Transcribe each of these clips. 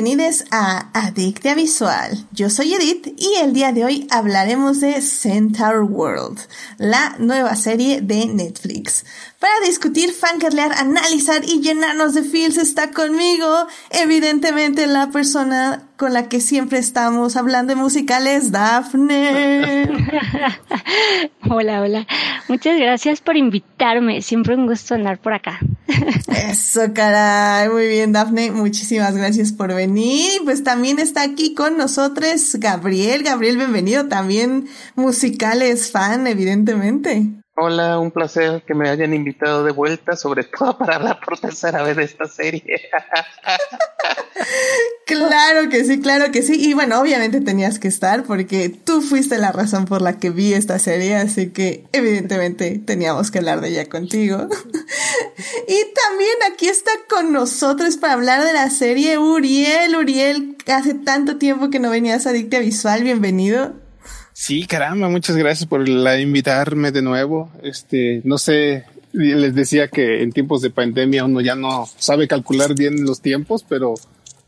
bienvenidos a Adictia Visual. Yo soy Edith y el día de hoy hablaremos de Centaur World, la nueva serie de Netflix. Para discutir, fangirlear, analizar y llenarnos de feels está conmigo, evidentemente la persona con la que siempre estamos hablando de musicales, Daphne. hola, hola. Muchas gracias por invitarme. Siempre un gusto andar por acá. Eso, caray. Muy bien, Daphne. Muchísimas gracias por venir. Pues también está aquí con nosotros Gabriel. Gabriel, bienvenido. También musicales fan, evidentemente. Hola, un placer que me hayan invitado de vuelta, sobre todo para hablar por tercera vez de esta serie. claro que sí, claro que sí. Y bueno, obviamente tenías que estar porque tú fuiste la razón por la que vi esta serie, así que evidentemente teníamos que hablar de ella contigo. y también aquí está con nosotros para hablar de la serie Uriel. Uriel, hace tanto tiempo que no venías a Dictia Visual, bienvenido. Sí, caramba, muchas gracias por la invitarme de nuevo. Este, no sé, les decía que en tiempos de pandemia uno ya no sabe calcular bien los tiempos, pero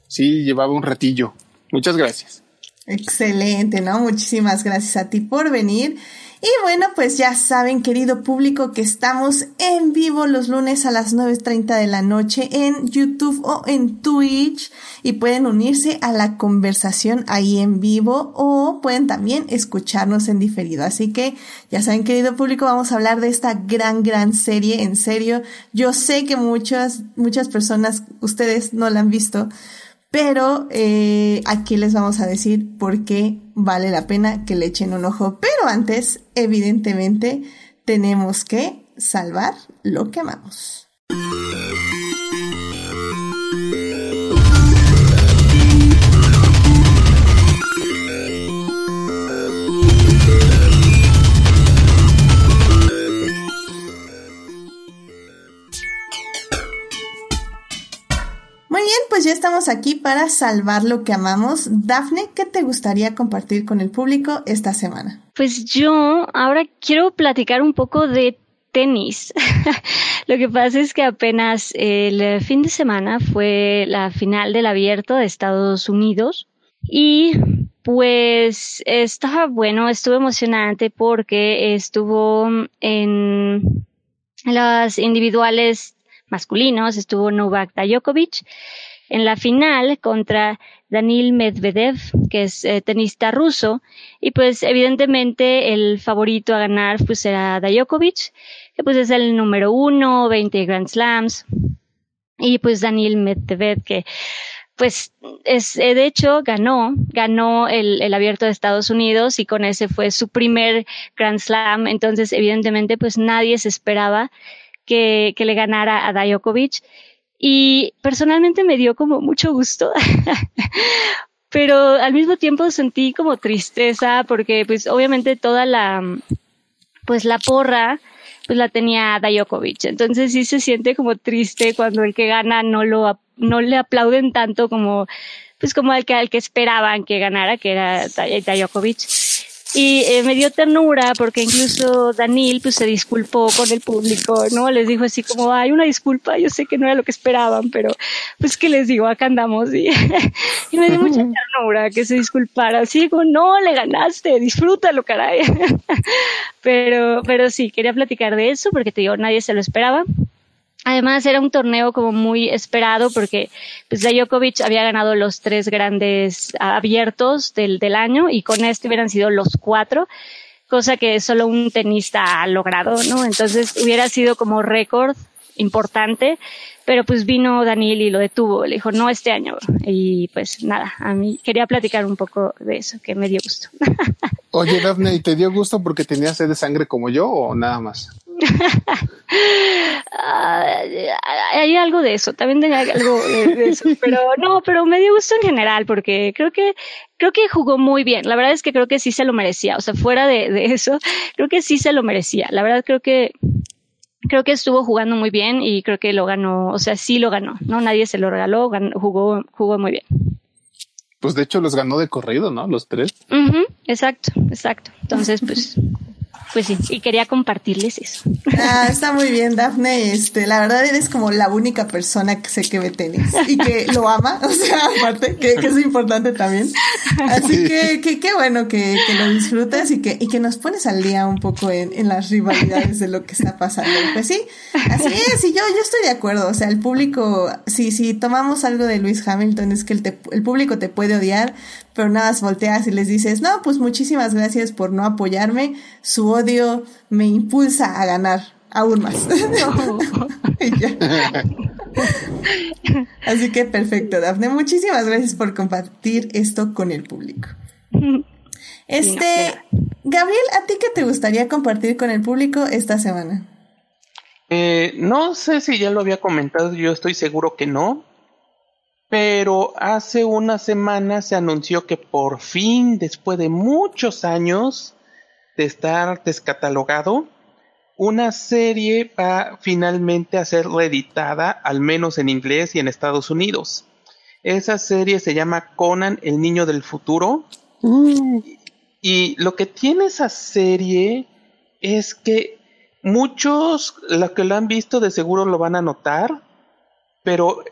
sí llevaba un ratillo. Muchas gracias. Excelente, ¿no? Muchísimas gracias a ti por venir. Y bueno, pues ya saben, querido público, que estamos en vivo los lunes a las 9.30 de la noche en YouTube o en Twitch y pueden unirse a la conversación ahí en vivo o pueden también escucharnos en diferido. Así que ya saben, querido público, vamos a hablar de esta gran, gran serie. En serio, yo sé que muchas, muchas personas, ustedes no la han visto, pero eh, aquí les vamos a decir por qué vale la pena que le echen un ojo. Pero antes, evidentemente, tenemos que salvar lo que amamos. Pues ya estamos aquí para salvar lo que amamos. Dafne, ¿qué te gustaría compartir con el público esta semana? Pues yo ahora quiero platicar un poco de tenis. lo que pasa es que apenas el fin de semana fue la final del abierto de Estados Unidos y pues estaba bueno, estuvo emocionante porque estuvo en las individuales masculinos estuvo Novak Djokovic en la final contra Danil Medvedev, que es eh, tenista ruso, y pues evidentemente el favorito a ganar pues era Djokovic, que pues es el número uno, 20 Grand Slams, y pues Danil Medvedev, que pues es, eh, de hecho ganó, ganó el, el, abierto de Estados Unidos y con ese fue su primer Grand Slam, entonces evidentemente pues nadie se esperaba que, que le ganara a Djokovic y personalmente me dio como mucho gusto, pero al mismo tiempo sentí como tristeza porque pues obviamente toda la, pues la porra, pues la tenía Djokovic. Entonces sí se siente como triste cuando el que gana no lo, no le aplauden tanto como, pues como al que, al que esperaban que ganara, que era Djokovic. Y eh, me dio ternura porque incluso Daniel pues se disculpó con el público, ¿no? Les dijo así como, hay una disculpa, yo sé que no era lo que esperaban, pero pues que les digo, acá andamos. Y, y me dio mucha ternura que se disculpara, así como, no, le ganaste, disfrútalo, caray. pero, pero sí, quería platicar de eso porque te digo, nadie se lo esperaba. Además era un torneo como muy esperado porque pues Djokovic había ganado los tres grandes abiertos del, del año y con este hubieran sido los cuatro, cosa que solo un tenista ha logrado, ¿no? Entonces hubiera sido como récord importante, pero pues vino Daniel y lo detuvo, le dijo no este año y pues nada, a mí quería platicar un poco de eso, que me dio gusto. Oye, Daphne, ¿y te dio gusto porque tenías sed de sangre como yo o nada más? hay algo de eso, también tenía algo de, eso, pero no, pero me dio gusto en general porque creo que creo que jugó muy bien. La verdad es que creo que sí se lo merecía. O sea, fuera de, de eso, creo que sí se lo merecía. La verdad creo que creo que estuvo jugando muy bien y creo que lo ganó, o sea, sí lo ganó, ¿no? Nadie se lo regaló, jugó, jugó muy bien. Pues de hecho los ganó de corrido, ¿no? Los tres. exacto, exacto. Entonces, pues pues sí, y quería compartirles eso. Ah, está muy bien, Dafne. Este, la verdad eres como la única persona que sé que ve tenis y que lo ama, o sea, aparte, que, es importante también. Así que, qué bueno que, lo disfrutas y que, y que nos pones al día un poco en, en las rivalidades de lo que está pasando. Pues sí, así es, y yo, yo estoy de acuerdo. O sea, el público, si, si tomamos algo de Luis Hamilton, es que el, el público te puede odiar, pero nada más volteas y les dices, no, pues muchísimas gracias por no apoyarme, su odio me impulsa a ganar aún más. Así que perfecto, Dafne, muchísimas gracias por compartir esto con el público. Este, Gabriel, ¿a ti qué te gustaría compartir con el público esta semana? Eh, no sé si ya lo había comentado, yo estoy seguro que no, pero hace una semana se anunció que por fin, después de muchos años de estar descatalogado, una serie va finalmente a ser reeditada, al menos en inglés y en Estados Unidos. Esa serie se llama Conan, el niño del futuro. Mm. Y lo que tiene esa serie es que muchos, los que lo han visto de seguro lo van a notar, pero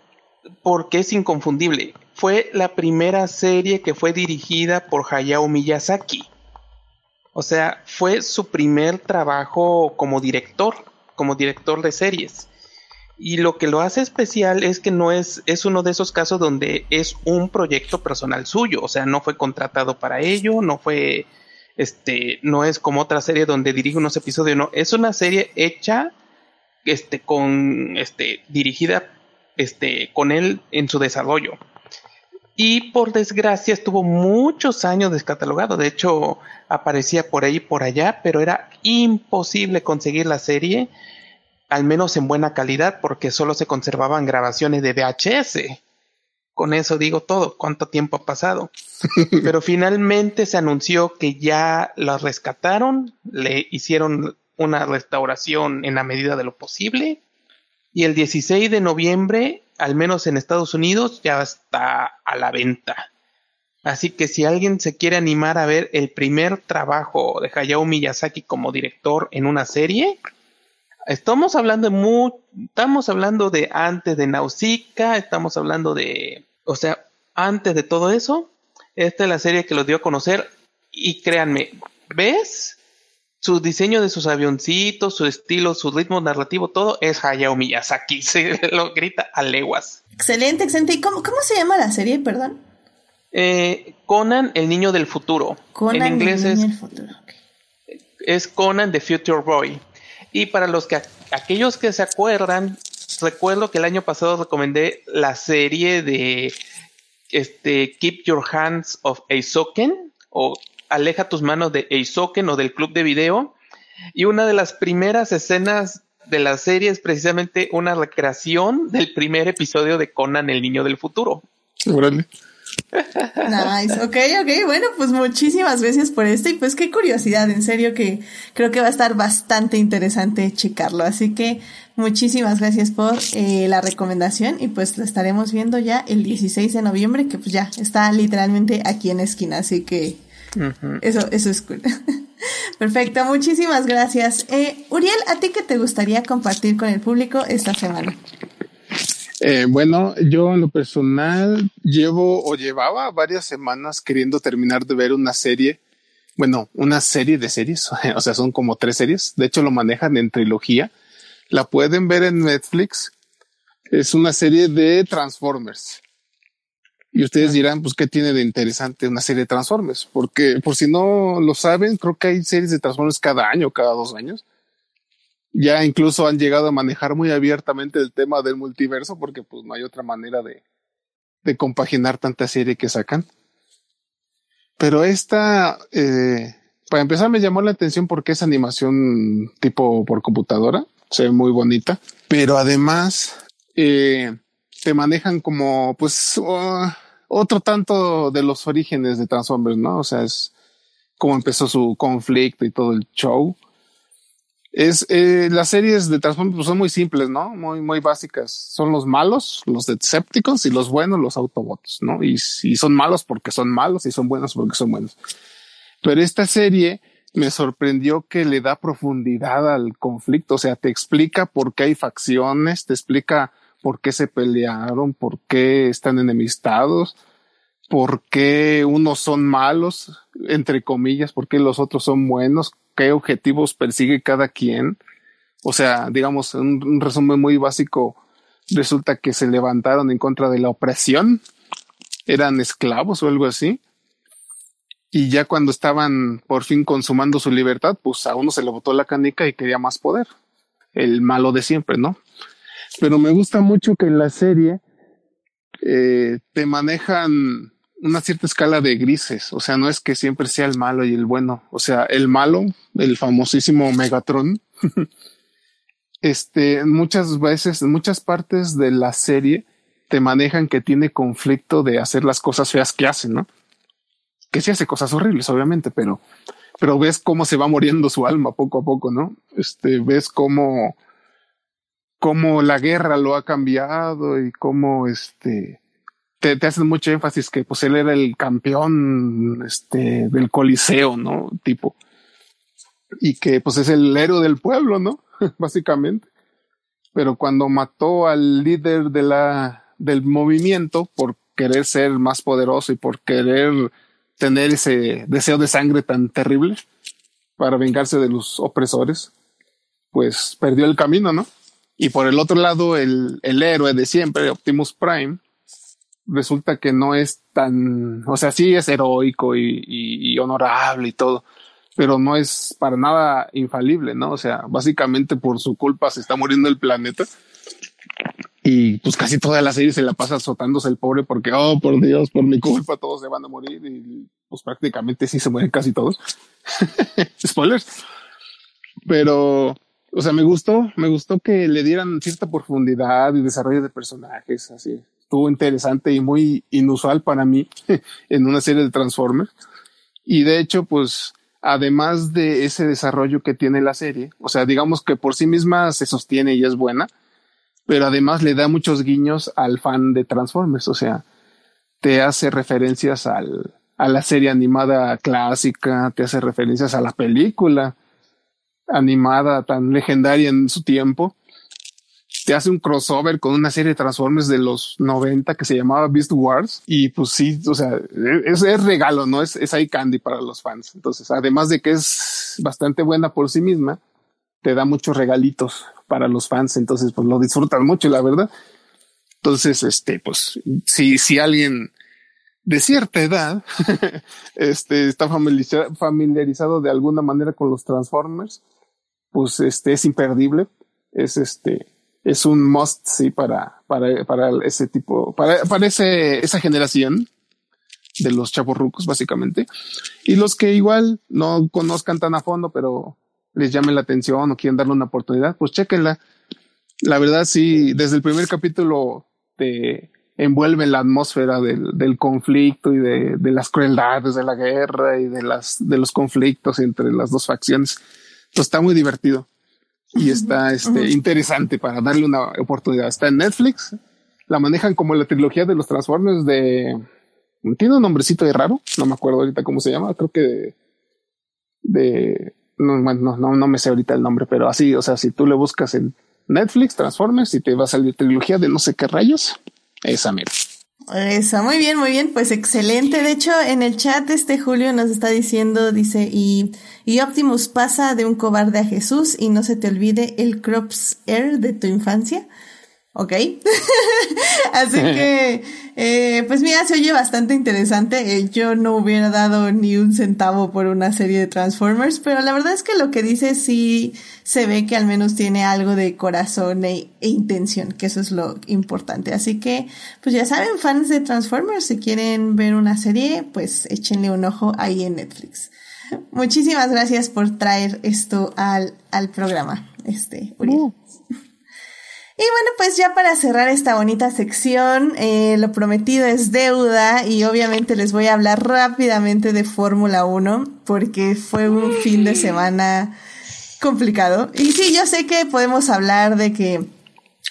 porque es inconfundible. Fue la primera serie que fue dirigida por Hayao Miyazaki. O sea, fue su primer trabajo como director, como director de series. Y lo que lo hace especial es que no es, es uno de esos casos donde es un proyecto personal suyo. O sea, no fue contratado para ello, no fue, este, no es como otra serie donde dirige unos episodios, no. Es una serie hecha, este, con, este, dirigida este, con él en su desarrollo. Y por desgracia estuvo muchos años descatalogado. De hecho, aparecía por ahí y por allá, pero era imposible conseguir la serie, al menos en buena calidad, porque solo se conservaban grabaciones de VHS. Con eso digo todo, cuánto tiempo ha pasado. pero finalmente se anunció que ya la rescataron, le hicieron una restauración en la medida de lo posible y el 16 de noviembre, al menos en Estados Unidos, ya está a la venta. Así que si alguien se quiere animar a ver el primer trabajo de Hayao Miyazaki como director en una serie, estamos hablando de estamos hablando de antes de Nausicaa, estamos hablando de, o sea, antes de todo eso, esta es la serie que los dio a conocer y créanme, ¿ves? Su diseño de sus avioncitos, su estilo, su ritmo narrativo, todo es Hayao Miyazaki. Se lo grita a leguas. Excelente, excelente. ¿Y cómo, se llama la serie, perdón? Eh, Conan, el niño del futuro. Conan, en inglés el niño es, del futuro. es Conan the Future Boy. Y para los que aquellos que se acuerdan, recuerdo que el año pasado recomendé la serie de este Keep Your Hands of Aizoken o Aleja tus manos de Eisoken o del club de video. Y una de las primeras escenas de la serie es precisamente una recreación del primer episodio de Conan, el niño del futuro. Órale. Nice, ok, ok, bueno, pues muchísimas gracias por esto y pues qué curiosidad, en serio que creo que va a estar bastante interesante checarlo, así que muchísimas gracias por eh, la recomendación y pues lo estaremos viendo ya el 16 de noviembre, que pues ya está literalmente aquí en la esquina, así que eso, eso es cool. Perfecto, muchísimas gracias. Eh, Uriel, ¿a ti qué te gustaría compartir con el público esta semana? Eh, bueno, yo en lo personal llevo o llevaba varias semanas queriendo terminar de ver una serie. Bueno, una serie de series, o sea, son como tres series. De hecho, lo manejan en trilogía. La pueden ver en Netflix. Es una serie de Transformers. Y ustedes dirán, pues, ¿qué tiene de interesante una serie de Transformers? Porque, por si no lo saben, creo que hay series de Transformers cada año, cada dos años. Ya incluso han llegado a manejar muy abiertamente el tema del multiverso, porque pues no hay otra manera de, de compaginar tanta serie que sacan. Pero esta, eh, para empezar, me llamó la atención porque es animación tipo por computadora, se ve muy bonita, pero además, eh, te manejan como, pues, otro tanto de los orígenes de Transformers, ¿no? O sea, es cómo empezó su conflicto y todo el show. Es, eh, las series de Transformers pues, son muy simples, ¿no? Muy, muy básicas. Son los malos, los Decepticons, y los buenos, los Autobots, ¿no? Y, y son malos porque son malos y son buenos porque son buenos. Pero esta serie me sorprendió que le da profundidad al conflicto, o sea, te explica por qué hay facciones, te explica por qué se pelearon, por qué están enemistados, por qué unos son malos, entre comillas, por qué los otros son buenos, qué objetivos persigue cada quien. O sea, digamos, un, un resumen muy básico, resulta que se levantaron en contra de la opresión, eran esclavos o algo así. Y ya cuando estaban por fin consumando su libertad, pues a uno se le botó la canica y quería más poder. El malo de siempre, ¿no? Pero me gusta mucho que en la serie eh, te manejan una cierta escala de grises. O sea, no es que siempre sea el malo y el bueno. O sea, el malo, el famosísimo Megatron, este, muchas veces, muchas partes de la serie te manejan que tiene conflicto de hacer las cosas feas que hacen, ¿no? Que sí hace cosas horribles, obviamente, pero, pero ves cómo se va muriendo su alma poco a poco, ¿no? Este, ves cómo, cómo la guerra lo ha cambiado y cómo este, te, te hacen mucho énfasis que pues él era el campeón este, del coliseo, ¿no? Tipo. Y que pues es el héroe del pueblo, ¿no? Básicamente. Pero cuando mató al líder de la, del movimiento por querer ser más poderoso y por querer tener ese deseo de sangre tan terrible para vengarse de los opresores, pues perdió el camino, ¿no? Y por el otro lado, el, el héroe de siempre, Optimus Prime, resulta que no es tan, o sea, sí es heroico y, honorable y todo, pero no es para nada infalible, ¿no? O sea, básicamente por su culpa se está muriendo el planeta. Y pues casi toda la serie se la pasa azotándose el pobre porque, oh, por Dios, por mi culpa todos se van a morir y pues prácticamente sí se mueren casi todos. Spoilers. Pero o sea, me gustó, me gustó que le dieran cierta profundidad y desarrollo de personajes, así. Estuvo interesante y muy inusual para mí en una serie de Transformers. Y de hecho, pues, además de ese desarrollo que tiene la serie, o sea, digamos que por sí misma se sostiene y es buena, pero además le da muchos guiños al fan de Transformers, o sea, te hace referencias al, a la serie animada clásica, te hace referencias a la película, animada tan legendaria en su tiempo, te hace un crossover con una serie de Transformers de los 90 que se llamaba Beast Wars. Y pues sí, o sea, es, es regalo, ¿no? Es, es ahí candy para los fans. Entonces, además de que es bastante buena por sí misma, te da muchos regalitos para los fans. Entonces, pues lo disfrutan mucho, la verdad. Entonces, este, pues, si, si alguien de cierta edad, este, está familiarizado de alguna manera con los Transformers, pues este es imperdible. Es este, es un must, sí, para, para, para ese tipo, para, para esa generación de los chavorrucos, básicamente. Y los que igual no conozcan tan a fondo, pero les llame la atención o quieren darle una oportunidad, pues chequenla. La verdad, sí, desde el primer capítulo te envuelve la atmósfera del, del conflicto y de, de, las crueldades de la guerra y de las, de los conflictos entre las dos facciones. Pues está muy divertido y está este, interesante para darle una oportunidad. Está en Netflix, la manejan como la trilogía de los Transformers de... Tiene un nombrecito de raro, no me acuerdo ahorita cómo se llama, creo que de... de no, no, no, no me sé ahorita el nombre, pero así, o sea, si tú le buscas en Netflix, Transformers, y te va a salir trilogía de no sé qué rayos, esa mira. Eso, muy bien, muy bien, pues excelente. De hecho, en el chat este Julio nos está diciendo, dice, y, y Optimus pasa de un cobarde a Jesús y no se te olvide el Crops Air de tu infancia. Ok. Así que, eh, pues mira, se oye bastante interesante. Eh, yo no hubiera dado ni un centavo por una serie de Transformers, pero la verdad es que lo que dice sí se ve que al menos tiene algo de corazón e, e intención, que eso es lo importante. Así que, pues ya saben, fans de Transformers, si quieren ver una serie, pues échenle un ojo ahí en Netflix. Muchísimas gracias por traer esto al, al programa, este. Uh. Y bueno, pues ya para cerrar esta bonita sección, eh, lo prometido es deuda y obviamente les voy a hablar rápidamente de Fórmula 1 porque fue un fin de semana complicado. Y sí, yo sé que podemos hablar de que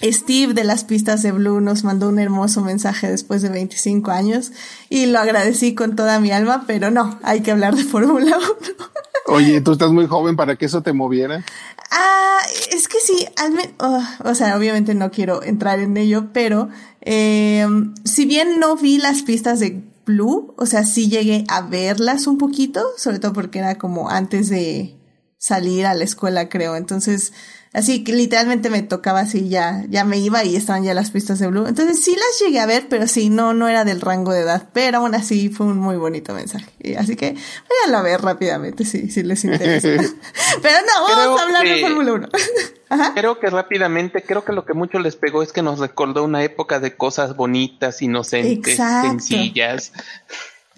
Steve de las pistas de Blue nos mandó un hermoso mensaje después de 25 años y lo agradecí con toda mi alma, pero no, hay que hablar de Fórmula 1. Oye, tú estás muy joven para que eso te moviera. Ah, es que sí, oh, o sea, obviamente no quiero entrar en ello, pero eh, si bien no vi las pistas de Blue, o sea, sí llegué a verlas un poquito, sobre todo porque era como antes de salir a la escuela, creo. Entonces, Así que literalmente me tocaba así, ya, ya me iba y estaban ya las pistas de Blue. Entonces sí las llegué a ver, pero sí, no, no era del rango de edad. Pero aún así fue un muy bonito mensaje. así que váyanlo a ver rápidamente si, si les interesa. pero no, vamos a hablar de Fórmula 1. Creo que rápidamente, creo que lo que mucho les pegó es que nos recordó una época de cosas bonitas, inocentes, sencillas.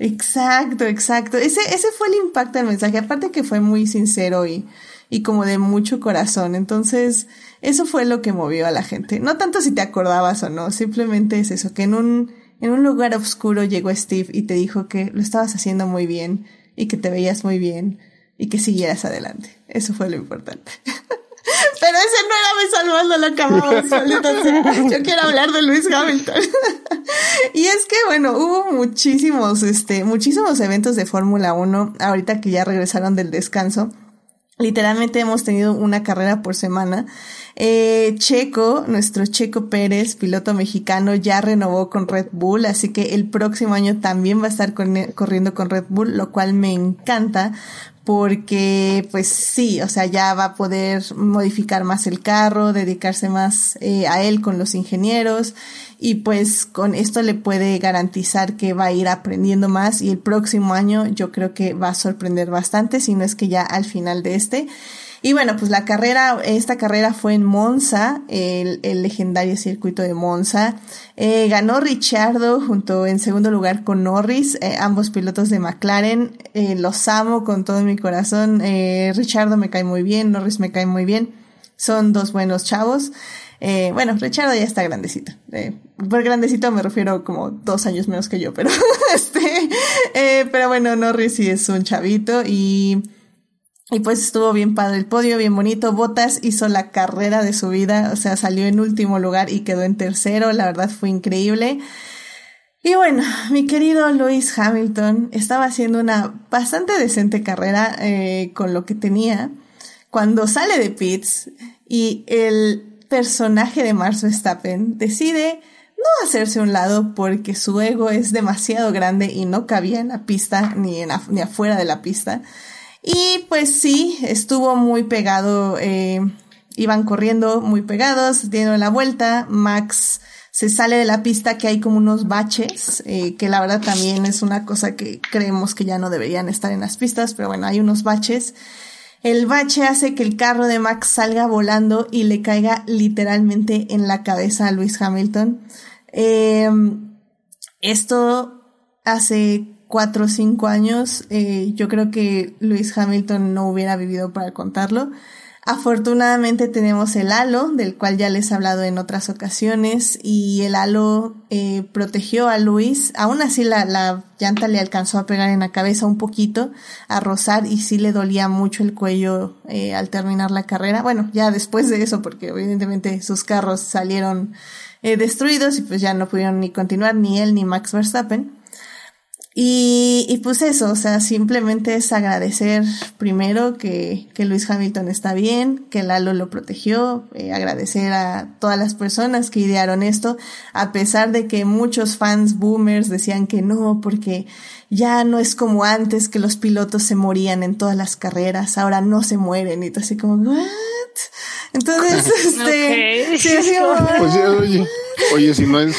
Exacto, exacto. Ese, ese fue el impacto del mensaje. Aparte que fue muy sincero y, y como de mucho corazón. Entonces, eso fue lo que movió a la gente. No tanto si te acordabas o no, simplemente es eso, que en un, en un lugar oscuro llegó Steve y te dijo que lo estabas haciendo muy bien y que te veías muy bien y que siguieras adelante. Eso fue lo importante. Pero ese no era mi salvando lo acabamos, Yo quiero hablar de Luis Hamilton. y es que, bueno, hubo muchísimos, este, muchísimos eventos de Fórmula 1 ahorita que ya regresaron del descanso. Literalmente hemos tenido una carrera por semana. Eh, Checo, nuestro Checo Pérez, piloto mexicano, ya renovó con Red Bull, así que el próximo año también va a estar corriendo con Red Bull, lo cual me encanta porque pues sí, o sea, ya va a poder modificar más el carro, dedicarse más eh, a él con los ingenieros y pues con esto le puede garantizar que va a ir aprendiendo más y el próximo año yo creo que va a sorprender bastante, si no es que ya al final de este. Y bueno, pues la carrera, esta carrera fue en Monza, el, legendario circuito de Monza. Eh, ganó Richardo junto en segundo lugar con Norris, eh, ambos pilotos de McLaren. Eh, los amo con todo mi corazón. Eh, Richardo me cae muy bien, Norris me cae muy bien. Son dos buenos chavos. Eh, bueno, Richardo ya está grandecito. Eh, por grandecito me refiero como dos años menos que yo, pero este, eh, pero bueno, Norris sí es un chavito y y pues estuvo bien padre el podio, bien bonito. Botas hizo la carrera de su vida, o sea, salió en último lugar y quedó en tercero. La verdad fue increíble. Y bueno, mi querido Lewis Hamilton estaba haciendo una bastante decente carrera eh, con lo que tenía cuando sale de pits y el personaje de Max Verstappen decide no hacerse un lado porque su ego es demasiado grande y no cabía en la pista ni, en, ni afuera de la pista. Y pues sí, estuvo muy pegado, eh, iban corriendo muy pegados, dieron la vuelta, Max se sale de la pista que hay como unos baches, eh, que la verdad también es una cosa que creemos que ya no deberían estar en las pistas, pero bueno, hay unos baches. El bache hace que el carro de Max salga volando y le caiga literalmente en la cabeza a Luis Hamilton. Eh, esto hace cuatro o cinco años, eh, yo creo que Luis Hamilton no hubiera vivido para contarlo. Afortunadamente tenemos el halo, del cual ya les he hablado en otras ocasiones, y el halo eh, protegió a Luis. Aún así la, la, llanta le alcanzó a pegar en la cabeza un poquito, a rozar, y sí le dolía mucho el cuello eh, al terminar la carrera. Bueno, ya después de eso, porque evidentemente sus carros salieron eh, destruidos y pues ya no pudieron ni continuar, ni él ni Max Verstappen. Y, y, pues eso, o sea, simplemente es agradecer primero que, que Luis Hamilton está bien, que Lalo lo protegió, eh, agradecer a todas las personas que idearon esto, a pesar de que muchos fans boomers decían que no, porque ya no es como antes que los pilotos se morían en todas las carreras, ahora no se mueren, y tú así como, ¿what? Entonces, este, sí, oye, oye, oye, si no es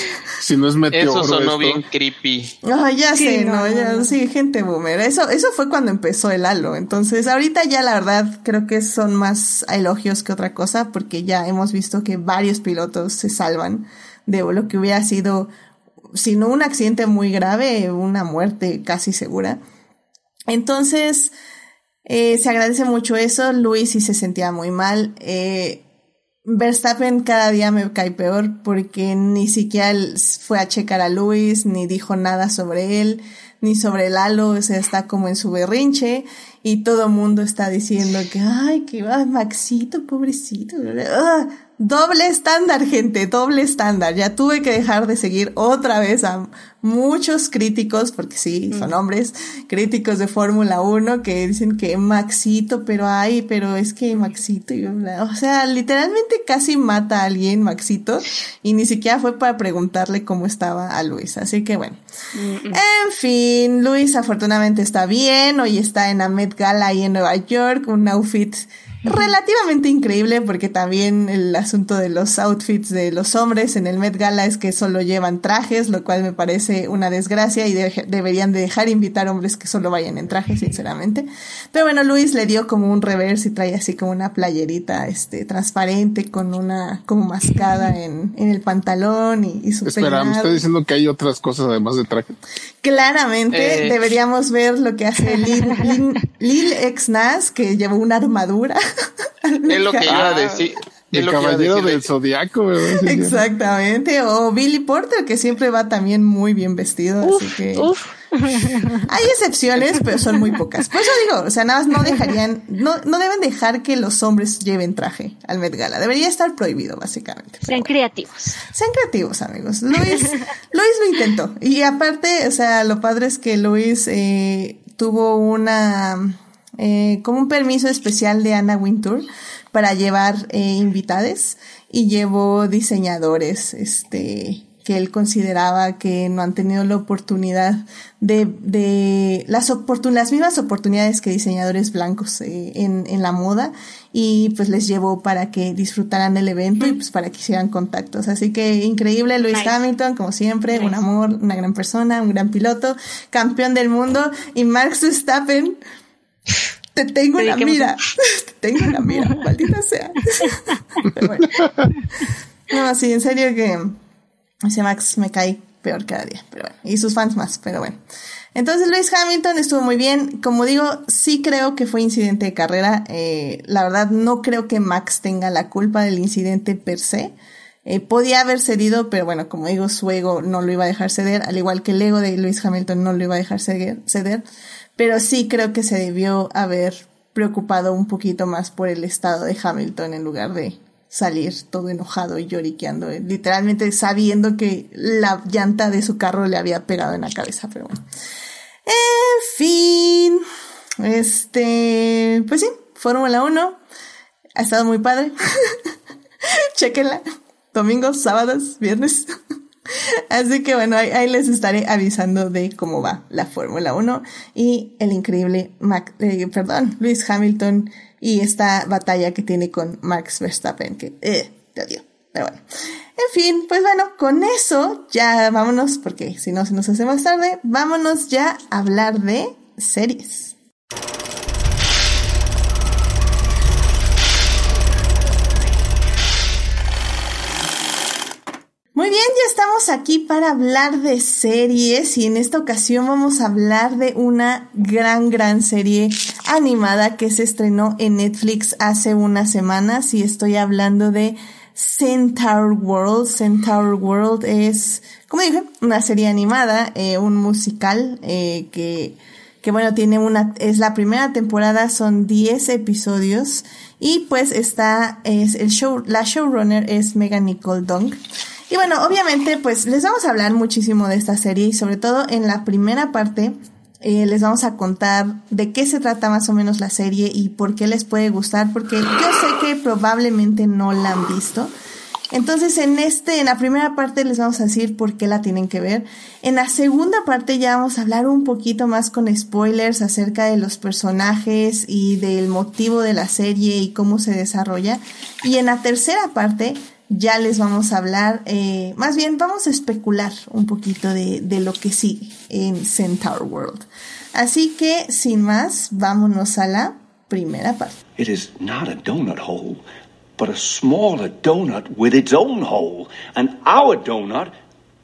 si no es meteoro. Eso sonó bien creepy. Ah, ya sé, no, ya, sí, gente boomer. Eso, eso fue cuando empezó el halo. Entonces, ahorita ya la verdad creo que son más elogios que otra cosa, porque ya hemos visto que varios pilotos se salvan de lo que hubiera sido, si no un accidente muy grave, una muerte casi segura. Entonces, eh, se agradece mucho eso. Luis sí se sentía muy mal. Eh, Verstappen cada día me cae peor porque ni siquiera fue a checar a Luis, ni dijo nada sobre él. ni sobre Lalo, o sea, está como en su berrinche y todo mundo está diciendo que, ay, que va Maxito, pobrecito. Ah, doble estándar, gente, doble estándar. Ya tuve que dejar de seguir otra vez a muchos críticos, porque sí, son hombres, críticos de Fórmula 1 que dicen que Maxito, pero ay, pero es que Maxito, o sea, literalmente casi mata a alguien Maxito y ni siquiera fue para preguntarle cómo estaba a Luis. Así que bueno. En fin, Luis afortunadamente está bien, hoy está en la Gala ahí en Nueva York, un outfit relativamente increíble porque también el asunto de los outfits de los hombres en el Met Gala es que solo llevan trajes, lo cual me parece una desgracia y deberían de dejar invitar hombres que solo vayan en trajes, sinceramente. Pero bueno, Luis le dio como un reverse y trae así como una playerita este transparente con una como mascada en, en el pantalón y, y su Espera, me está diciendo que hay otras cosas además de traje. Claramente eh. deberíamos ver lo que hace Lil, Lil, Nas, que lleva una armadura. Es lo que iba a decir. El caballero del zodiaco, Exactamente. O Billy Porter, que siempre va también muy bien vestido. así que. Hay excepciones, pero son muy pocas. Por eso digo, o sea, nada más no dejarían, no, no deben dejar que los hombres lleven traje al Met Gala. Debería estar prohibido, básicamente. Sean creativos. Sean creativos, amigos. Luis, Luis lo intentó. Y aparte, o sea, lo padre es que Luis eh, tuvo una, eh, como un permiso especial de Anna Wintour para llevar eh, invitades y llevó diseñadores, este, que él consideraba que no han tenido la oportunidad de, de las, las mismas oportunidades que diseñadores blancos eh, en, en la moda y pues les llevó para que disfrutaran el evento y pues para que hicieran contactos. Así que increíble Luis Hamilton, como siempre, un amor, una gran persona, un gran piloto, campeón del mundo y Max Verstappen te tengo en la mira. Te tengo en la mira, maldita sea. bueno. No, sí, en serio que ese Max me cae peor cada día, pero bueno, y sus fans más, pero bueno. Entonces Luis Hamilton estuvo muy bien. Como digo, sí creo que fue incidente de carrera. Eh, la verdad, no creo que Max tenga la culpa del incidente per se. Eh, podía haber cedido, pero bueno, como digo, su ego no lo iba a dejar ceder, al igual que el ego de Luis Hamilton no lo iba a dejar ceder. Pero sí creo que se debió haber preocupado un poquito más por el estado de Hamilton en lugar de salir todo enojado y lloriqueando, eh, literalmente sabiendo que la llanta de su carro le había pegado en la cabeza, pero bueno. En fin, este, pues sí, Fórmula 1 ha estado muy padre. Chequenla, domingos, sábados, viernes. Así que bueno, ahí, les estaré avisando de cómo va la Fórmula 1 y el increíble Mac, eh, perdón, Luis Hamilton y esta batalla que tiene con Max Verstappen, que, eh, te odio. Pero bueno. En fin, pues bueno, con eso ya vámonos, porque si no se nos hace más tarde, vámonos ya a hablar de series. Estamos aquí para hablar de series y en esta ocasión vamos a hablar de una gran, gran serie animada que se estrenó en Netflix hace unas semanas y estoy hablando de Centaur World. Centaur World es, como dije, una serie animada, eh, un musical eh, que, que bueno, tiene una, es la primera temporada, son 10 episodios y pues está, es el show, la showrunner es Megan Nicole Dong. Y bueno, obviamente, pues les vamos a hablar muchísimo de esta serie y sobre todo en la primera parte eh, les vamos a contar de qué se trata más o menos la serie y por qué les puede gustar, porque yo sé que probablemente no la han visto. Entonces, en este, en la primera parte les vamos a decir por qué la tienen que ver. En la segunda parte ya vamos a hablar un poquito más con spoilers acerca de los personajes y del motivo de la serie y cómo se desarrolla. Y en la tercera parte ya les vamos a hablar, eh, más bien vamos a especular un poquito de, de lo que sigue en Centaur World. Así que, sin más, vámonos a la primera parte. It is not a donut hole, but a smaller donut with its own hole. And our donut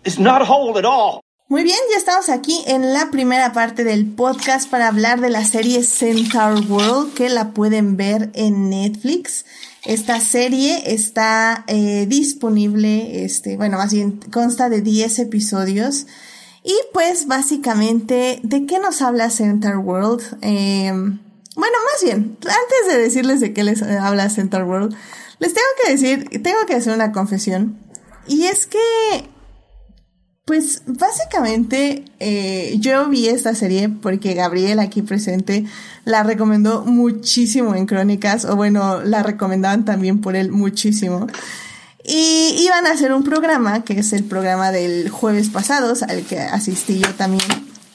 is not a hole at all. Muy bien, ya estamos aquí en la primera parte del podcast para hablar de la serie Centaur World que la pueden ver en Netflix. Esta serie está eh, disponible, este, bueno, más bien consta de 10 episodios Y pues básicamente, ¿de qué nos habla Center World? Eh, bueno, más bien, antes de decirles de qué les habla Center World, les tengo que decir, tengo que hacer una confesión. Y es que, pues básicamente eh, yo vi esta serie porque Gabriel aquí presente la recomendó muchísimo en Crónicas, o bueno, la recomendaban también por él muchísimo. Y iban a hacer un programa, que es el programa del jueves pasados, al que asistí yo también.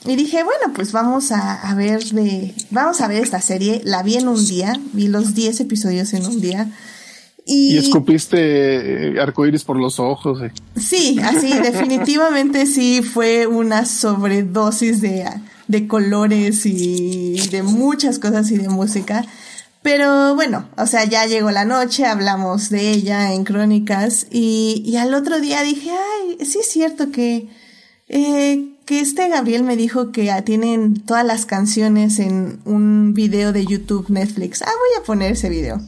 Y dije, bueno, pues vamos a, ver de, vamos a ver esta serie. La vi en un día, vi los 10 episodios en un día. Y, escupiste eh, arcoíris por los ojos. Eh. Sí, así, definitivamente sí fue una sobredosis de, de colores y de muchas cosas y de música. Pero bueno, o sea, ya llegó la noche, hablamos de ella en Crónicas y, y al otro día dije, ay, sí es cierto que, eh, que este Gabriel me dijo que tienen todas las canciones en un video de YouTube Netflix. Ah, voy a poner ese video.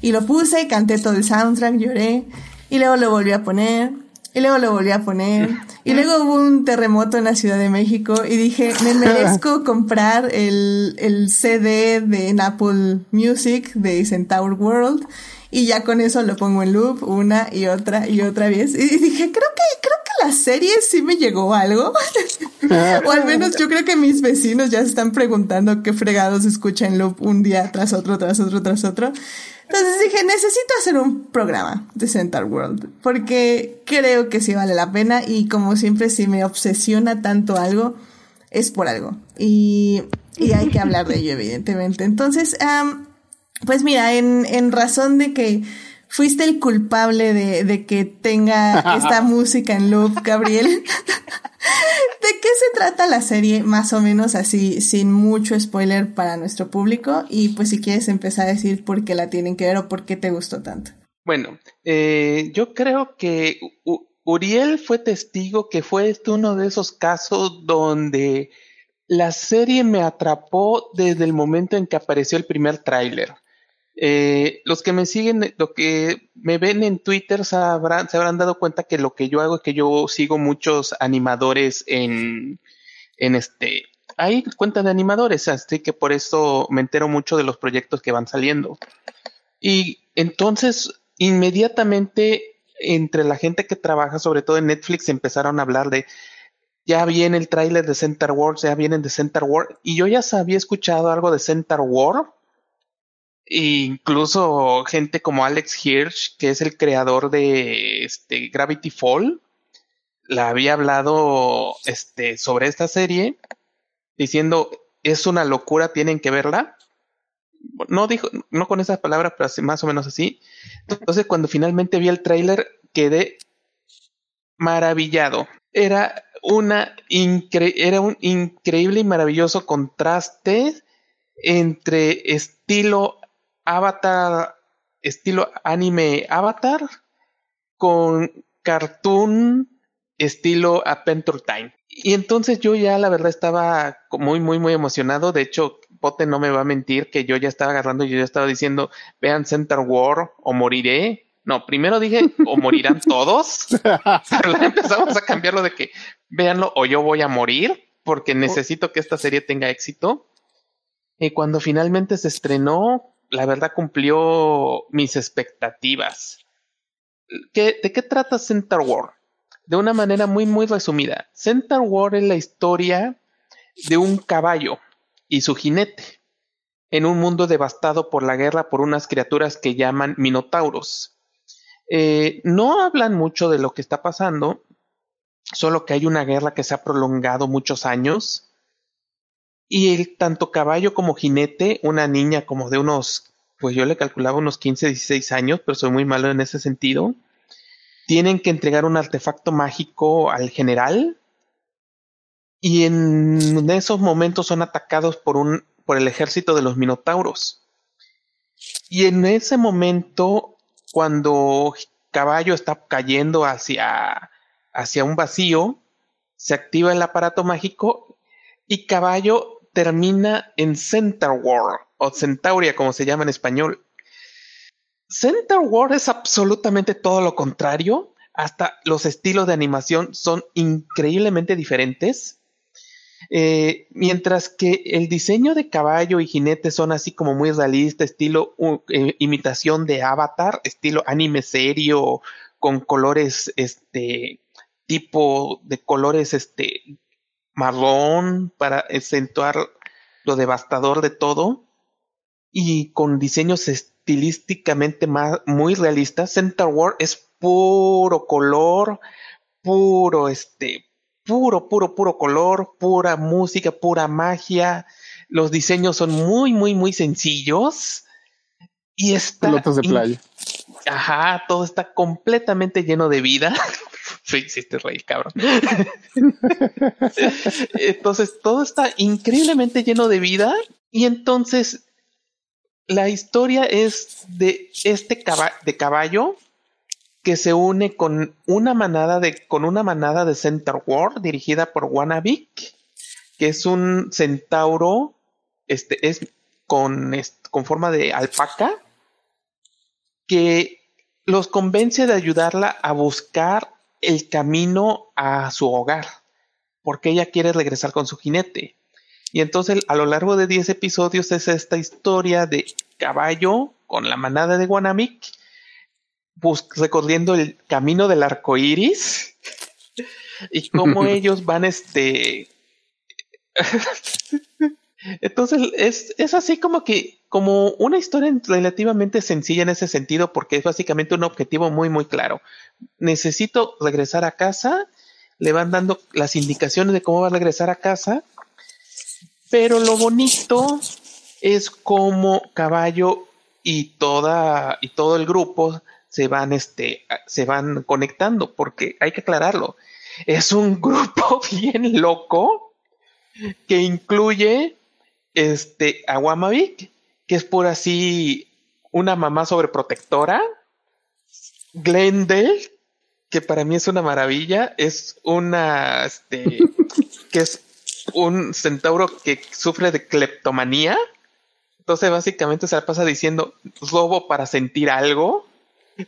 Y lo puse, canté todo el soundtrack, lloré y luego lo volví a poner y luego lo volví a poner. Y luego hubo un terremoto en la Ciudad de México y dije, me merezco comprar el, el CD de Apple Music de Centaur World. Y ya con eso lo pongo en loop una y otra y otra vez. Y dije, creo que, creo que la serie sí me llegó algo. o al menos yo creo que mis vecinos ya se están preguntando qué fregados escucha en loop un día tras otro, tras otro, tras otro. Entonces dije, necesito hacer un programa de Center World, porque creo que sí vale la pena y como siempre si me obsesiona tanto algo, es por algo. Y, y hay que hablar de ello, evidentemente. Entonces, pues mira, en, en razón de que fuiste el culpable de, de que tenga esta música en loop, Gabriel. ¿De qué se trata la serie? Más o menos así, sin mucho spoiler para nuestro público. Y pues si quieres empezar a decir por qué la tienen que ver o por qué te gustó tanto. Bueno, eh, yo creo que Uriel fue testigo que fue este uno de esos casos donde la serie me atrapó desde el momento en que apareció el primer tráiler. Eh, los que me siguen, lo que me ven en Twitter se habrán dado cuenta que lo que yo hago es que yo sigo muchos animadores en, en este, hay cuentas de animadores, así que por eso me entero mucho de los proyectos que van saliendo. Y entonces, inmediatamente, entre la gente que trabaja, sobre todo en Netflix, empezaron a hablar de, ya viene el tráiler de Center Wars, ya vienen de Center War, y yo ya había escuchado algo de Center War, incluso gente como Alex Hirsch, que es el creador de este, Gravity Fall, la había hablado este, sobre esta serie, diciendo, es una locura, tienen que verla. No dijo, no con esas palabras, pero más o menos así. Entonces, cuando finalmente vi el tráiler, quedé maravillado. Era una era un increíble y maravilloso contraste entre estilo Avatar, estilo anime Avatar, con cartoon estilo Adventure Time. Y entonces yo ya la verdad estaba muy, muy, muy emocionado. De hecho, Pote no me va a mentir que yo ya estaba agarrando y yo ya estaba diciendo, vean Center War o moriré. No, primero dije, o morirán todos. Pero empezamos a cambiarlo de que, véanlo o yo voy a morir porque necesito que esta serie tenga éxito. Y cuando finalmente se estrenó, la verdad cumplió mis expectativas. ¿De qué trata Center War? De una manera muy, muy resumida. Center War es la historia de un caballo y su jinete en un mundo devastado por la guerra por unas criaturas que llaman minotauros. Eh, no hablan mucho de lo que está pasando, solo que hay una guerra que se ha prolongado muchos años y el tanto caballo como jinete, una niña como de unos, pues yo le calculaba unos 15, 16 años, pero soy muy malo en ese sentido, tienen que entregar un artefacto mágico al general y en esos momentos son atacados por un por el ejército de los minotauros. Y en ese momento cuando caballo está cayendo hacia hacia un vacío, se activa el aparato mágico y caballo termina en Center War o Centauria como se llama en español. Center War es absolutamente todo lo contrario hasta los estilos de animación son increíblemente diferentes. Eh, mientras que el diseño de caballo y jinete son así como muy realista, estilo eh, imitación de Avatar, estilo anime serio, con colores, este, tipo de colores, este, marrón para acentuar lo devastador de todo y con diseños estilísticamente más, muy realistas. Center War es puro color, puro, este, puro, puro, puro color, pura música, pura magia. Los diseños son muy, muy, muy sencillos. Y está. Pelotas de playa. Ajá, todo está completamente lleno de vida. sí, hiciste rey, cabrón. entonces, todo está increíblemente lleno de vida. Y entonces, la historia es de este de caballo que se une con una manada de, con una manada de Center War dirigida por Wannabe, que es un centauro, este, es con, con forma de alpaca, que los convence de ayudarla a buscar el camino a su hogar, porque ella quiere regresar con su jinete. Y entonces a lo largo de 10 episodios es esta historia de caballo con la manada de Wanamik recorriendo el camino del arco iris y cómo ellos van este. Entonces es, es así como que, como una historia relativamente sencilla en ese sentido, porque es básicamente un objetivo muy, muy claro. Necesito regresar a casa, le van dando las indicaciones de cómo va a regresar a casa, pero lo bonito es como Caballo y toda y todo el grupo se van, este, se van conectando, porque hay que aclararlo. Es un grupo bien loco que incluye este, a Wamavik, que es por así una mamá sobreprotectora. Glendale, que para mí es una maravilla, es una, este, que es un centauro que sufre de cleptomanía. Entonces básicamente se la pasa diciendo robo para sentir algo.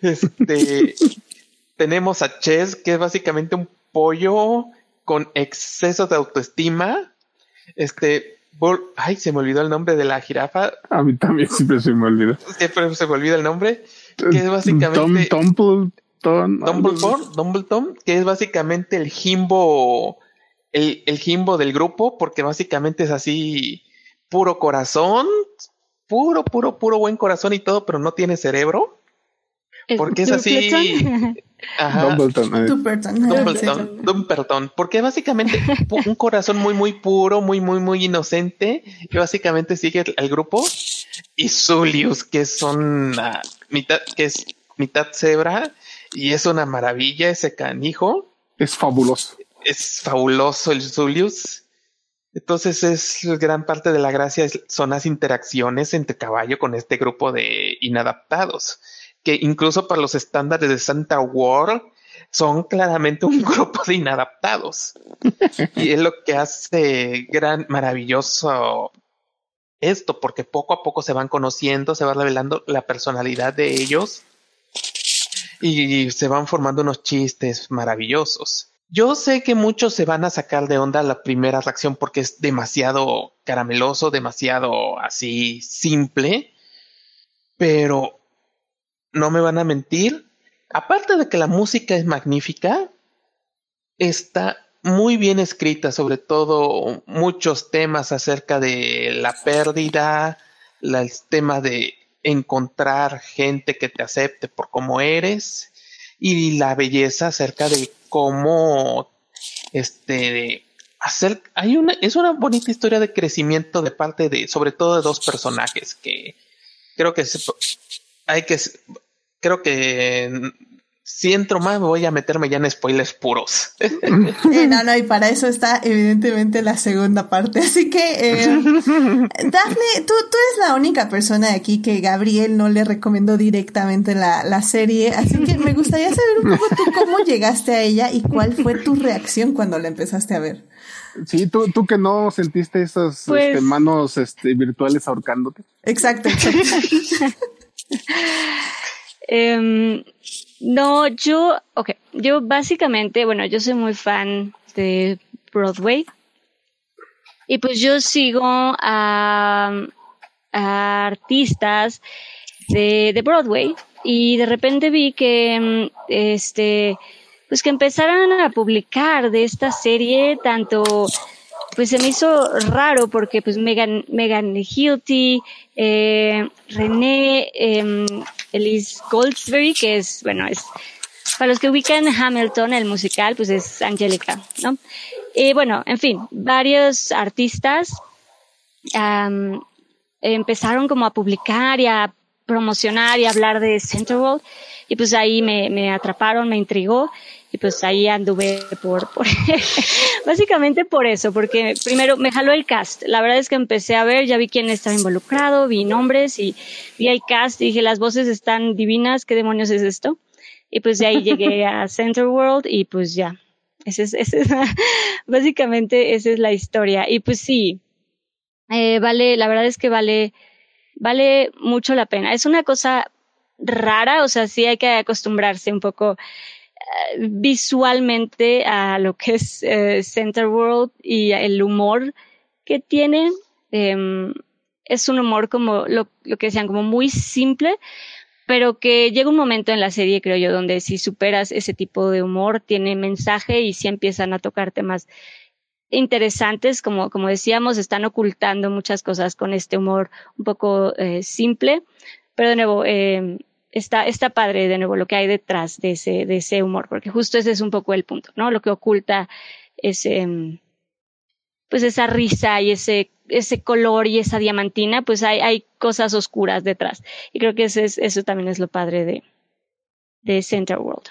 Este, tenemos a Chess, que es básicamente un pollo con exceso de autoestima. Este, ay, se me olvidó el nombre de la jirafa. A mí también siempre se me olvida. Siempre se me olvida el nombre. Que es básicamente. Tom, Dumbledore, Dumbledore, que es básicamente el Jimbo, el, el Jimbo del grupo, porque básicamente es así puro corazón, puro, puro, puro buen corazón y todo, pero no tiene cerebro. Porque es así. Dumbleton. Dumbleton. Dumbleton. Porque básicamente un corazón muy, muy puro, muy, muy, muy inocente. Que básicamente sigue al grupo. Y Zulius, que son mitad, que es mitad cebra. Y es una maravilla ese canijo. Es fabuloso. Es fabuloso el Zulius. Entonces es gran parte de la gracia son las interacciones entre caballo con este grupo de inadaptados que incluso para los estándares de Santa World son claramente un grupo de inadaptados. y es lo que hace gran, maravilloso esto, porque poco a poco se van conociendo, se va revelando la personalidad de ellos y se van formando unos chistes maravillosos. Yo sé que muchos se van a sacar de onda la primera reacción porque es demasiado carameloso, demasiado así simple, pero no me van a mentir. Aparte de que la música es magnífica, está muy bien escrita, sobre todo muchos temas acerca de la pérdida, el tema de encontrar gente que te acepte por cómo eres y la belleza acerca de cómo este hacer hay una es una bonita historia de crecimiento de parte de sobre todo de dos personajes que creo que se, hay que, creo que si entro más voy a meterme ya en spoilers puros. Eh, no, no, y para eso está evidentemente la segunda parte. Así que, eh, Daphne, tú, tú eres la única persona de aquí que Gabriel no le recomendó directamente la, la serie, así que me gustaría saber un poco tú cómo llegaste a ella y cuál fue tu reacción cuando la empezaste a ver. Sí, tú, tú que no sentiste esas pues este, manos este, virtuales ahorcándote. Exacto, exacto. Em, No, yo, ok, yo básicamente, bueno, yo soy muy fan de Broadway. Y pues yo sigo a, artistas de, de, Broadway y de repente vi que, mm, este, pues que empezaron a publicar de esta serie tanto pues se me hizo raro porque pues Megan, Megan Hilty, eh, René, eh, Elise Goldsberry, que es, bueno, es, para los que ubican Hamilton, el musical, pues es Angélica, ¿no? Y bueno, en fin, varios artistas empezaron como a publicar y a promocionar y a hablar de Central y pues ahí me, me atraparon, me intrigó y pues ahí anduve por, por básicamente por eso, porque primero me jaló el cast. La verdad es que empecé a ver, ya vi quién estaba involucrado, vi nombres y vi el cast y dije, las voces están divinas, ¿qué demonios es esto? Y pues de ahí llegué a Center World y pues ya. Ese es, ese es básicamente esa es la historia. Y pues sí, eh, vale, la verdad es que vale, vale mucho la pena. Es una cosa rara, o sea, sí hay que acostumbrarse un poco visualmente a lo que es eh, Center World y el humor que tiene. Em, es un humor como lo, lo que decían, como muy simple, pero que llega un momento en la serie, creo yo, donde si superas ese tipo de humor, tiene mensaje y si empiezan a tocar temas interesantes, como, como decíamos, están ocultando muchas cosas con este humor un poco eh, simple, pero de nuevo, eh, está, está padre de nuevo lo que hay detrás de ese, de ese humor, porque justo ese es un poco el punto, ¿no? Lo que oculta ese, mm, pues esa risa y ese, ese color y esa diamantina, pues hay, hay cosas oscuras detrás. Y creo que ese es, eso también es lo padre de, de Center World.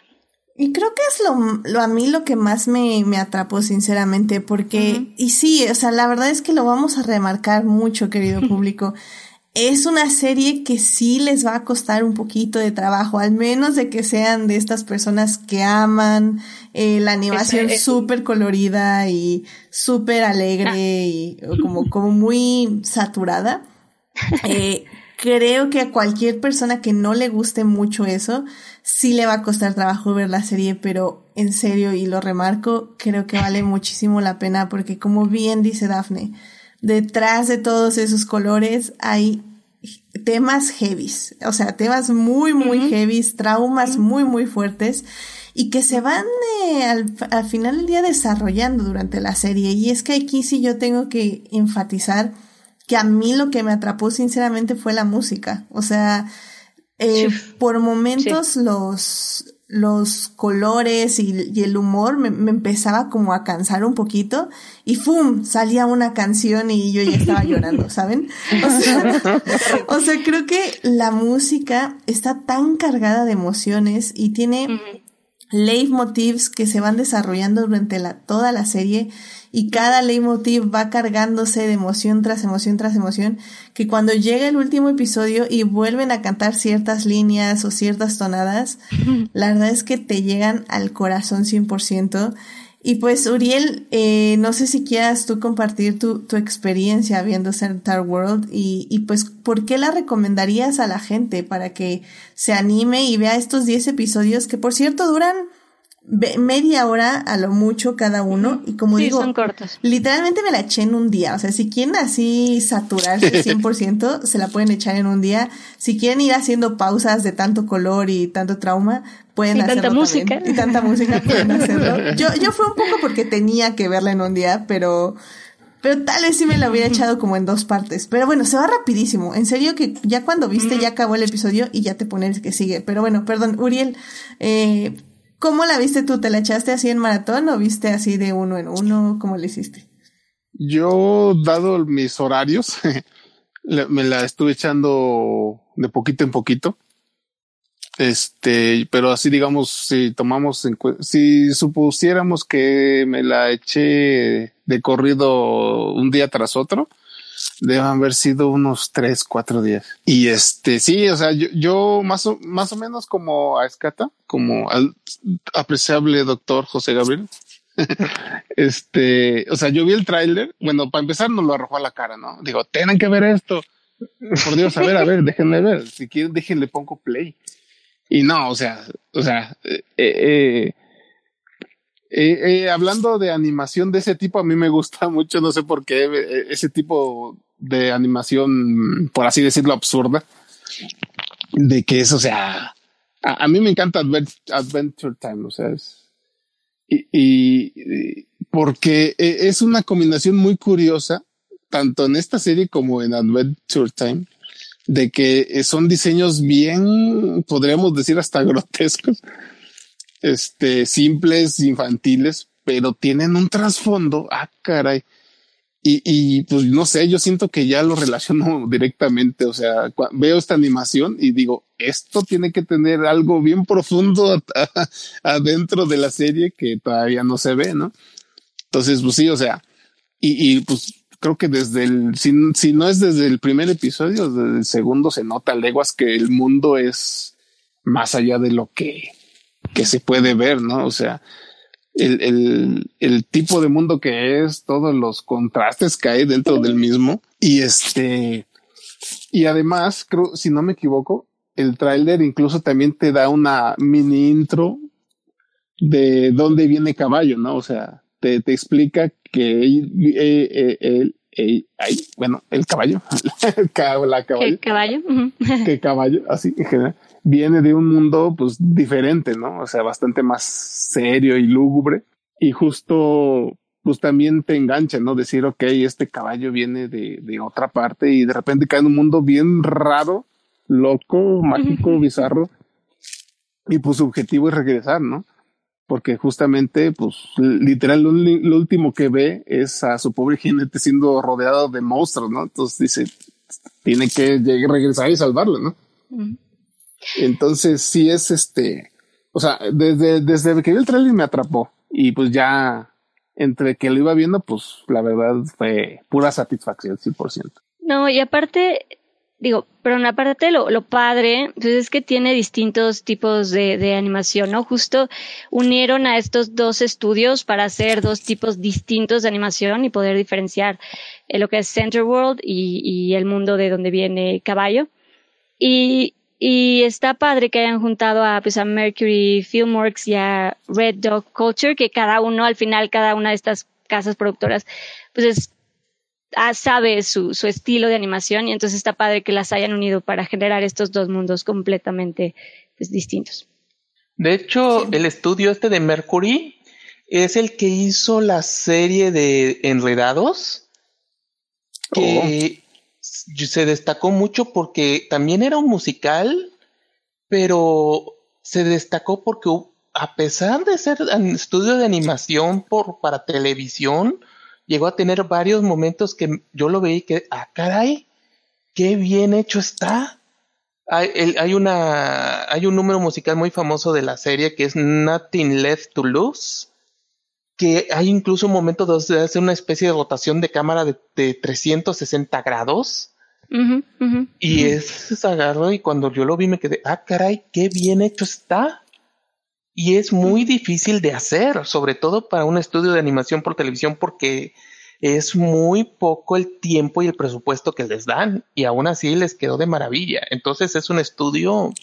Y creo que es lo, lo, a mí lo que más me, me atrapó, sinceramente, porque, y sí, o sea, la verdad es que lo vamos a remarcar mucho, querido público es una serie que sí les va a costar un poquito de trabajo, al menos de que sean de estas personas que aman eh, la animación súper colorida y súper alegre ah. y como, como muy saturada. Eh, creo que a cualquier persona que no le guste mucho eso, sí le va a costar trabajo ver la serie, pero en serio, y lo remarco, creo que vale muchísimo la pena porque como bien dice Daphne, detrás de todos esos colores hay temas heavies, o sea, temas muy, muy heavy, heavies, traumas muy, muy fuertes y que se van eh, al, al, final del día desarrollando durante la serie. Y es que aquí sí yo tengo que enfatizar que a mí lo que me atrapó sinceramente fue la música. O sea, eh, por momentos los, los colores y, el humor me, empezaba como a cansar un poquito y ¡fum! salía una canción y yo ya estaba llorando, ¿saben? O sea, creo que la música está tan cargada de emociones y tiene leitmotivs que se van desarrollando durante la, toda la serie y cada leitmotiv va cargándose de emoción tras emoción tras emoción, que cuando llega el último episodio y vuelven a cantar ciertas líneas o ciertas tonadas, la verdad es que te llegan al corazón 100%. Y pues, Uriel, eh, no sé si quieras tú compartir tu, tu experiencia viendo Center World y, y pues, ¿por qué la recomendarías a la gente para que se anime y vea estos 10 episodios que, por cierto, duran media hora a lo mucho cada uno y como digo, son cortos. literalmente me la eché en un día, o sea, si quieren así saturarse 100%, se la pueden echar en un día, si quieren ir haciendo pausas de tanto color y tanto trauma, pueden y hacerlo tanta música. y tanta música pueden hacerlo. Yo, yo fue un poco porque tenía que verla en un día, pero pero tal vez sí me la hubiera echado como en dos partes. Pero bueno, se va rapidísimo. En serio que ya cuando viste ya acabó el episodio y ya te pones que sigue. Pero bueno, perdón, Uriel, eh, ¿Cómo la viste tú? ¿Te la echaste así en maratón o viste así de uno en uno? ¿Cómo le hiciste? Yo, dado mis horarios, me la estuve echando de poquito en poquito. Este, pero así digamos, si tomamos si supusiéramos que me la eché de corrido un día tras otro, deben haber sido unos tres, cuatro días. Y este, sí, o sea, yo, yo más o, más o menos como a escata, como al apreciable doctor José Gabriel. este, o sea, yo vi el tráiler, bueno, para empezar nos lo arrojó a la cara, ¿no? Digo, tienen que ver esto. Por Dios, a ver, a ver, déjenme ver. Si quieren, déjenle pongo play. y no, o sea, o sea, eh, eh, eh, hablando de animación de ese tipo, a mí me gusta mucho, no sé por qué, ese tipo de animación, por así decirlo, absurda, de que es, o sea, a, mí me encanta Adventure, Time, o sea, es, y, y, porque es una combinación muy curiosa, tanto en esta serie como en Adventure Time, de que son diseños bien, podríamos decir hasta grotescos, este, simples, infantiles, pero tienen un trasfondo, ah, caray. Y, y pues no sé, yo siento que ya lo relaciono directamente, o sea, veo esta animación y digo, esto tiene que tener algo bien profundo adentro de la serie que todavía no se ve, ¿no? Entonces, pues sí, o sea, y, y pues creo que desde el, si, si, no es desde el primer episodio, desde el segundo se nota leguas que el mundo es más allá de lo que, que se puede ver, ¿no? O sea, el, el, el tipo de mundo que es, todos los contrastes que hay dentro del mismo. Y este, y además, creo, si no me equivoco, el tráiler incluso también te da una mini intro de dónde viene caballo, ¿no? O sea, te, te explica que eh, eh, eh, bueno, el caballo, la caballo, el caballo, que caballo, así en general, viene de un mundo pues diferente, ¿no? O sea, bastante más serio y lúgubre y justo pues también te engancha, ¿no? Decir, ok, este caballo viene de, de otra parte y de repente cae en un mundo bien raro, loco, mágico, bizarro y pues su objetivo es regresar, ¿no? porque justamente, pues, literal, lo, último que ve es a su pobre jinete siendo rodeado de monstruos, ¿no? Entonces dice, tiene que regresar y salvarlo, ¿no? Entonces, sí es este, o sea, desde, desde que vi el trailer me atrapó y pues ya entre que lo iba viendo, pues la verdad fue pura satisfacción, 100%. No, y aparte, digo, pero aparte lo, lo padre, pues es que tiene distintos tipos de, de, animación, ¿no? Justo unieron a estos dos estudios para hacer dos tipos distintos de animación y poder diferenciar eh, lo que es Center World y, y, el mundo de donde viene Caballo. Y, y está padre que hayan juntado a, pues, a Mercury Filmworks y a Red Dog Culture, que cada uno, al final, cada una de estas casas productoras, pues es Ah, sabe su, su estilo de animación y entonces está padre que las hayan unido para generar estos dos mundos completamente pues, distintos. De hecho, el estudio este de Mercury es el que hizo la serie de Enredados, que oh. Se destacó mucho porque también era un musical, pero se destacó porque a pesar de ser un estudio de animación por, para televisión, llegó a tener varios momentos que yo lo veí que, ah, caray, qué bien hecho está. Hay, hay, una, hay un número musical muy famoso de la serie que es Nothing Left to Lose, que hay incluso un momento donde hace una especie de rotación de cámara de, de 360 grados. y es agarro y cuando yo lo vi me quedé, ah, caray, qué bien hecho está. Y es muy difícil de hacer, sobre todo para un estudio de animación por televisión, porque es muy poco el tiempo y el presupuesto que les dan, y aún así les quedó de maravilla. Entonces es un estudio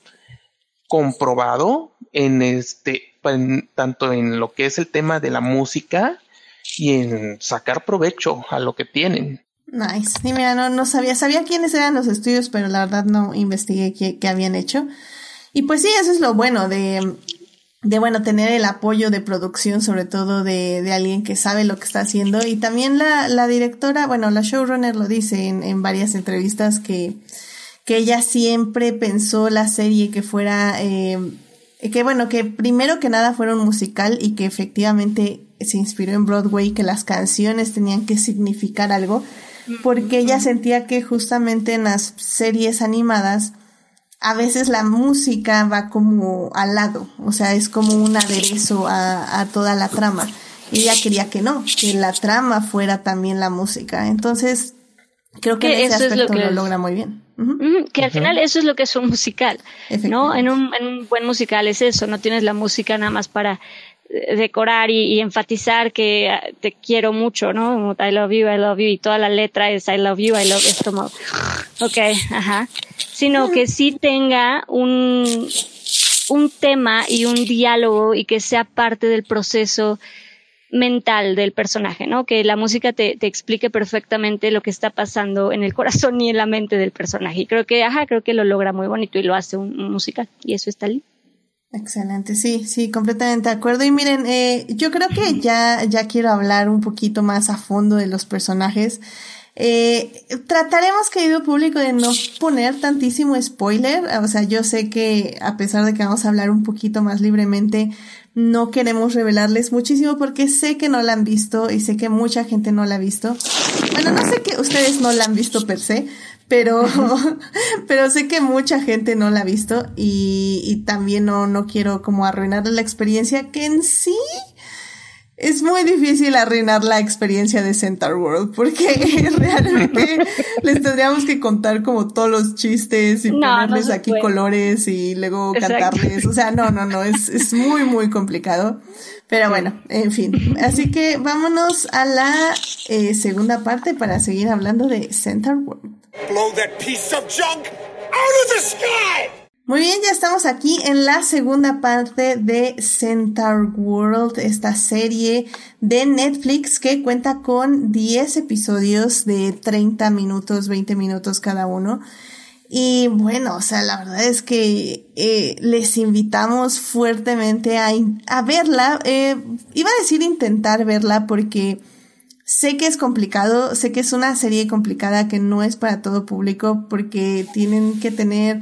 comprobado en este, tanto en lo que es el tema de la música y en sacar provecho a lo que tienen. Nice. Sí, mira, no, no sabía, sabía quiénes eran los estudios, pero la verdad no investigué qué, qué habían hecho. Y pues sí, eso es lo bueno de, de bueno, tener el apoyo de producción, sobre todo de, de alguien que sabe lo que está haciendo. Y también la, la directora, bueno, la showrunner lo dice en, en varias entrevistas que, que ella siempre pensó la serie que fuera, eh, que bueno, que primero que nada fuera un musical y que efectivamente se inspiró en Broadway, que las canciones tenían que significar algo, porque ella sentía que justamente en las series animadas, a veces la música va como al lado, o sea, es como un aderezo a, a toda la trama. Y ella quería que no, que la trama fuera también la música. Entonces, creo que, ese aspecto lo, logra muy bien. Que al final eso es lo que es un musical, ¿no? En un, en un buen musical es eso, no tienes la música nada más para decorar y, enfatizar que ah, te quiero mucho, ¿no? I love you, I love you, y toda la letra es I love you, I love you, es como, ok, ajá. Sino que sí tenga un, un tema y un diálogo y que sea parte del proceso mental del personaje, ¿no? Que la música te, explique perfectamente lo que está pasando en el corazón y en la mente del personaje. Y creo que, ajá, creo que lo logra muy bonito y lo hace un, un musical. Y eso está lindo. Excelente, sí, sí, completamente de acuerdo. Y miren, eh, yo creo que ya, ya quiero hablar un poquito más a fondo de los personajes. Eh, trataremos, querido público, de no poner tantísimo spoiler. O sea, yo sé que a pesar de que vamos a hablar un poquito más libremente, no queremos revelarles muchísimo porque sé que no la han visto y sé que mucha gente no la ha visto. Bueno, no sé que ustedes no la han visto per se, pero, pero sé que mucha gente no la ha visto y, y también no, no quiero como arruinar la experiencia que en sí es muy difícil arruinar la experiencia de Centaur World porque realmente les tendríamos que contar como todos los chistes y ponerles aquí colores y luego cantarles. O sea, no, no, no, es, es muy, muy complicado. Pero bueno, en fin. Así que vámonos a la eh, segunda parte para seguir hablando de Centaur World. Blow that piece of junk out of the sky! Muy bien, ya estamos aquí en la segunda parte de Centaur World, esta serie de Netflix que cuenta con 10 episodios de 30 minutos, 20 minutos cada uno. Y bueno, o sea, la verdad es que eh, les invitamos fuertemente a, verla. Eh, iba a decir intentar verla porque sé que es complicado, sé que es una serie complicada que no es para todo público porque tienen que tener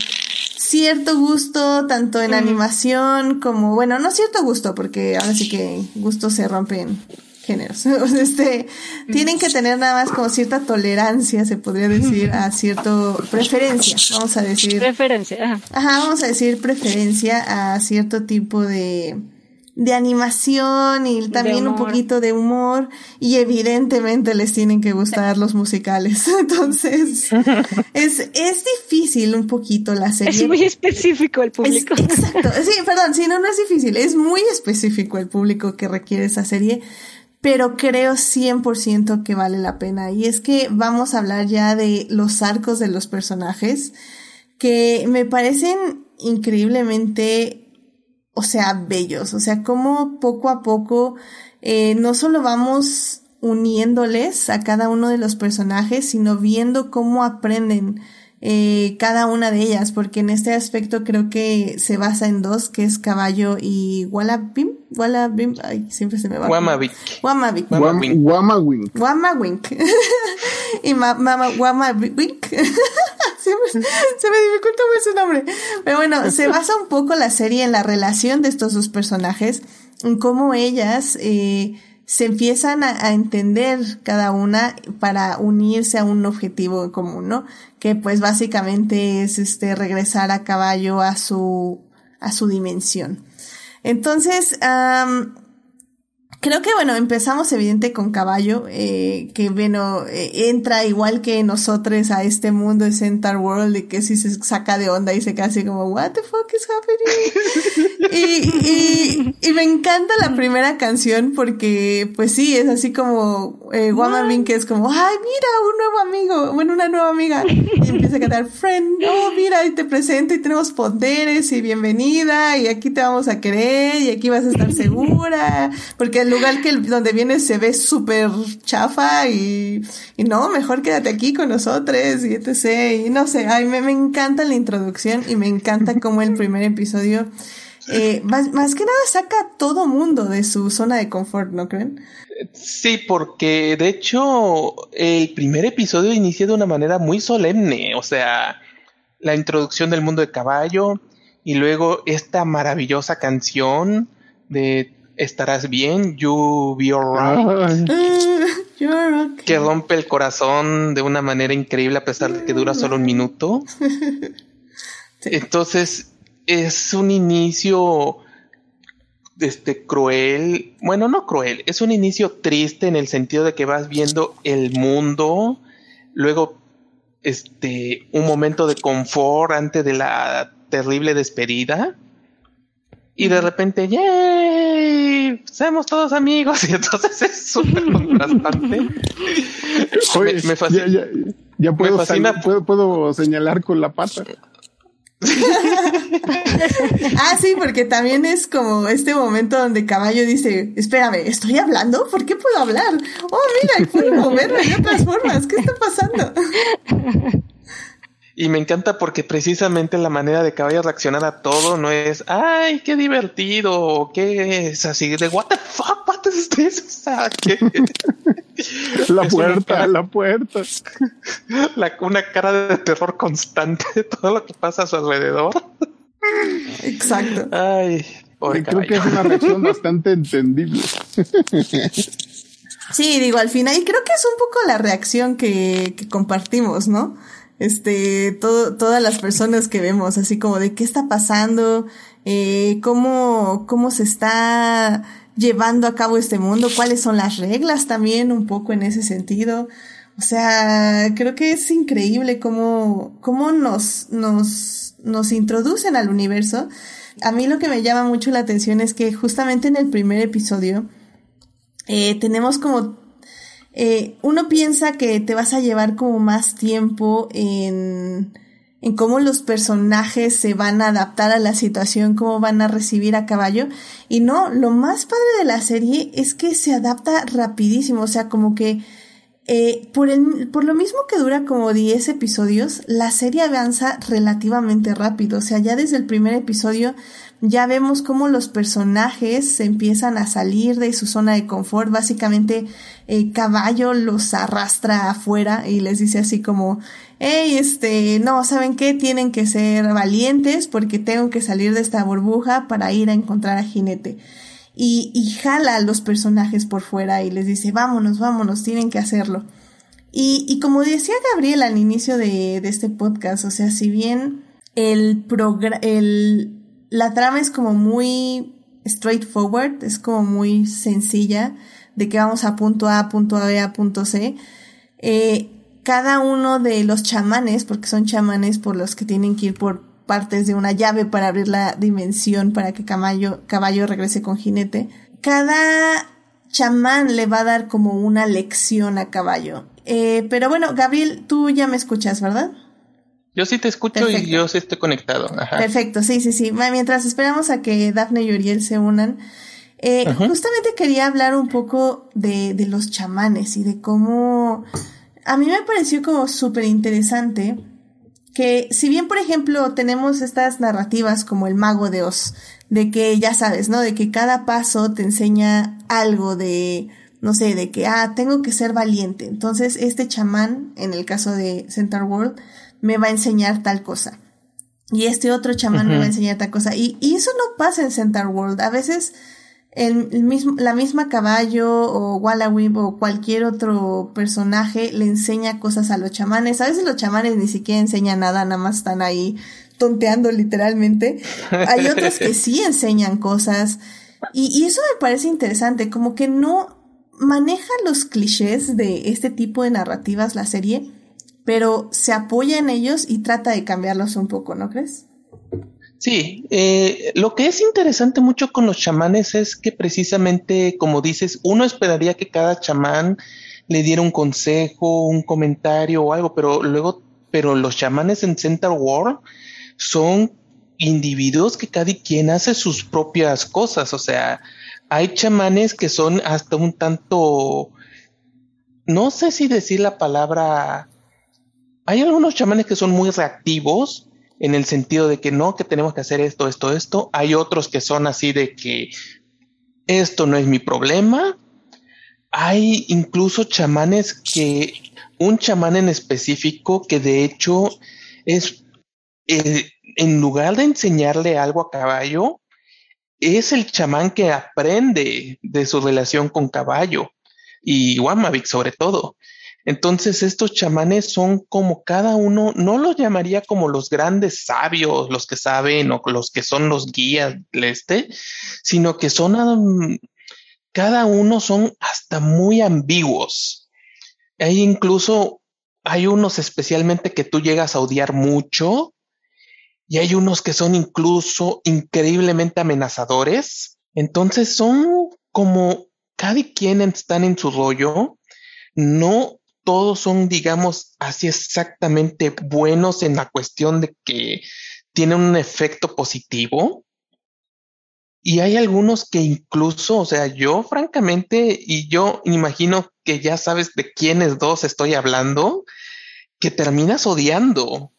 cierto gusto, tanto en animación como, bueno, no cierto gusto, porque ahora sí que gusto se rompen géneros. este, tienen que tener nada más como cierta tolerancia, se podría decir, a cierto preferencia, vamos a decir. Preferencia, ajá. Ajá, vamos a decir preferencia a cierto tipo de, de animación y también un poquito de humor y evidentemente les tienen que gustar los musicales. Entonces, es, es difícil un poquito la serie. Es muy específico el público. exacto. Sí, perdón, sí, no, no es difícil. Es muy específico el público que requiere esa serie, pero creo 100% que vale la pena. Y es que vamos a hablar ya de los arcos de los personajes que me parecen increíblemente o sea, bellos, o sea, como poco a poco eh, no solo vamos uniéndoles a cada uno de los personajes, sino viendo cómo aprenden eh, cada una de ellas, porque en este aspecto creo que se basa en dos, que es Caballo y Wallabim. Wallabim, ay, siempre se me va. Wamavik. Wamavik. Wamawink. Wamawink. y Mama Wamawink. se, me, se me dificulta mucho su nombre. Pero bueno, se basa un poco la serie en la relación de estos dos personajes, en cómo ellas eh, se empiezan a, entender cada una para unirse a un objetivo en común, ¿no? Que pues básicamente es este regresar a caballo a su a su dimensión. Entonces, Creo que bueno, empezamos evidente con Caballo, eh, que bueno, eh, entra igual que nosotros a este mundo de Centaur World y que si se saca de onda y se queda así como, what the fuck is happening? y, y, y, me encanta la primera canción porque pues sí, es así como eh, Wamamin que es como, ay mira, un nuevo amigo, bueno, una nueva amiga. Y empieza a cantar, friend, oh mira, y te presento y tenemos poderes y bienvenida y aquí te vamos a querer y aquí vas a estar segura, porque el lugar que donde vienes se ve súper chafa y, y, no, mejor quédate aquí con nosotros y etc. Y no sé, ay, me, encanta la introducción y me encanta como el primer episodio, eh, más, más que nada saca a todo mundo de su zona de confort, ¿no creen? Sí, porque de hecho el primer episodio inicia de una manera muy solemne, o sea, la introducción del mundo de caballo y luego esta maravillosa canción de estarás bien, you be alright. Que rompe el corazón de una manera increíble a pesar de que dura solo un minuto. Entonces, es un inicio este cruel, bueno, no cruel, es un inicio triste en el sentido de que vas viendo el mundo, luego este un momento de confort antes de la terrible despedida y de repente, Seamos todos amigos. Y entonces es súper contrastante. me, fascina. Ya, puedo, puedo, puedo, señalar con la pata. ah, sí, porque también es como este momento donde Caballo dice, espérame, ¿estoy hablando? ¿Por qué puedo hablar? Oh, mira, y puedo moverme de otras formas. ¿Qué está pasando? Y me encanta porque precisamente la manera de Caballo reaccionar a todo no es, ay, qué divertido, qué es así de, what the fuck, what is this? la puerta, la puerta. La, una cara de terror constante de todo lo que pasa a su alrededor. Exacto. Ay, Creo que es una reacción bastante entendible. Sí, digo, al final, y creo que es un poco la reacción que, que compartimos, ¿no? Este, todo, todas las personas que vemos, así como de qué está pasando, eh, cómo, cómo se está llevando a cabo este mundo, cuáles son las reglas también, un poco en ese sentido. O sea, creo que es increíble cómo, cómo nos, nos, nos introducen al universo. A mí lo que me llama mucho la atención es que justamente en el primer episodio eh, tenemos como eh, uno piensa que te vas a llevar como más tiempo en, en cómo los personajes se van a adaptar a la situación, cómo van a recibir a caballo. Y no, lo más padre de la serie es que se adapta rapidísimo, o sea, como que eh, por, el, por lo mismo que dura como 10 episodios, la serie avanza relativamente rápido, o sea, ya desde el primer episodio ya vemos cómo los personajes se empiezan a salir de su zona de confort. Básicamente, el caballo los arrastra afuera y les dice así como, hey, este, no, ¿saben qué? Tienen que ser valientes porque tengo que salir de esta burbuja para ir a encontrar a Jinete. Y, y jala a los personajes por fuera y les dice, vámonos, vámonos, tienen que hacerlo. Y, y como decía Gabriel al inicio de, de este podcast, o sea, si bien el, el la trama es como muy straightforward, es como muy sencilla, de que vamos a punto A, punto B, a punto C. Eh, cada uno de los chamanes, porque son chamanes por los que tienen que ir por partes de una llave para abrir la dimensión para que caballo, caballo regrese con jinete, cada chamán le va a dar como una lección a caballo. Eh, pero bueno, Gabriel, tú ya me escuchas, ¿verdad? Yo sí te escucho y yo sí estoy conectado. Perfecto, sí, sí, sí. Mientras esperamos a que Dafne y Uriel se unan, eh, justamente quería hablar un poco de, de los chamanes y de cómo a mí me pareció como súper interesante que si bien, por ejemplo, tenemos estas narrativas como el mago de Oz, de que ya sabes, ¿no? De que cada paso te enseña algo de, no sé, de que, ah, tengo que ser valiente. Entonces, este chamán, en el caso de Center World, me va a enseñar tal cosa. Y este otro chamán me va a enseñar tal cosa. Y, y, eso no pasa en Center World. A veces el, mismo, la misma caballo o Wallawib o cualquier otro personaje le enseña cosas a los chamanes. A veces los chamanes ni siquiera enseñan nada, nada más están ahí tonteando literalmente. Hay otros que sí enseñan cosas. Y, y eso me parece interesante, como que no maneja los clichés de este tipo de narrativas la serie, pero se apoya en ellos y trata de cambiarlos un poco, ¿no crees? Sí, eh, lo que es interesante mucho con los chamanes es que precisamente, como dices, uno esperaría que cada chamán le diera un consejo, un comentario o algo, pero luego, pero los chamanes en Center World son individuos que cada quien hace sus propias cosas, o sea, hay chamanes que son hasta un tanto, no sé si decir la palabra hay algunos chamanes que son muy reactivos en el sentido de que no, que tenemos que hacer esto, esto, esto. Hay otros que son así de que esto no es mi problema. Hay incluso chamanes que, un chamán en específico que de hecho es, eh, en lugar de enseñarle algo a caballo, es el chamán que aprende de su relación con caballo y Wamavik sobre todo. Entonces estos chamanes son como cada uno, no los llamaría como los grandes sabios, los que saben o los que son los guías del este, sino que son, cada uno son hasta muy ambiguos. Hay incluso, hay unos especialmente que tú llegas a odiar mucho y hay unos que son incluso increíblemente amenazadores. Entonces son como cada quien están en su rollo, no todos son, digamos, así exactamente buenos en la cuestión de que tienen un efecto positivo. Y hay algunos que incluso, o sea, yo francamente, y yo imagino que ya sabes de quiénes dos estoy hablando, que terminas odiando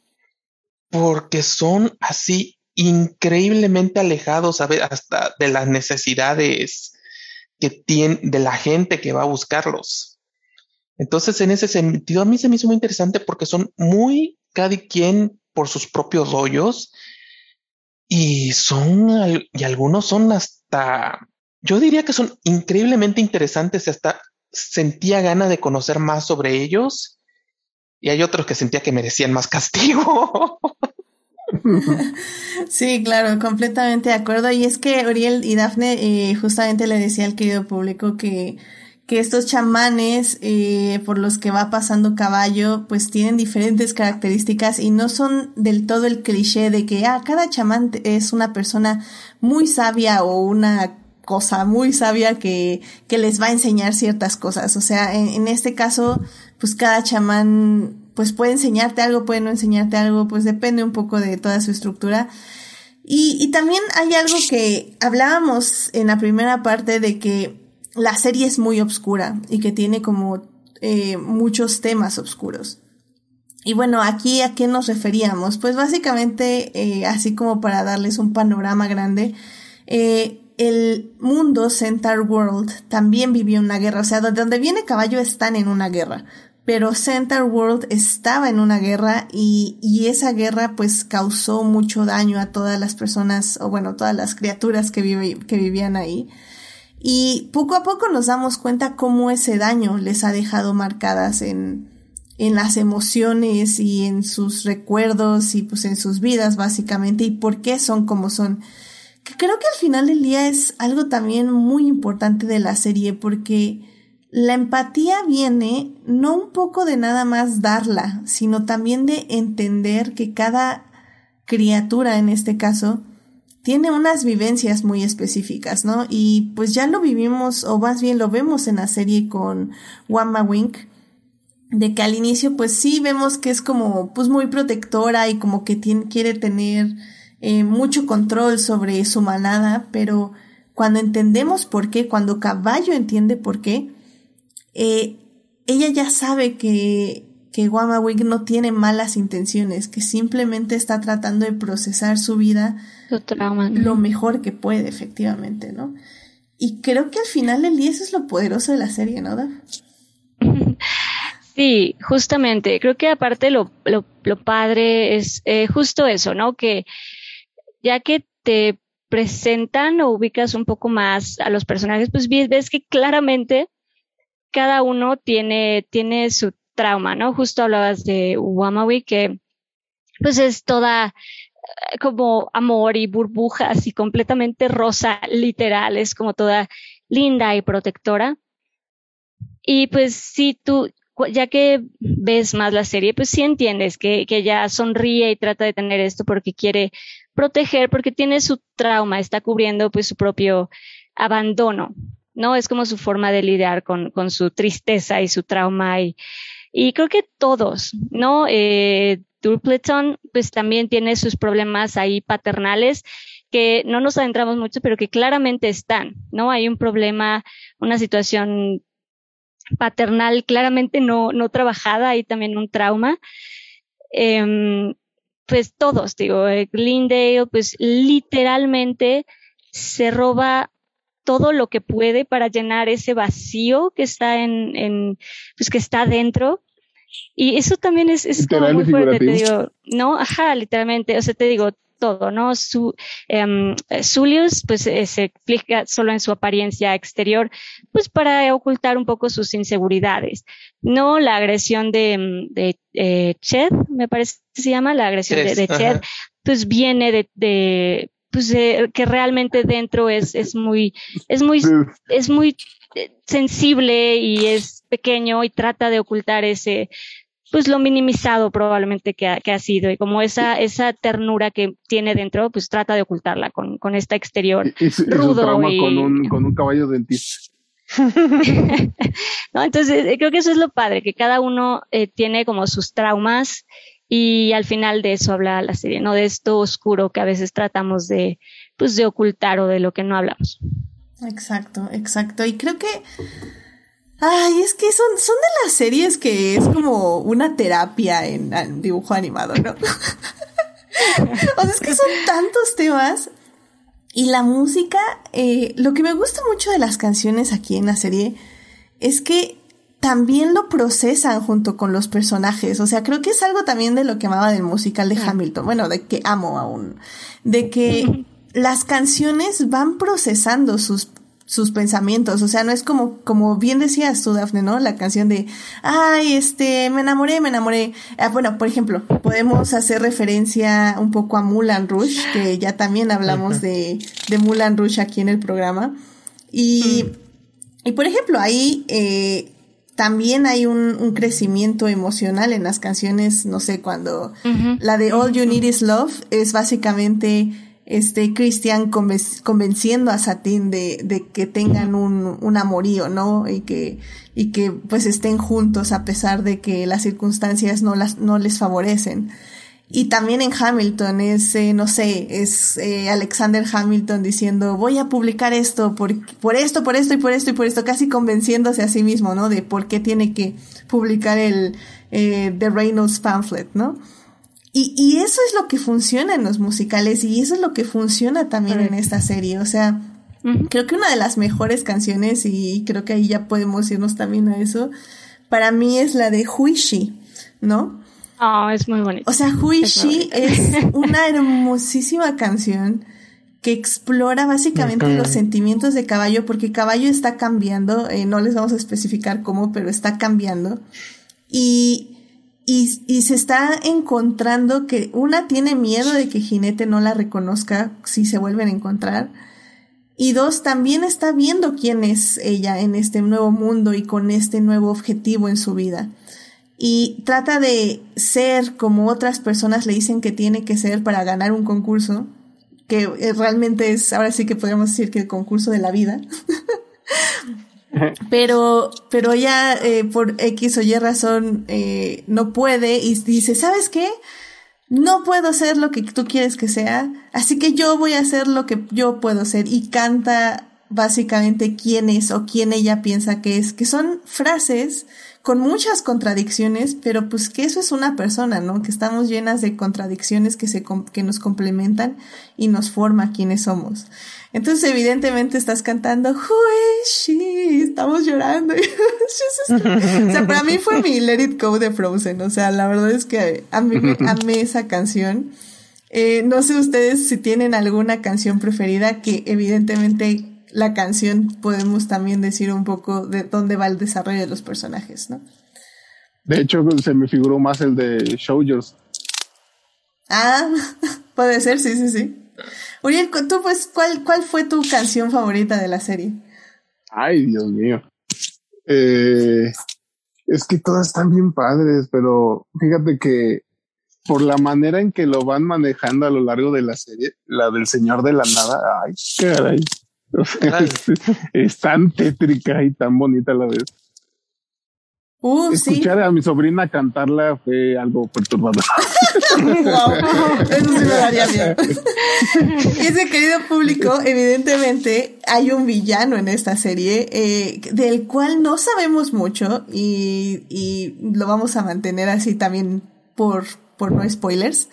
porque son así increíblemente alejados ver, hasta de las necesidades que tiene de la gente que va a buscarlos. Entonces, en ese sentido, a mí se me hizo muy interesante porque son muy cada quien por sus propios rollos y son, y algunos son hasta, yo diría que son increíblemente interesantes hasta sentía gana de conocer más sobre ellos y hay otros que sentía que merecían más castigo. Sí, claro, completamente de acuerdo. Y es que Uriel y Dafne eh, justamente le decía al querido público que, que estos chamanes eh, por los que va pasando caballo, pues tienen diferentes características y no son del todo el cliché de que ah, cada chamán es una persona muy sabia o una cosa muy sabia que, que les va a enseñar ciertas cosas. O sea, en, en este caso, pues cada chamán pues puede enseñarte algo, puede no enseñarte algo, pues depende un poco de toda su estructura. Y, y también hay algo que hablábamos en la primera parte de que la serie es muy oscura y que tiene como eh, muchos temas oscuros. Y bueno, aquí a qué nos referíamos? Pues básicamente, eh, así como para darles un panorama grande, eh, el mundo Centaur World también vivió una guerra, o sea, donde viene caballo están en una guerra pero Center World estaba en una guerra y, y, esa guerra pues causó mucho daño a todas las personas, o bueno, todas las criaturas que, que vivían ahí. Y poco a poco nos damos cuenta cómo ese daño les ha dejado marcadas en, en las emociones y en sus recuerdos y pues en sus vidas básicamente y por qué son como son. Que creo que al final del día es algo también muy importante de la serie porque la empatía viene no un poco de nada más darla, sino también de entender que cada criatura en este caso tiene unas vivencias muy específicas, ¿no? Y pues ya lo vivimos, o más bien lo vemos en la serie con Wamma Wink, de que al inicio pues sí vemos que es como pues muy protectora y como que tiene, quiere tener eh, mucho control sobre su manada, pero cuando entendemos por qué, cuando Caballo entiende por qué, eh, ella ya sabe que, que Wig no tiene malas intenciones, que simplemente está tratando de procesar su vida lo mejor que puede, efectivamente, ¿no? Y creo que al final el día eso es lo poderoso de la serie, ¿no? Sí, justamente. Creo que aparte lo, lo, lo padre es eh, justo eso, ¿no? Que ya que te presentan o ubicas un poco más a los personajes, pues ves que claramente cada uno tiene, tiene su trauma, ¿no? Justo hablabas de Wamawi, que pues es toda eh, como amor y burbujas y completamente rosa, literal, es como toda linda y protectora. Y pues si tú, ya que ves más la serie, pues sí entiendes que, que ella sonríe y trata de tener esto porque quiere proteger, porque tiene su trauma, está cubriendo pues su propio abandono. ¿no? Es como su forma de lidiar con, con su tristeza y su trauma y, y creo que todos, ¿no? Eh, Durpleton pues también tiene sus problemas ahí paternales que no nos adentramos mucho, pero que claramente están, ¿no? Hay un problema, una situación paternal claramente no, no trabajada, hay también un trauma. Eh, pues todos, digo, eh, Glendale, pues literalmente se roba todo lo que puede para llenar ese vacío que está en, en pues que está dentro. Y eso también es, es como muy fuerte, te digo, no, ajá, literalmente, o sea, te digo todo, ¿no? Su, um, pues eh, se explica solo en su apariencia exterior, pues para ocultar un poco sus inseguridades. No la agresión de, de eh, Ched, me parece que se llama, la agresión de, de Ched, pues viene de, de pues eh, que realmente dentro es, es muy, es muy, es muy eh, sensible y es pequeño y trata de ocultar ese, pues lo minimizado probablemente que ha, que ha sido y como esa, esa ternura que tiene dentro, pues trata de ocultarla con, con esta exterior rudo y... con un, con un caballo dentista. no, entonces eh, creo que eso es lo padre, que cada uno tiene como sus traumas Y al final de eso habla la serie, ¿no? De esto oscuro que a veces tratamos de, pues, de ocultar o de lo que no hablamos. Exacto, exacto. Y creo que Ay, es que son, son de las series que es como una terapia en, dibujo animado, ¿no? o sea, es que son tantos temas. Y la música, eh, lo que me gusta mucho de las canciones aquí en la serie es que también lo procesan junto con los personajes. O sea, creo que es algo también de lo que amaba del musical de Hamilton. Bueno, de que amo aún. De que las canciones van procesando sus sus pensamientos, o sea, no es como, como bien decías tú, Dafne, ¿no? La canción de, ay, este, me enamoré, me enamoré. Ah, bueno, por ejemplo, podemos hacer referencia un poco a Mulan Rush, que ya también hablamos de, de Mulan Rush aquí en el programa. Y, y por ejemplo, ahí, eh, también hay un, un, crecimiento emocional en las canciones, no sé, cuando la de All You Need Is Love es básicamente este Christian convenciendo a Satín de, de que tengan un, un, amorío, ¿no? Y que, y que pues estén juntos a pesar de que las circunstancias no las, no les favorecen. Y también en Hamilton es, eh, no sé, es eh, Alexander Hamilton diciendo, voy a publicar esto por, por esto, por esto y por esto y por esto, casi convenciéndose a sí mismo, ¿no? De por qué tiene que publicar el eh, The Reynolds pamphlet, ¿no? Y, y eso es lo que funciona en los musicales y eso es lo que funciona también en esta serie. O sea, creo que una de las mejores canciones, y creo que ahí ya podemos irnos también a eso, para mí es la de Huishi, ¿no? Ah, es muy bonito. O sea, Huishi es, una hermosísima canción que explora básicamente los sentimientos de caballo, porque caballo está cambiando, eh, no les vamos a especificar cómo, pero está cambiando. Y y, y, se está encontrando que una tiene miedo de que Jinete no la reconozca si se vuelven a encontrar. Y dos, también está viendo quién es ella en este nuevo mundo y con este nuevo objetivo en su vida. Y trata de ser como otras personas le dicen que tiene que ser para ganar un concurso, que eh, realmente es, ahora sí que podríamos decir que el concurso de la vida. pero, pero ella eh, por X o Y razón eh, no puede y dice, ¿sabes qué? No puedo ser lo que tú quieres que sea, así que yo voy a hacer lo que yo puedo ser y canta básicamente quién es o quién ella piensa que es, que son frases con muchas contradicciones, pero pues que eso es una persona, ¿no? Que estamos llenas de contradicciones que se que nos complementan y nos forma quienes somos. Entonces, evidentemente estás cantando, Who Estamos llorando. o sea, para mí fue mi Let It Go de Frozen. O sea, la verdad es que a mí me amé esa canción. Eh, no sé ustedes si tienen alguna canción preferida que evidentemente la canción podemos también decir un poco de dónde va el desarrollo de los personajes, ¿no? De hecho, se me figuró más el de Show Yours. Ah, puede ser, sí, sí, sí. Uriel, tú pues, ¿cuál, ¿cuál fue tu canción favorita de la serie? Ay, Dios mío. Eh, es que todas están bien padres, pero fíjate que por la manera en que lo van manejando a lo largo de la serie, la del Señor de la Nada, ay, caray. es, tan tétrica y tan bonita a la vez. Uh, Escuchar a mi sobrina cantarla fue algo perturbador. Eso sí me daría miedo. Ese querido público, evidentemente, hay un villano en esta serie eh, del cual no sabemos mucho y, y lo vamos a mantener así también por, por no spoilers.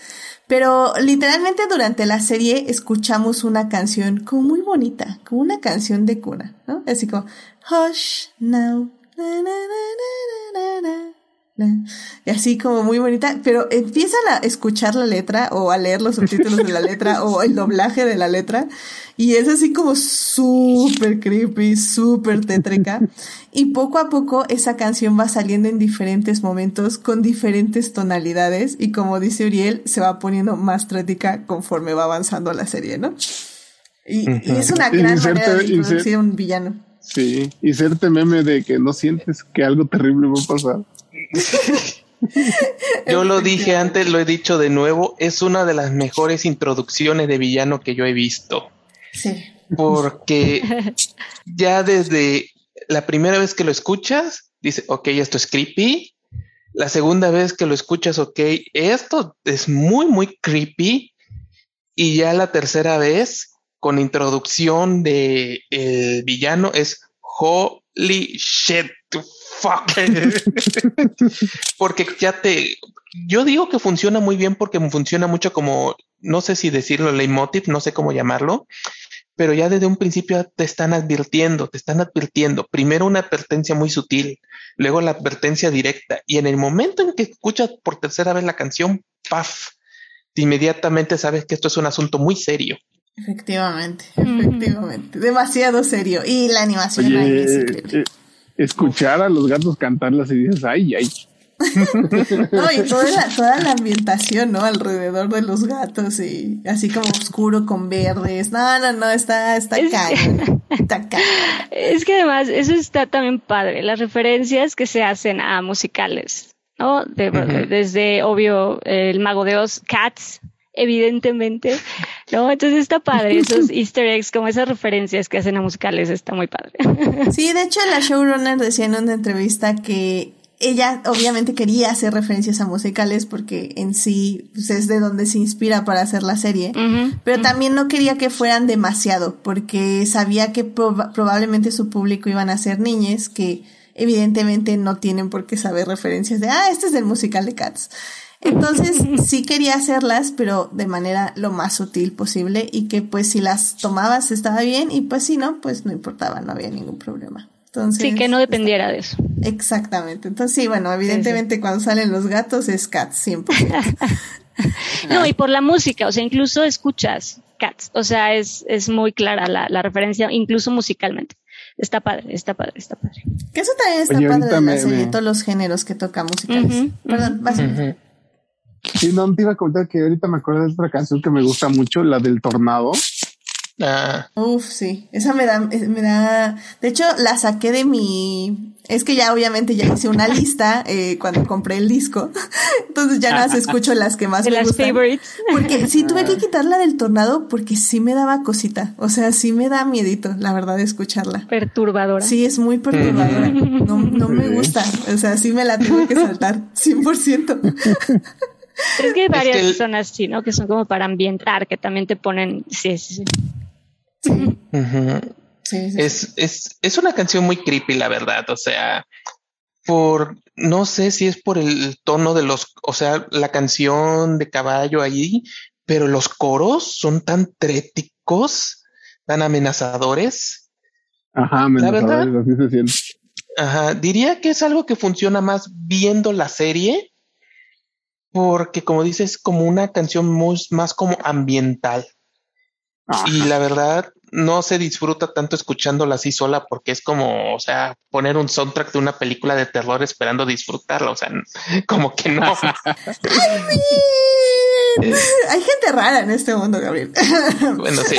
Pero literalmente durante la serie escuchamos una canción como muy bonita, como una canción de cuna, ¿no? Así como, Hush now. Y así como muy bonita, pero empiezan a escuchar la letra o a leer los subtítulos de la letra o el doblaje de la letra y es así como súper creepy, súper tétrica y poco a poco esa canción va saliendo en diferentes momentos con diferentes tonalidades y como dice Uriel se va poniendo más tétrica conforme va avanzando la serie, ¿no? Y, es una gran manera de introducir un villano. Sí, y serte meme de que no sientes que algo terrible va a pasar. yo lo dije antes, lo he dicho de nuevo, es una de las mejores introducciones de villano que yo he visto. Sí. Porque ya desde la primera vez que lo escuchas, dice, ok, esto es creepy, La segunda vez que lo escuchas, ok, esto es muy, muy creepy. Y ya la tercera vez, con introducción de el villano, es holy shit, fuck. porque ya te, yo digo que funciona muy bien porque funciona mucho como, no sé si decirlo leitmotiv, no sé cómo llamarlo, pero ya desde un principio te están advirtiendo, te están advirtiendo. Primero una advertencia muy sutil, luego la advertencia directa. Y en el momento en que escuchas por tercera vez la canción, ¡paf! Inmediatamente sabes que esto es un asunto muy serio. Efectivamente, efectivamente. Demasiado serio. Y la animación ahí es increíble. Eh, escuchar a los gatos cantarlas y dices, ay, ay. no, y toda la, toda la ambientación, ¿no? Alrededor de los gatos y así como oscuro con verdes. No, no, no, está, está es Está Es que además, eso está también padre, las referencias que se hacen a musicales, ¿no? Desde, obvio, el Mago de Oz, Cats, evidentemente, ¿no? Entonces está padre, esos easter eggs, como esas referencias que hacen a musicales, está muy padre. Sí, de hecho la showrunner decía en una entrevista que ella obviamente quería hacer referencias a musicales porque en sí pues, es de donde se inspira para hacer la serie, pero también no quería que fueran demasiado porque sabía que probablemente su público iban a ser niñas que evidentemente no tienen por qué saber referencias de, ah, este es del musical de Cats. Entonces sí quería hacerlas, pero de manera lo más sutil posible y que pues si las tomabas estaba bien y pues si no, pues no importaba, no había ningún problema sí, que no dependiera de eso. Exactamente. Entonces, sí, bueno, evidentemente cuando salen los gatos es Cats, 100%. no, y por la música, o sea, incluso escuchas Cats, o sea, es, es muy clara la, la referencia, incluso musicalmente. Está padre, está padre, está padre. Que eso también está padre de la serie, todos los géneros que toca musicales. Perdón, vas Sí, no, te iba a contar que ahorita me acuerdo de otra canción que me gusta mucho, la del tornado. Ah. Uf, sí. Esa me da, me da. De hecho, la saqué de mi. Es que ya obviamente ya hice una lista eh, cuando compré el disco. Entonces ya nada más escucho las que más de me las gustan. favorites. Porque sí tuve que quitarla del tornado porque sí me daba cosita. O sea, sí me da miedito, la verdad, de escucharla. Perturbadora. Sí, es muy perturbadora. No, no me gusta. O sea, sí me la tengo que saltar. 100%. Es que hay varias es son así, ¿no? Que son como para ambientar, que también te ponen. Sí, sí, sí. Es, es, es una canción muy creepy, la verdad. O sea, por no sé si es por el tono de los, o sea, la canción de caballo ahí, pero los coros son tan tréticos, tan amenazadores. Ajá, amenazadores, así se siente. Ajá, diría que es algo que funciona más viendo la serie, porque como dices, como una canción muy, más como ambiental. Y la verdad, no se disfruta tanto escuchándola así sola porque es como, o sea, poner un soundtrack de una película de terror esperando disfrutarla. O sea, como que no. Hay gente rara en este mundo, Gabriel. bueno, sí.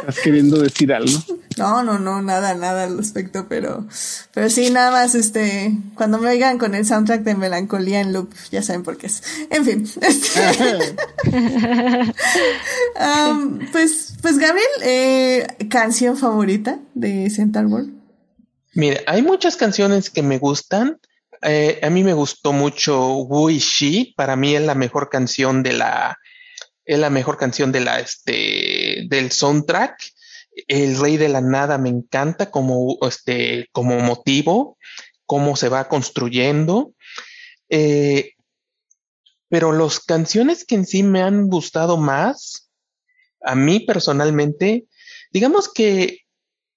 ¿Estás queriendo decir algo? No, no, no, nada, nada al respecto, pero, pero sí, nada más, este, cuando me oigan con el soundtrack de Melancolía en loop, ya saben por qué es. En fin. Este, um, pues, pues Gabriel, eh, canción favorita de Central World. Mire, hay muchas canciones que me gustan. Eh, a mí me gustó mucho Wu Shi. Para mí es la mejor canción de la, es la mejor canción de la, este, del soundtrack. El Rey de la Nada me encanta como, este, como motivo, cómo se va construyendo. Eh, pero las canciones que en sí me han gustado más, a mí personalmente, digamos que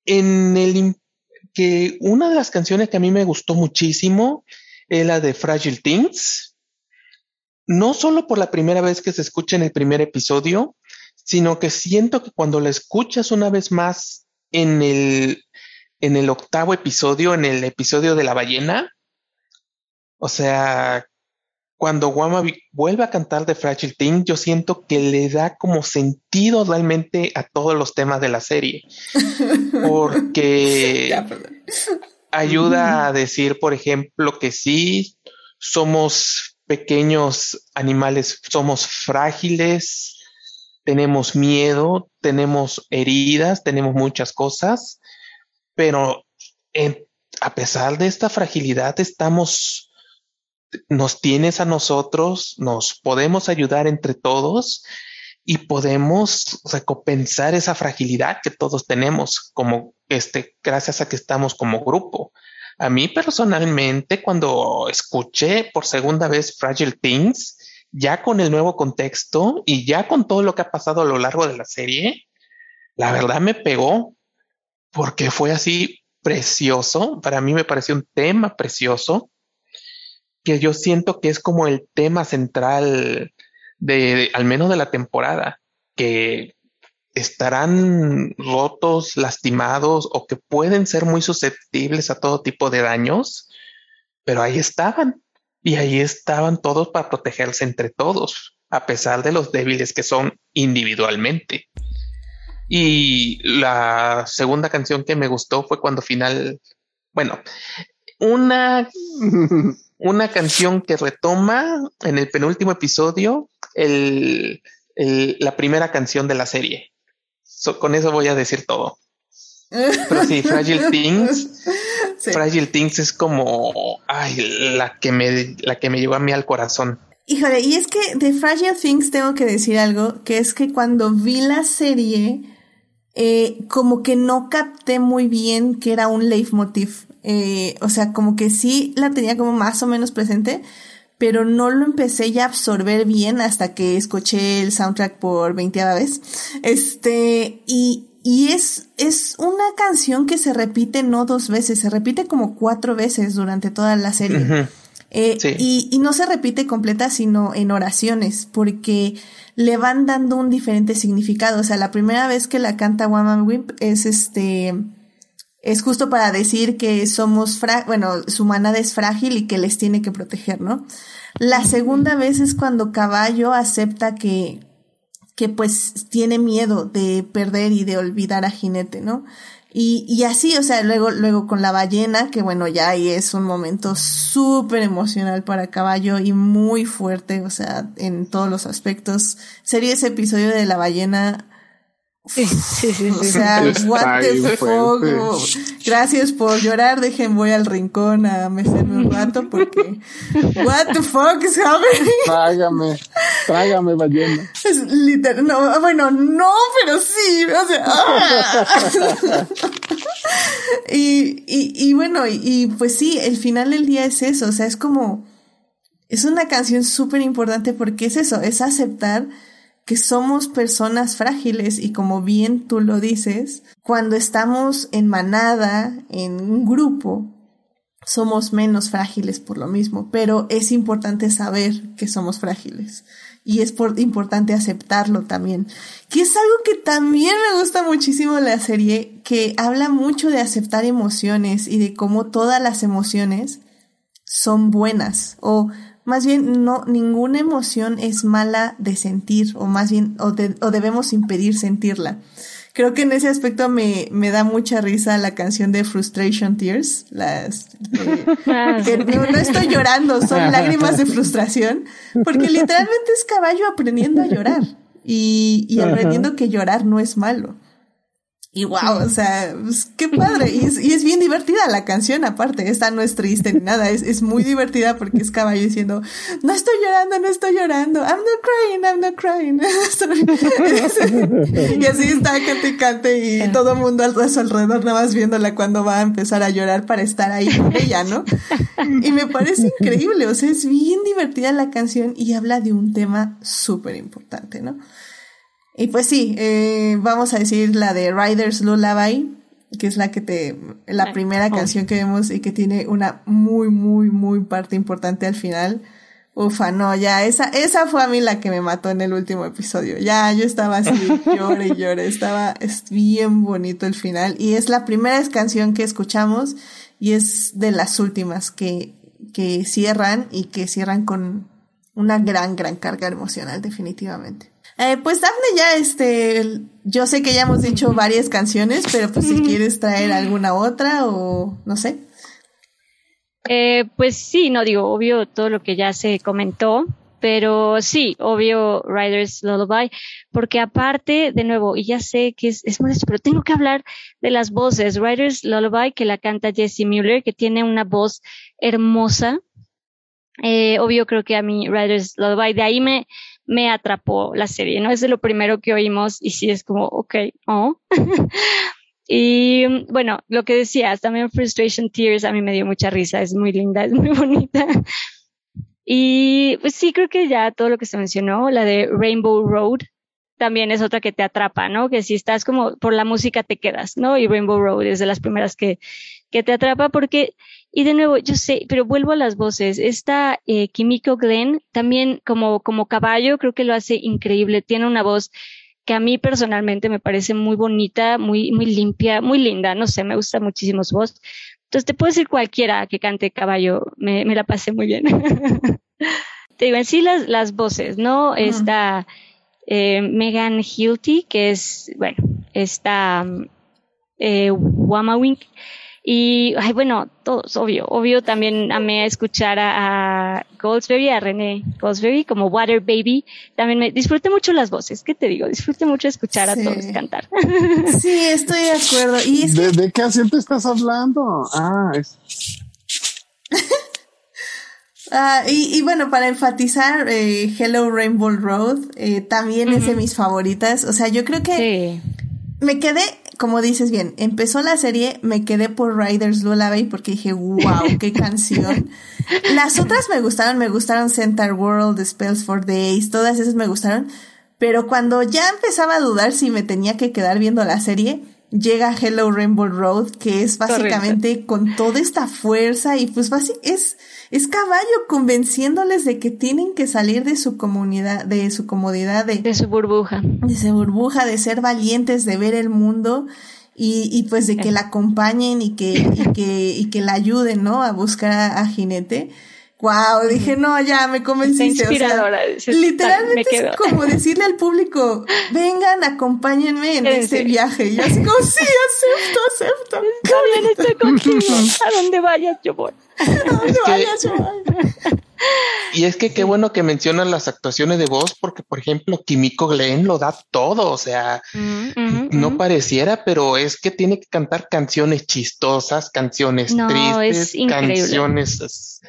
en el que una de las canciones que a mí me gustó muchísimo es la de Fragile Things. No solo por la primera vez que se escucha en el primer episodio, sino que siento que cuando la escuchas una vez más en el, en el octavo episodio, en el episodio de la ballena, o sea, cuando Guama vuelve a cantar de Fragile Thing, yo siento que le da como sentido realmente a todos los temas de la serie. Porque ayuda a decir, por ejemplo, que sí, somos pequeños animales, somos frágiles, tenemos miedo, tenemos heridas, tenemos muchas cosas, pero en a pesar de esta fragilidad, estamos, nos tienes a nosotros, nos podemos ayudar entre todos y podemos recompensar esa fragilidad que todos tenemos como este, gracias a que estamos como grupo. A mí personalmente, cuando escuché por segunda vez Fragile Things, ya con el nuevo contexto y ya con todo lo que ha pasado a lo largo de la serie, la verdad me pegó porque fue así precioso. Para mí me pareció un tema precioso que yo siento que es como el tema central de, al menos de la temporada, que estarán rotos, lastimados o que pueden ser muy susceptibles a todo tipo de daños, pero ahí estaban y ahí estaban todos para protegerse entre todos, a pesar de los débiles que son individualmente. Y la segunda canción que me gustó fue cuando final, bueno, una, una canción que retoma en el penúltimo episodio el, la primera canción de la serie. con eso voy a decir todo. Pero sí, Fragile Things. Fragile Things es como ay, la que me la que me llevó a mí al corazón. Híjole, y es que de Fragile Things tengo que decir algo, que es que cuando vi la serie, eh, como que no capté muy bien que era un leitmotiv. Eh, o sea, como que sí la tenía como más o menos presente, pero no lo empecé ya a absorber bien hasta que escuché el soundtrack por 20 vez. Este, y, y es, es una canción que se repite no dos veces, se repite como cuatro veces durante toda la serie. Eh, y, y no se repite completa, sino en oraciones, porque le van dando un diferente significado. O sea, la primera vez que la canta Woman Whip es este, es justo para decir que somos, bueno, su manada es frágil y que les tiene que proteger, ¿no? La segunda vez es cuando Caballo acepta que, que pues tiene miedo de perder y de olvidar a Jinete, ¿no? Y, y así, o sea, luego, luego con la ballena, que bueno, ya ahí es un momento súper emocional para caballo y muy fuerte, o sea, en todos los aspectos. Sería ese episodio de la ballena Sí, sí, sí, O sea, what the fuck. Gracias por llorar. Dejen, voy al rincón a mecerme un rato porque what the fuck is happening? Trágame, trágame ballena. Es literal, no, bueno, no, pero sí, o sea, ah. y, y, y bueno, y, y pues sí, el final del día es eso, o sea, es como, es una canción súper importante porque es eso, es aceptar que somos personas frágiles y como bien tú lo dices, cuando estamos en manada, en un grupo, somos menos frágiles por lo mismo, pero es importante saber que somos frágiles y es importante aceptarlo también, que es algo que también me gusta muchísimo la serie, que habla mucho de aceptar emociones y de cómo todas las emociones son buenas o más bien no, ninguna emoción es mala de sentir, o más bien, o, o debemos impedir sentirla. Creo que en ese aspecto me, me da mucha risa la canción de Frustration Tears, las, ah, que no, estoy llorando, son lágrimas de frustración, porque literalmente es caballo aprendiendo a llorar y, y aprendiendo que llorar no es malo. Y wow, o sea, pues, qué padre. Y es, y es, bien divertida la canción, aparte. Esta no es triste ni nada. Es, es muy divertida porque es caballo diciendo, no estoy llorando, no estoy llorando. I'm not crying, I'm not crying. y así está cante cante y todo el mundo a su alrededor nada más viéndola cuando va a empezar a llorar para estar ahí con ella, ¿no? Y me parece increíble. O sea, es bien divertida la canción y habla de un tema súper importante, ¿no? Y pues sí, eh, vamos a decir la de Riders Lullaby, que es la que te, la primera oh. canción que vemos y que tiene una muy, muy, muy parte importante al final. Ufa, no, ya, esa, esa fue a mí la que me mató en el último episodio. Ya, yo estaba así, llore y llore. Estaba, es bien bonito el final. Y es la primera canción que escuchamos y es de las últimas que, que cierran y que cierran con una gran, gran carga emocional, definitivamente. Eh, pues Dafne ya, este, yo sé que ya hemos dicho varias canciones, pero pues si quieres traer alguna otra o no sé. Eh, pues sí, no digo, obvio todo lo que ya se comentó. Pero sí, obvio, Riders Lullaby, porque aparte, de nuevo, y ya sé que es, es molesto, pero tengo que hablar de las voces. Riders Lullaby, que la canta Jessie Mueller, que tiene una voz hermosa. Eh, obvio, creo que a mí Riders Lullaby, de ahí me, me atrapó la serie, ¿no? Es de lo primero que oímos y sí es como, ok, oh. y bueno, lo que decías, también Frustration Tears a mí me dio mucha risa, es muy linda, es muy bonita. Y pues sí, creo que ya todo lo que se mencionó, la de Rainbow Road, también es otra que te atrapa, ¿no? Que si estás como por la música te quedas, ¿no? Y Rainbow Road es de las primeras que, que te atrapa porque, y de nuevo, yo sé, pero vuelvo a las voces. Esta eh, Kimiko Glenn, también como, como caballo, creo que lo hace increíble. Tiene una voz que a mí personalmente me parece muy bonita, muy, muy limpia, muy linda. No sé, me gusta muchísimo su voz. Entonces te puedo decir cualquiera que cante caballo, me, me la pasé muy bien. te digo, en sí las, las voces, ¿no? Está eh, Megan Hilty, que es, bueno, está eh, Wamawink. Y, ay, bueno, todos, obvio, obvio también amé escuchar a, a Goldsberry, a René Goldsberry, como Water Baby. También me disfruté mucho las voces, ¿qué te digo? Disfruté mucho escuchar a todos cantar. Sí, estoy de acuerdo. ¿Y ¿De, ¿De, qué acento estás hablando? Ah, es... Ah, y, y, bueno, para enfatizar, eh, Hello Rainbow Road eh, también uh -huh. es de mis favoritas. O sea, yo creo que sí. Me quedé, como dices bien, empezó la serie, me quedé por Riders Lullaby porque dije, wow, qué canción. Las otras me gustaron, me gustaron Center World, Spells for Days, todas esas me gustaron. Pero cuando ya empezaba a dudar si me tenía que quedar viendo la serie, llega Hello Rainbow Road, que es básicamente Correcto. con toda esta fuerza y pues básicamente es es caballo convenciéndoles de que tienen que salir de su comunidad, de su comodidad, de, de su burbuja. De su burbuja, de ser valientes, de ver el mundo y, y pues de que la acompañen y que, y que, y que la ayuden, ¿no? A buscar a, a Jinete. Wow, dije, no, ya me convenciste. inspiradora. O sea, literalmente es como decirle al público, vengan, acompáñenme en este sí. viaje. Y yo así como, sí, acepto, acepto. Está bien, estoy contigo. A donde vayas, yo voy. A donde vayas, yo voy. Y es que qué bueno que mencionan las actuaciones de voz, porque por ejemplo, Kimiko Glenn lo da todo, o sea, mm, mm, no mm. pareciera, pero es que tiene que cantar canciones chistosas, canciones no, tristes, es canciones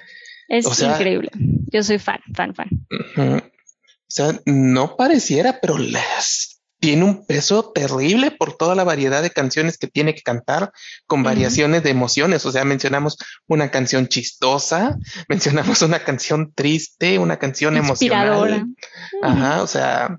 es o sea, increíble. Yo soy fan, fan, fan. Uh -huh. O sea, no pareciera, pero les tiene un peso terrible por toda la variedad de canciones que tiene que cantar con variaciones uh -huh. de emociones. O sea, mencionamos una canción chistosa, mencionamos una canción triste, una canción emocional. Ajá, o sea.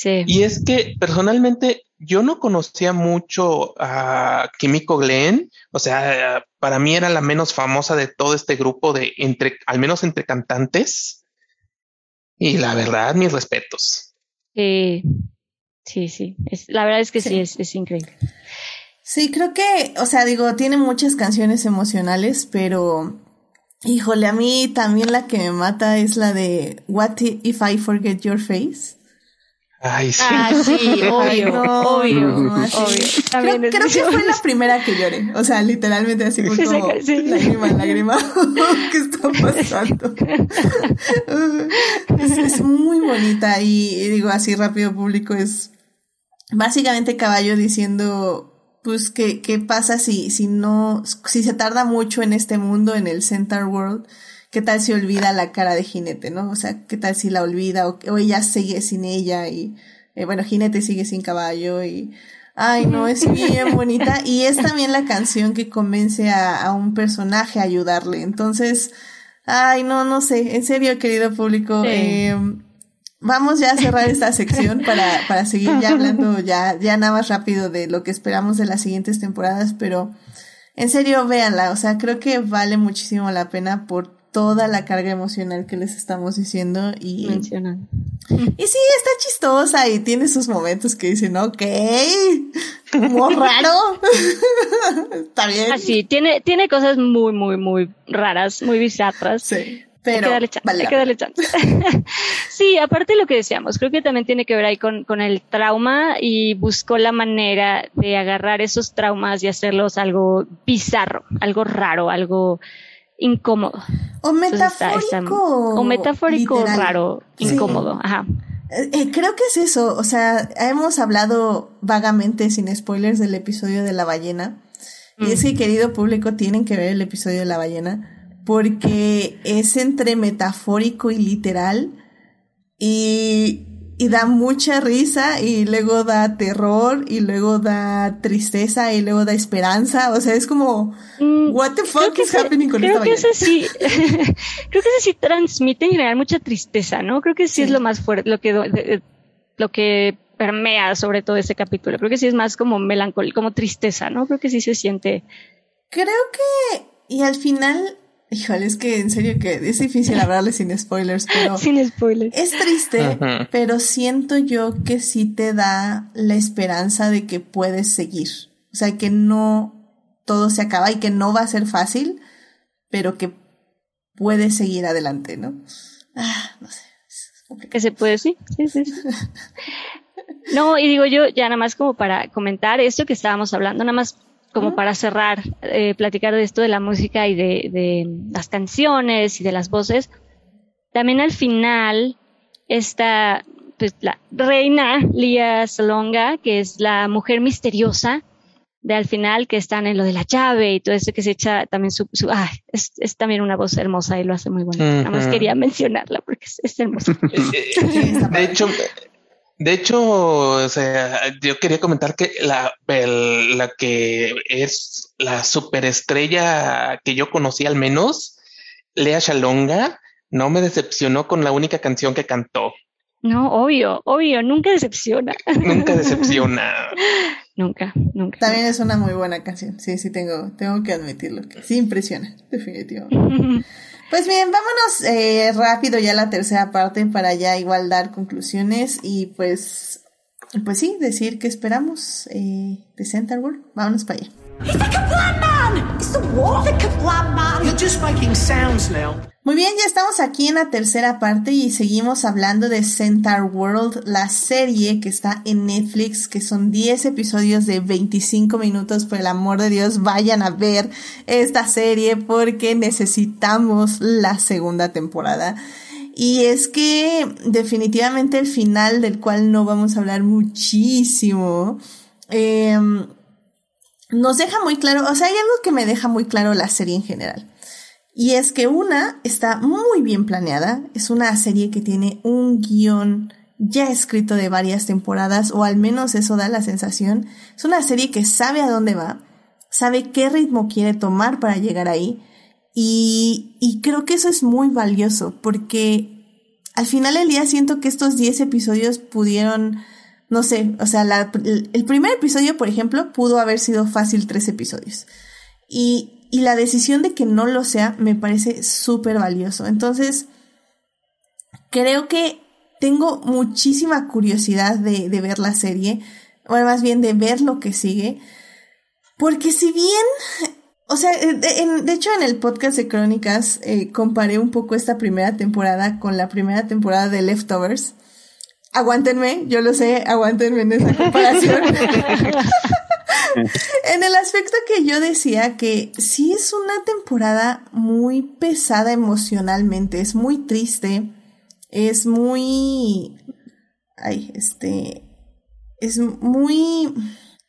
Sí. Y es que personalmente yo no conocía mucho a Kimiko Glenn, o sea, para mí era la menos famosa de todo este grupo de entre, al menos entre cantantes. Y la verdad, mis respetos. Sí, sí, sí. Es, la verdad es que sí, sí es, es, increíble. Sí, creo que, o sea, digo, tiene muchas canciones emocionales, pero híjole, a mí también la que me mata es la de What If I Forget Your Face. Ay, sí. Ah, sí, obvio, no, obvio, no, obvio. Creo, creo, que fue la primera que lloré. O sea, literalmente así fue como sí. lágrima, lágrima. ¿Qué está pasando? es, es, muy bonita y, y digo así rápido público es básicamente caballo diciendo pues qué, qué pasa si, si no, si se tarda mucho en este mundo, en el Center World, ¿Qué tal si olvida la cara de Jinete, no? O sea, ¿qué tal si la olvida o, o ella sigue sin ella y, eh, bueno, Jinete sigue sin caballo y, ay, no, es bien bonita. Y es también la canción que convence a, a, un personaje a ayudarle. Entonces, ay, no, no sé, en serio, querido público, sí. eh, vamos ya a cerrar esta sección para, para seguir ya hablando ya, ya nada más rápido de lo que esperamos de las siguientes temporadas, pero en serio, véanla, o sea, creo que vale muchísimo la pena por toda la carga emocional que les estamos diciendo y mencionan. Y sí, está chistosa y tiene sus momentos que dicen, ok, muy raro. está bien. Así, tiene, tiene cosas muy, muy, muy raras, muy bizarras. Sí. Pero hay que darle chance. Vale hay que darle chance. sí, aparte de lo que decíamos, creo que también tiene que ver ahí con, con el trauma y buscó la manera de agarrar esos traumas y hacerlos algo bizarro, algo raro, algo incómodo. O metafórico. o metafórico raro, incómodo, ajá. Eh, eh, creo que es eso, o sea, hemos hablado vagamente sin spoilers del episodio de la ballena. Y es que, querido público, tienen que ver el episodio de la ballena porque es entre metafórico y literal y y da mucha risa y luego da terror y luego da tristeza y luego da esperanza. O sea, es como, mm, what the fuck is happening con creo que ese sí, creo que ese sí transmite en general mucha tristeza, ¿no? Creo que sí, es lo más fuerte, lo que, lo que permea sobre todo ese capítulo. Creo que sí es más como melancólico, como tristeza, ¿no? Creo que sí se siente. Creo que, y al final, Híjole, es que en serio que es difícil hablarle sin spoilers, pero. sin spoilers. Es triste, pero siento yo que sí te da la esperanza de que puedes seguir. O sea, que no todo se acaba y que no va a ser fácil, pero que puedes seguir adelante, ¿no? Ah, no sé. Que se puede, sí, sí, sí. no, y digo yo, ya nada más como para comentar esto que estábamos hablando, nada más como para cerrar, eh, platicar de esto de la música y de, de, las canciones y de las voces, también al final esta, pues la reina Lía Salonga, que es la mujer misteriosa de al final que están en lo de la llave y todo eso que se echa también su, su ah, es, es, también una voz hermosa y lo hace muy bonito. Nada más quería mencionarla porque es, es hermosa. de hecho, de hecho, o sea, yo quería comentar que la, la que es la superestrella que yo conocí al menos, Lea Shalonga, no me decepcionó con la única canción que cantó. No, obvio, obvio, nunca decepciona. Nunca decepciona. nunca, nunca. También es una muy buena canción. Sí, sí, tengo, tengo que admitirlo. sí impresiona, definitivamente. Pues bien, vámonos eh, rápido ya a la tercera parte para ya igual dar conclusiones y pues, pues sí, decir que esperamos eh, de Center World. Vámonos para allá. Muy bien, ya estamos aquí en la tercera parte y seguimos hablando de Centaur World, la serie que está en Netflix, que son 10 episodios de 25 minutos. Por el amor de Dios, vayan a ver esta serie porque necesitamos la segunda temporada. Y es que definitivamente el final del cual no vamos a hablar muchísimo, eh, nos deja muy claro, o sea, hay algo que me deja muy claro la serie en general. Y es que una está muy bien planeada, es una serie que tiene un guion ya escrito de varias temporadas, o al menos eso da la sensación. Es una serie que sabe a dónde va, sabe qué ritmo quiere tomar para llegar ahí, y, y creo que eso es muy valioso, porque al final del día siento que estos 10 episodios pudieron no sé, o sea, el primer episodio, por ejemplo, pudo haber sido fácil tres episodios. Y, y la decisión de que no lo sea me parece súper valioso. Entonces, creo que tengo muchísima curiosidad de, de ver la serie, o más bien de ver lo que sigue. Porque si bien o sea, de, de, hecho en el podcast de Crónicas eh, comparé un poco esta primera temporada con la primera temporada de Leftovers aguántenme, yo lo sé, aguántenme en esa comparación. en el aspecto que yo decía que sí es una temporada muy pesada emocionalmente, es muy triste, es muy... Ay, este... Es muy...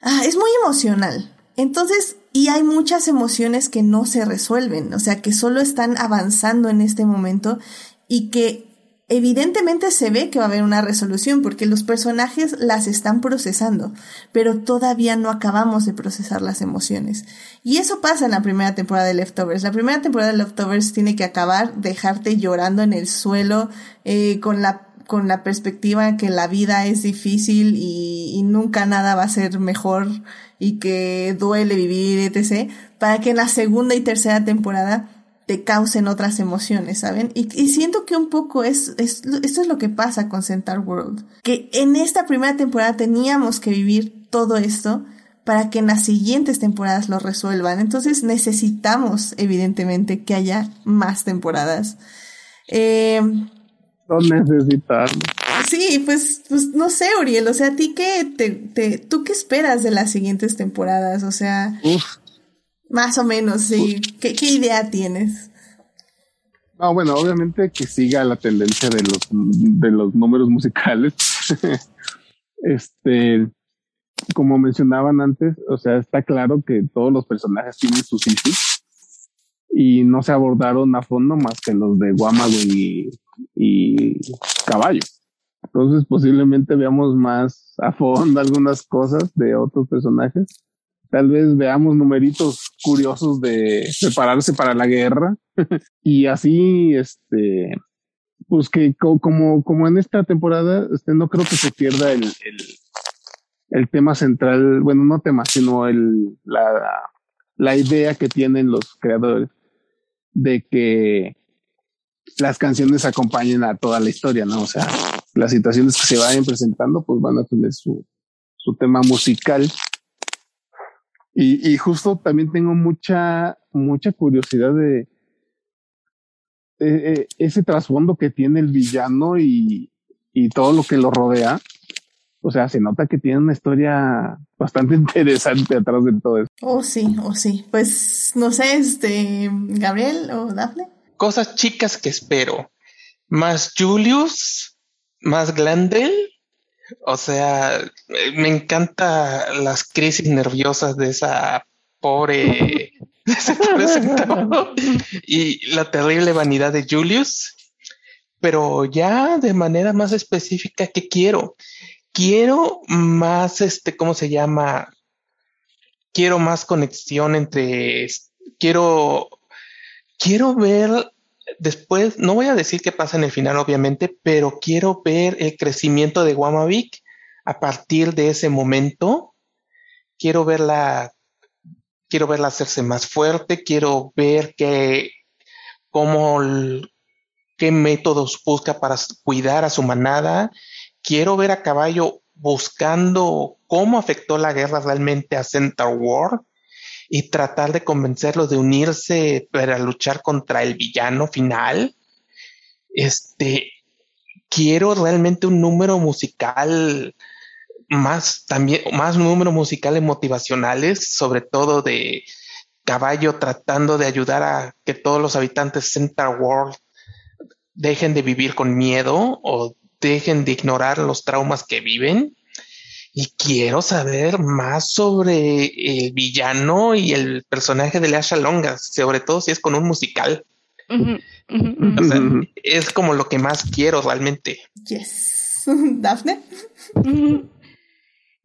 Ah, es muy emocional. Entonces, y hay muchas emociones que no se resuelven, o sea, que solo están avanzando en este momento y que Evidentemente se ve que va a haber una resolución porque los personajes las están procesando, pero todavía no acabamos de procesar las emociones. Y eso pasa en la primera temporada de Leftovers. La primera temporada de Leftovers tiene que acabar, dejarte llorando en el suelo, eh, con la con la perspectiva que la vida es difícil y, y nunca nada va a ser mejor y que duele vivir, etc. Para que en la segunda y tercera temporada te causen otras emociones, ¿saben? Y, siento que un poco es, esto es lo que pasa con Centaur World. Que en esta primera temporada teníamos que vivir todo esto para que en las siguientes temporadas lo resuelvan. Entonces necesitamos, evidentemente, que haya más temporadas. Eh, no necesitamos. Sí, pues, pues no sé, Uriel, o sea, ¿a ti qué te, te, tú qué esperas de las siguientes temporadas? O sea, más o menos, sí. ¿Qué, idea tienes? No, bueno, obviamente que siga la tendencia de los, de los números musicales. este, como mencionaban antes, o sea, está claro que todos los personajes tienen sus issues y no se abordaron a fondo más que los de Guamago y, y Caballo. Entonces posiblemente veamos más a fondo algunas cosas de otros personajes. Tal vez veamos numeritos curiosos de prepararse para la guerra y así, este, pues que como, como en esta temporada, este, no creo que se pierda el, el, el tema central, bueno, no tema, sino el, la, la idea que tienen los creadores de que las canciones acompañen a toda la historia, ¿no? O sea, las situaciones que se vayan presentando, pues van a tener su, su tema musical. Y, y justo también tengo mucha, mucha curiosidad de, eh, ese trasfondo que tiene el villano y, y todo lo que lo rodea. O sea, se nota que tiene una historia bastante interesante atrás de todo eso. Oh, sí, oh, sí. Pues, no sé, este, Gabriel o Daphne. Cosas chicas que espero. Más Julius, más Glendale. O sea, me encanta las crisis nerviosas de esa pobre y la terrible vanidad de Julius. Pero ya de manera más específica, ¿qué quiero? Quiero más, este, ¿cómo se llama? Quiero más conexión entre, quiero, quiero ver después, no voy a decir qué pasa en el final, obviamente, pero quiero ver el crecimiento de Guamavik a partir de ese momento. Quiero verla, quiero verla hacerse más fuerte, quiero ver qué, cómo, qué métodos busca para cuidar a su manada. Quiero ver a caballo buscando cómo afectó la guerra realmente a Center War y tratar de convencerlos de unirse para luchar contra el villano final. Este, quiero realmente un número musical más también más números musicales motivacionales, sobre todo de Caballo tratando de ayudar a que todos los habitantes de Center World dejen de vivir con miedo o dejen de ignorar los traumas que viven y quiero saber más sobre el villano y el personaje de Lasha Longa, sobre todo si es con un musical. O sea, es como lo que más quiero realmente. Yes. Dafne.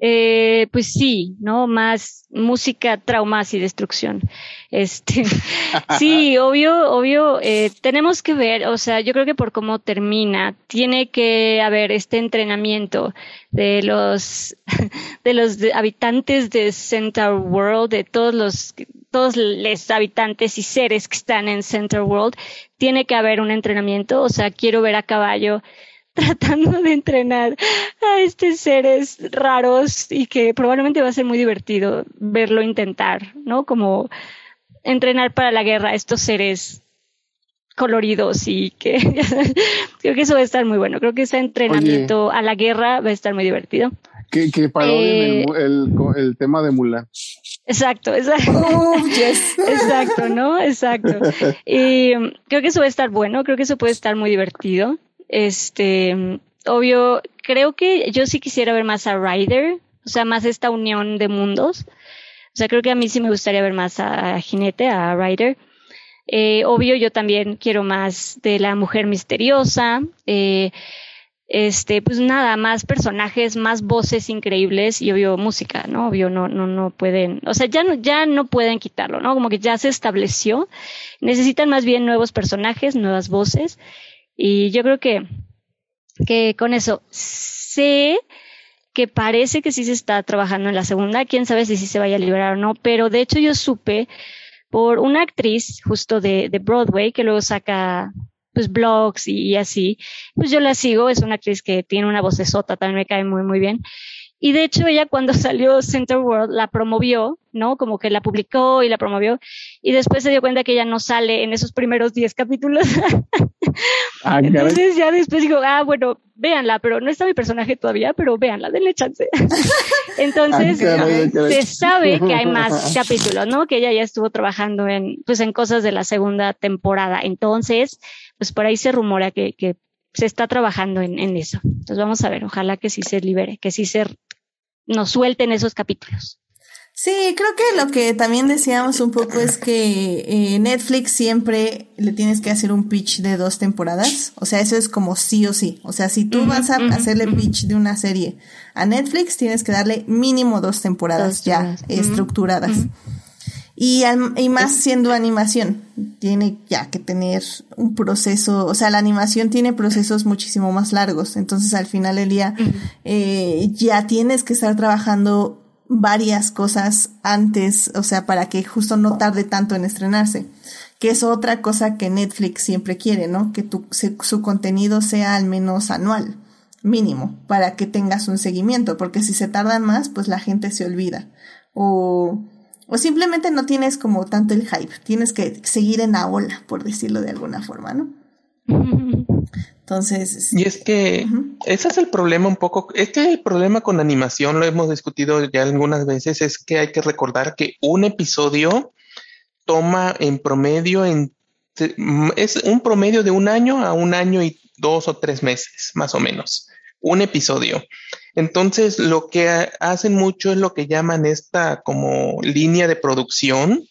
Eh, pues sí, ¿no? Más música, traumas y destrucción. Este, sí, obvio, obvio, eh, tenemos que ver, o sea, yo creo que por cómo termina, tiene que haber este entrenamiento de los, de los habitantes de Center World, de todos los, todos los habitantes y seres que están en Center World, tiene que haber un entrenamiento, o sea, quiero ver a caballo tratando de entrenar a estos seres raros y que probablemente va a ser muy divertido verlo intentar, ¿no? Como entrenar para la guerra a estos seres coloridos y que creo que eso va a estar muy bueno. Creo que ese entrenamiento a la guerra va a estar muy divertido. Que, que eh, el, el, tema de Mulan. Exacto, exacto. Oh, exacto, ¿no? Exacto. Y creo que eso va a estar bueno, creo que eso puede estar muy divertido. Este, obvio, creo que yo sí quisiera ver más a Ryder, o sea, más esta unión de mundos. O sea, creo que a mí sí me gustaría ver más a Jinete, a Ryder. Eh, obvio, yo también quiero más de la mujer misteriosa. Eh, este, pues nada, más personajes, más voces increíbles y obvio música, ¿no? Obvio no, no, no pueden, o sea, ya no, ya no pueden quitarlo, ¿no? Como que ya se estableció. Necesitan más bien nuevos personajes, nuevas voces y yo creo que, que con eso sé que parece que sí se está trabajando en la segunda, quién sabe si sí se vaya a liberar o no, pero de hecho yo supe por una actriz justo de, de Broadway que luego saca pues blogs y, así, pues yo la sigo, es una actriz que tiene una voz de sota, también me cae muy muy bien. Y de hecho ella cuando salió Center World la promovió, ¿no? Como que la publicó y la promovió. Y después se dio cuenta que ella no sale en esos primeros 10 capítulos. Ah, Entonces ya después digo, ah, bueno, véanla, pero no está mi personaje todavía, pero véanla, denle chance. Entonces ah, se sabe que hay más capítulos, ¿no? Que ella ya estuvo trabajando en, pues en cosas de la segunda temporada. Entonces pues por ahí se rumora que, que se está trabajando en, en, eso. Entonces vamos a ver, ojalá que sí se libere, que sí se nos suelten esos capítulos. Sí, creo que lo que también decíamos un poco es que eh, Netflix siempre le tienes que hacer un pitch de dos temporadas. O sea, eso es como sí o sí. O sea, si tú vas a hacerle pitch de una serie a Netflix, tienes que darle mínimo dos temporadas ya estructuradas. Y, y más siendo animación, tiene ya que tener un proceso, o sea, la animación tiene procesos muchísimo más largos. Entonces, al final del día, eh, ya tienes que estar trabajando varias cosas antes, o sea, para que justo no tarde tanto en estrenarse. Que es otra cosa que Netflix siempre quiere, ¿no? Que tu, su contenido sea al menos anual, mínimo, para que tengas un seguimiento, porque si se tardan más, pues la gente se olvida. O, o simplemente no tienes como tanto el hype, tienes que seguir en la ola, por decirlo de alguna forma, ¿no? Entonces. Y es que ese es el problema un poco. Es que el problema con animación, lo hemos discutido ya algunas veces, es que hay que recordar que un episodio toma en promedio en es un promedio de un año a un año y dos o tres meses, más o menos. Un episodio. Entonces, lo que hacen mucho es lo que llaman esta como línea de producción,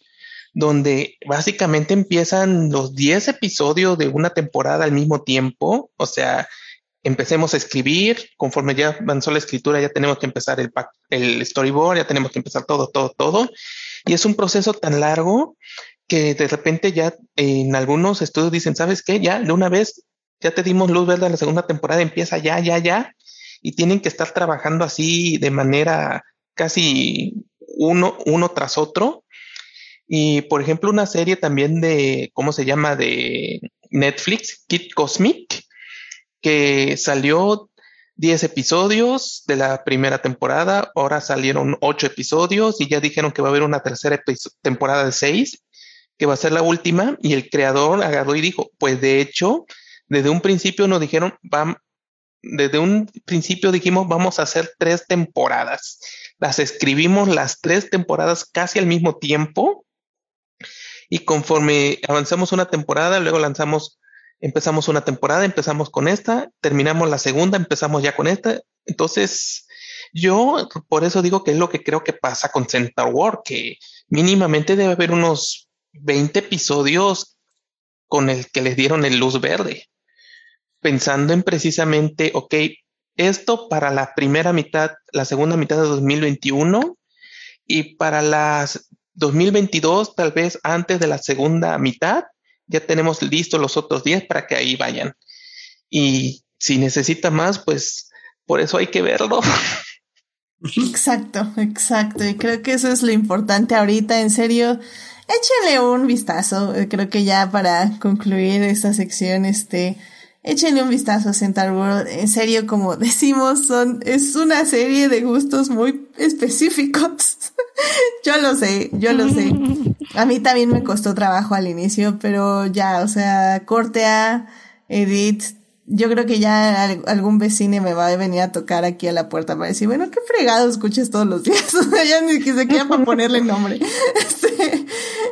donde básicamente empiezan los 10 episodios de una temporada al mismo tiempo, o sea, empecemos a escribir, conforme ya avanzó la escritura, ya tenemos que empezar el, el storyboard, ya tenemos que empezar todo, todo, todo, y es un proceso tan largo que de repente ya en algunos estudios dicen, ¿sabes qué? Ya de una vez, ya te dimos luz verde a la segunda temporada, empieza ya, ya, ya, y tienen que estar trabajando así de manera casi uno, uno tras otro, y por ejemplo, una serie también de, ¿cómo se llama? De Netflix, Kid Cosmic, que salió 10 episodios de la primera temporada, ahora salieron 8 episodios y ya dijeron que va a haber una tercera temporada de 6, que va a ser la última, y el creador agarró y dijo, pues de hecho, desde un principio nos dijeron, vamos, desde un principio dijimos, vamos a hacer tres temporadas. Las escribimos las tres temporadas casi al mismo tiempo y conforme avanzamos una temporada, luego lanzamos, empezamos una temporada, empezamos con esta, terminamos la segunda, empezamos ya con esta. Entonces, yo por eso digo que es lo que creo que pasa con Centaur War, que mínimamente debe haber unos 20 episodios con el que les dieron el luz verde, pensando en precisamente, ok, esto para la primera mitad, la segunda mitad de 2021 y para las 2022, tal vez antes de la segunda mitad, ya tenemos listos los otros 10 para que ahí vayan. Y si necesita más, pues por eso hay que verlo. Exacto, exacto. Y creo que eso es lo importante ahorita, en serio. Échenle un vistazo, creo que ya para concluir esta sección, este, échenle un vistazo a Centaur World. En serio, como decimos, son, es una serie de gustos muy específicos. yo lo sé, yo lo sé. A mí también me costó trabajo al inicio, pero ya, o sea, corte a Edith, yo creo que ya algún vecino me va a venir a tocar aquí a la puerta para decir, bueno, qué fregado escuches todos los días. O sea, ya ni siquiera para ponerle nombre. Este,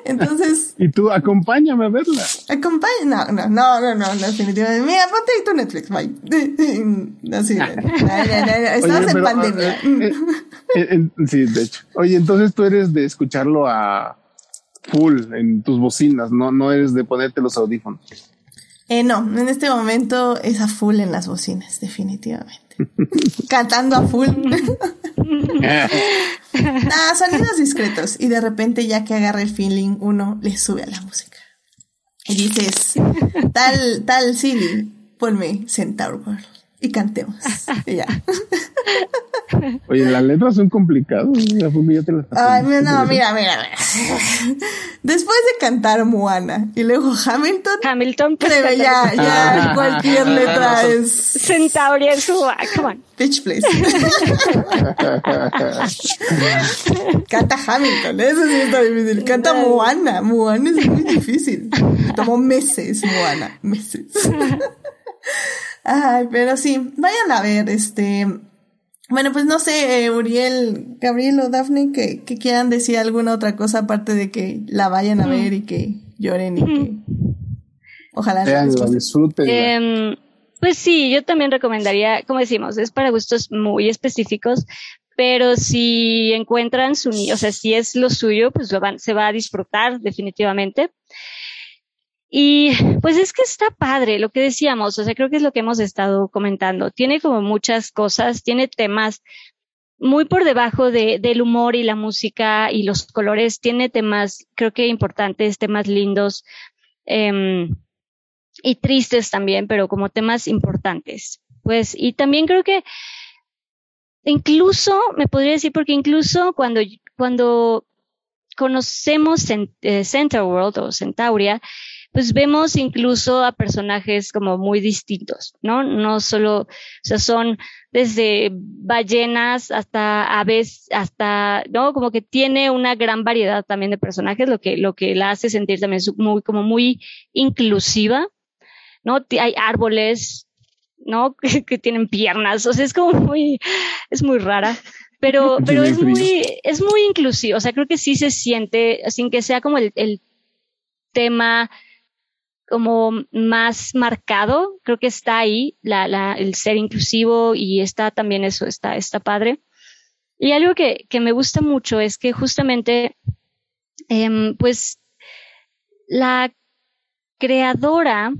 entonces. Y tú, acompáñame a verla. Acompáñame. No, no, no, no, no, definitivamente. Mira, ponte ahí tu Netflix, bye. Así, estamos en pandemia. Eh, eh, sí, de hecho. Oye, entonces tú eres de escucharlo a full en tus bocinas, no, no eres de ponerte los audífonos. Eh, no, en este momento es a full en las bocinas, definitivamente. Cantando a full. ah, sonidos discretos. Y de repente, ya que agarra el feeling, uno le sube a la música. Y dices, tal, tal Siri, ponme Centaur World y cantemos. y ya. Oye, las letras son complicadas. Ay, no, mira, mira, Después de cantar Moana y luego Hamilton. Hamilton, pues, ya, ya ah, cualquier letra es. Centauri en su. Come on. Pitch, please. Canta Hamilton, eso sí está difícil. Canta Moana. Moana es muy difícil. Tomó meses, Moana. Meses. Ay, pero sí, vayan a ver, este. Bueno, pues no sé, eh, Uriel, Gabriel o Daphne, que, que, quieran decir alguna otra cosa aparte de que la vayan a ver y que lloren y que. Ojalá lo disfruten. Em, pues sí, yo también recomendaría, como decimos, es para gustos muy específicos, pero si encuentran su, o sea, si es lo suyo, pues se va a disfrutar definitivamente. Y pues es que está padre lo que decíamos, o sea, creo que es lo que hemos estado comentando. Tiene como muchas cosas, tiene temas muy por debajo de, del humor y la música y los colores, tiene temas, creo que importantes, temas lindos eh, y tristes también, pero como temas importantes. Pues, y también creo que incluso, me podría decir, porque incluso cuando, cuando conocemos eh, Center World o Centauria, pues vemos incluso a personajes como muy distintos, ¿no? No solo, o sea, son desde ballenas hasta aves, hasta, ¿no? Como que tiene una gran variedad también de personajes, lo que, lo que la hace sentir también muy, como muy inclusiva, ¿no? Hay árboles, ¿no? que tienen piernas, o sea, es como muy, es muy rara pero, pero es muy, es muy inclusivo. O sea, creo que sí se siente, sin que sea como el, el tema como más marcado, creo que está ahí el ser inclusivo y está también eso, está, está padre. Y algo que, que me gusta mucho es que justamente, eh, pues, la creadora,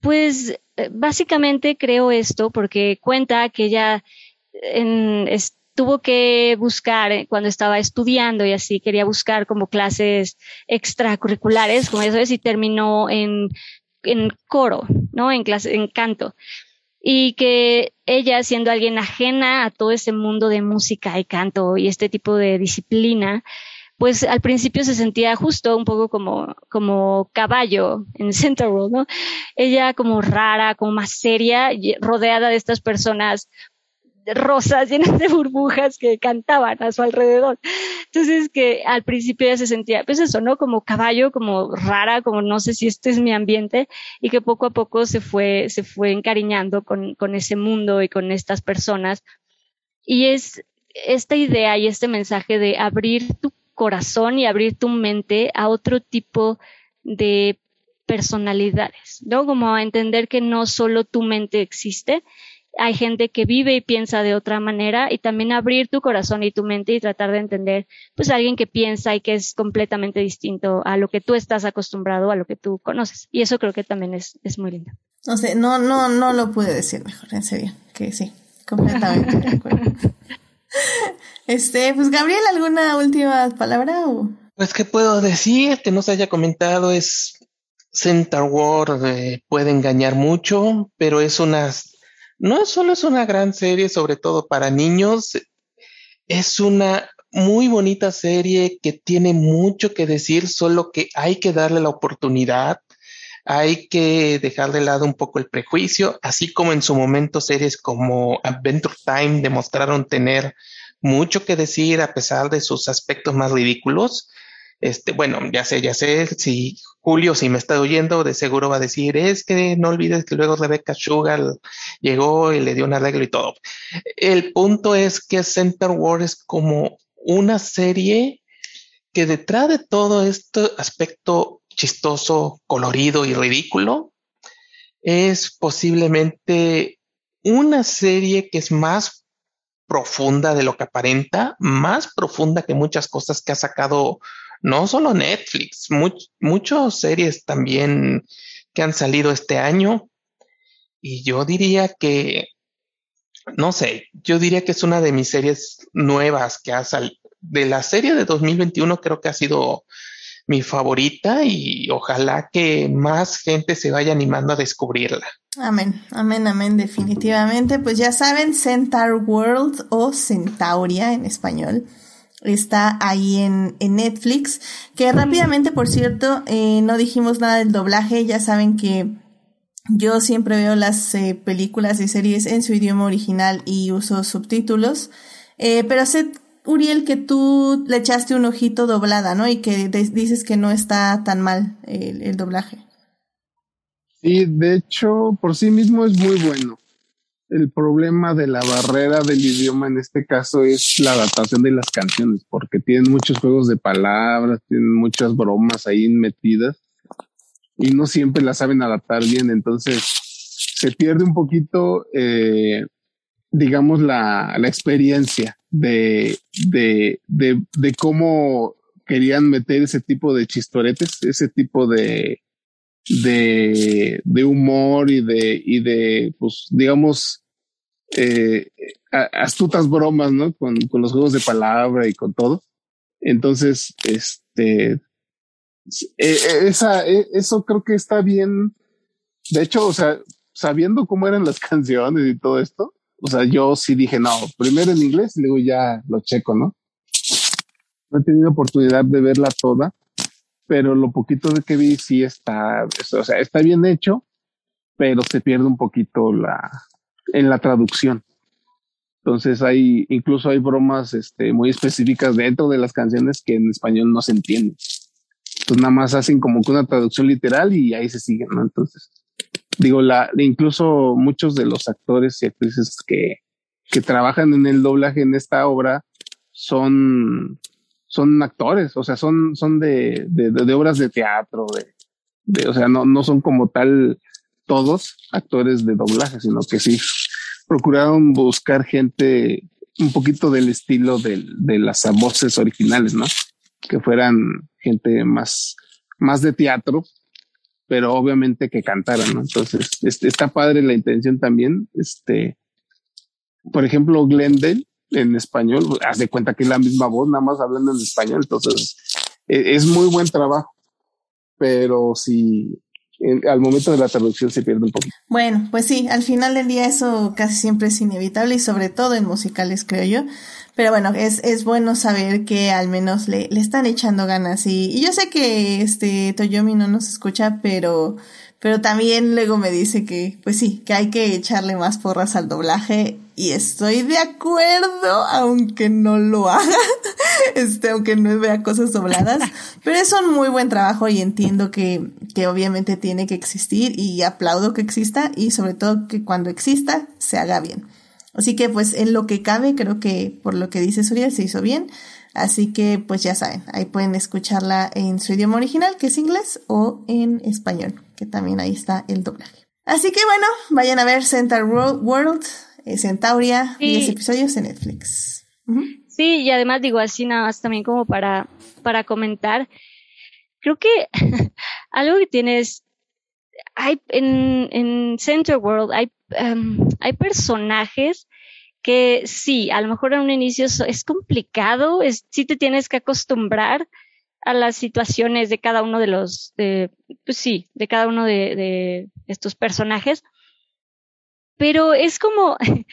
pues, básicamente creo esto porque cuenta que ella en, tuvo que buscar eh, cuando estaba estudiando y así quería buscar como clases extracurriculares, como eso es, y terminó en, en coro, ¿no? En clase, en canto. Y que ella, siendo alguien ajena a todo ese mundo de música y canto y este tipo de disciplina, pues al principio se sentía justo un poco como, como caballo en Central ¿no? Ella como rara, como más seria, rodeada de estas personas rosas llenas de burbujas que cantaban a su alrededor. Entonces que al principio ella se sentía, pues eso, ¿no? Como caballo, como rara, como no sé si este es mi ambiente y que poco a poco se fue, se fue encariñando con, con ese mundo y con estas personas. Y es esta idea y este mensaje de abrir tu corazón y abrir tu mente a otro tipo de personalidades, ¿no? Como a entender que no solo tu mente existe, hay gente que vive y piensa de otra manera y también abrir tu corazón y tu mente y tratar de entender pues alguien que piensa y que es completamente distinto a lo que tú estás acostumbrado, a lo que tú conoces. Y eso creo que también es, es muy lindo. No sé, no, no, no lo pude decir mejor, en serio, que sí, completamente de acuerdo. Este, pues Gabriel, ¿alguna última palabra o? Pues qué puedo decir que no se haya comentado es Center War eh, puede engañar mucho, pero es una no solo es una gran serie, sobre todo para niños, es una muy bonita serie que tiene mucho que decir, solo que hay que darle la oportunidad, hay que dejar de lado un poco el prejuicio, así como en su momento series como Adventure Time demostraron tener mucho que decir a pesar de sus aspectos más ridículos. Este, bueno, ya sé, ya sé, si Julio, si me está oyendo, de seguro va a decir, es que no olvides que luego Rebecca Sugar llegó y le dio un arreglo y todo. El punto es que Center War es como una serie que detrás de todo este aspecto chistoso, colorido y ridículo, es posiblemente una serie que es más profunda de lo que aparenta, más profunda que muchas cosas que ha sacado no solo Netflix, muchas series también que han salido este año. Y yo diría que, no sé, yo diría que es una de mis series nuevas que ha salido. De la serie de 2021 creo que ha sido mi favorita y ojalá que más gente se vaya animando a descubrirla. Amén, amén, amén, definitivamente. Pues ya saben, Centaur World o Centauria en español está ahí en, en Netflix. Que rápidamente, por cierto, eh, no dijimos nada del doblaje. Ya saben que yo siempre veo las eh, películas y series en su idioma original y uso subtítulos. Eh, pero sé, Uriel, que tú le echaste un ojito doblada, ¿no? Y que dices que no está tan mal el, el doblaje. Sí, de hecho, por sí mismo es muy bueno el problema de la barrera del idioma en este caso es la adaptación de las canciones, porque tienen muchos juegos de palabras, tienen muchas bromas ahí metidas. y no siempre la saben adaptar bien, entonces se pierde un poquito, eh, digamos, la, la experiencia de, de, de, de cómo querían meter ese tipo de chistoretes, ese tipo de, de, de humor y de, y de, pues, digamos, eh, astutas bromas, ¿no? Con, con los juegos de palabra y con todo. Entonces, este, eh, eh, esa, eh, eso creo que está bien. De hecho, o sea, sabiendo cómo eran las canciones y todo esto, o sea, yo sí dije, no, primero en inglés y luego ya lo checo, ¿no? No he tenido oportunidad de verla toda, pero lo poquito de que vi sí está, o sea, está bien hecho, pero se pierde un poquito la, en la traducción. Entonces hay, incluso hay bromas este, muy específicas dentro de las canciones que en español no se entienden. Entonces nada más hacen como que una traducción literal y ahí se siguen, ¿no? Entonces, digo, la, incluso muchos de los actores y actrices que, que trabajan en el doblaje en esta obra son, son actores, o sea, son, son de, de, de obras de teatro, de, de, o sea, no, no son como tal todos actores de doblaje, sino que sí procuraron buscar gente un poquito del estilo del, de las voces originales, ¿no? Que fueran gente más, más de teatro, pero obviamente que cantaran, ¿no? Entonces, este, está padre la intención también. Este, por ejemplo, Glendale en español, haz de cuenta que es la misma voz, nada más hablando en español, entonces e, es muy buen trabajo. Pero si, al momento de la traducción se pierde un poquito. Bueno, pues sí, al final del día eso casi siempre es inevitable y sobre todo en musicales, creo yo. Pero bueno, es, es bueno saber que al menos le, le están echando ganas y, y yo sé que este Toyomi no nos escucha, pero pero también luego me dice que, pues sí, que hay que echarle más porras al doblaje y estoy de acuerdo, aunque no lo haga, este, aunque no vea cosas dobladas, pero es un muy buen trabajo y entiendo que, que obviamente tiene que existir y aplaudo que exista y sobre todo que cuando exista se haga bien. Así que pues en lo que cabe, creo que por lo que dice Surya se hizo bien. Así que pues ya saben, ahí pueden escucharla en su idioma original, que es inglés, o en español, que también ahí está el doblaje. Así que bueno, vayan a ver Centaur World, eh, Centauria, 10 episodios en Netflix. Sí, y además digo así nada más también como para, para comentar, creo que algo que tienes, hay en, en Center World hay, em, hay personajes que sí, a lo mejor en un inicio es complicado, es, sí te tienes que acostumbrar a las situaciones de cada uno de los, de, pues sí, de cada uno de, estos personajes. Pero es como,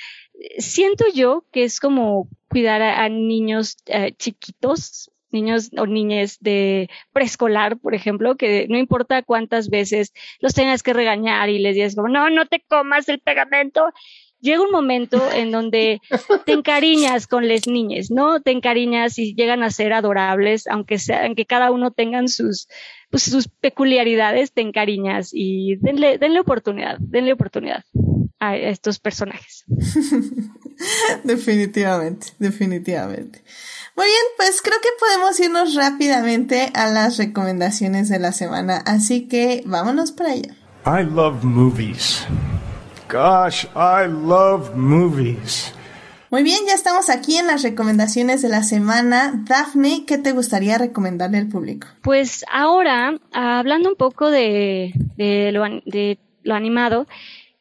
siento yo que es como cuidar a, niños eh, chiquitos, niños o niñas de preescolar, por ejemplo, que no importa cuántas veces los tengas que regañar y les digas como, no, no te comas el pegamento, llega un momento en donde te encariñas con las niñas, ¿no? Te encariñas y llegan a ser adorables, aunque sea, aunque cada uno tengan sus, pues, sus peculiaridades, te encariñas y denle, denle oportunidad, denle oportunidad a estos personajes. definitivamente, definitivamente. Muy bien, pues creo que podemos irnos rápidamente a las recomendaciones de la semana, así que vámonos para allá. I love movies. Gosh, I love movies. Muy bien, ya estamos aquí en las recomendaciones de la semana. Daphne, ¿qué te gustaría recomendarle al público? Pues ahora, hablando un poco de, lo, animado,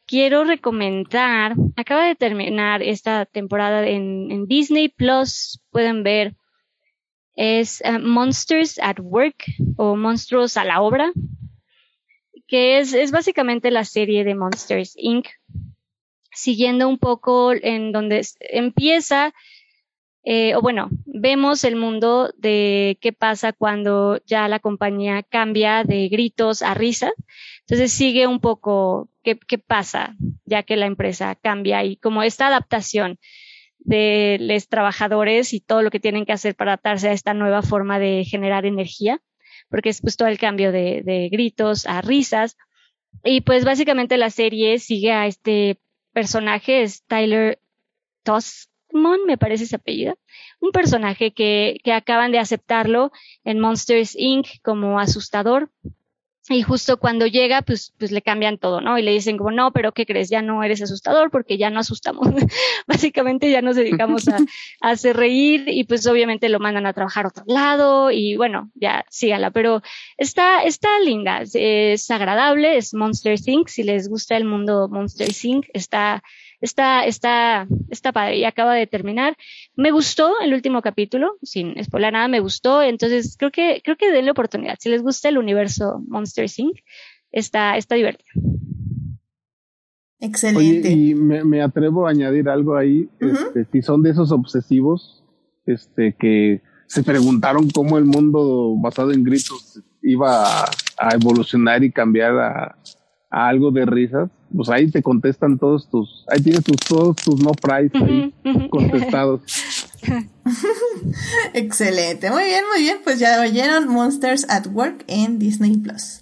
quiero recomendar, acaba de terminar esta temporada en, Disney Plus, pueden ver, es eh, Monsters at Work o Monstruos a la Obra que es, es básicamente la serie de Monsters Inc., siguiendo un poco en donde empieza, eh, o bueno, vemos el mundo de qué pasa cuando ya la compañía cambia de gritos a risas. Entonces sigue un poco qué, qué pasa ya que la empresa cambia y como esta adaptación de los trabajadores y todo lo que tienen que hacer para adaptarse a esta nueva forma de generar energía porque es pues todo el cambio de, gritos a risas. Y pues básicamente la serie sigue a este personaje, es Tyler Tosmon, me parece ese apellido, un personaje que, que acaban de aceptarlo en Monsters Inc. como asustador. Y justo cuando llega, pues, pues le cambian todo, ¿no? Y le dicen como, no, pero ¿qué crees? Ya no eres asustador porque ya no asustamos. Básicamente ya nos dedicamos a, hacer reír y pues obviamente lo mandan a trabajar a otro lado y bueno, ya sígala. Pero está, está linda, es, agradable, es Monster Inc. Si les gusta el mundo Monster Inc., está, está, está, está padre y acaba de terminar. Me gustó el último capítulo, sin spoiler nada, me gustó. Entonces creo que, creo que denle oportunidad. Si les gusta el universo Monster Inc., está, está divertido. Excelente. y me, atrevo a añadir algo ahí. este, si son de esos obsesivos, este, que se preguntaron cómo el mundo basado en gritos iba a, evolucionar y cambiar a, a algo de risas, pues ahí te contestan todos tus, ahí tienes tus, todos tus no price ahí contestados. Excelente, muy bien, muy bien, pues ya oyeron Monsters at Work en Disney Plus.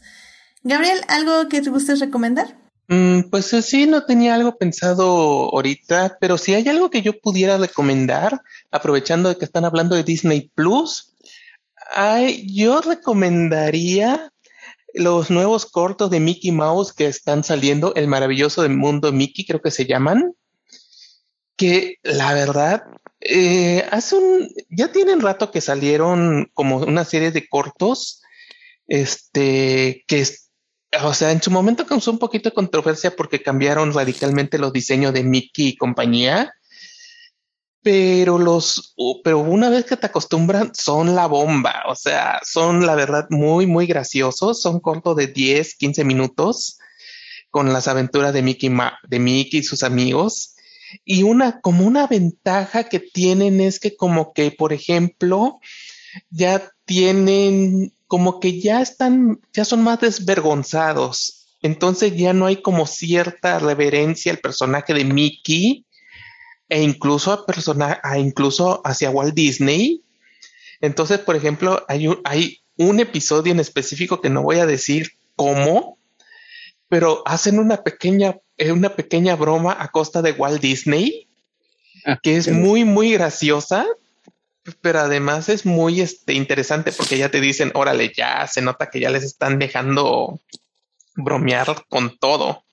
Gabriel, ¿algo que te guste recomendar? Mm, pues sí, no tenía algo pensado ahorita, pero si hay algo que yo pudiera recomendar, aprovechando de que están hablando de Disney Plus, yo recomendaría los nuevos cortos de Mickey Mouse que están saliendo, El maravilloso del mundo Mickey, creo que se llaman, que la verdad, eh, hace un, ya tienen rato que salieron como una serie de cortos, este, que, o sea, en su momento causó un poquito de controversia porque cambiaron radicalmente los diseños de Mickey y compañía pero los, pero una vez que te acostumbran, son la bomba. O sea, son la verdad muy, muy graciosos. Son cortos de 10, 15 minutos con las aventuras de Mickey, de Mickey y sus amigos. Y una, como una ventaja que tienen es que como que, por ejemplo, ya tienen, como que ya están, ya son más desvergonzados. Entonces ya no hay como cierta reverencia al personaje de Mickey e incluso a persona, a incluso hacia Walt Disney. Entonces, por ejemplo, hay un, hay un episodio en específico que no voy a decir cómo, pero hacen una pequeña, eh, una pequeña broma a costa de Walt Disney, ah, que es muy, muy graciosa, pero además es muy este, interesante porque ya te dicen, órale, ya se nota que ya les están dejando bromear con todo.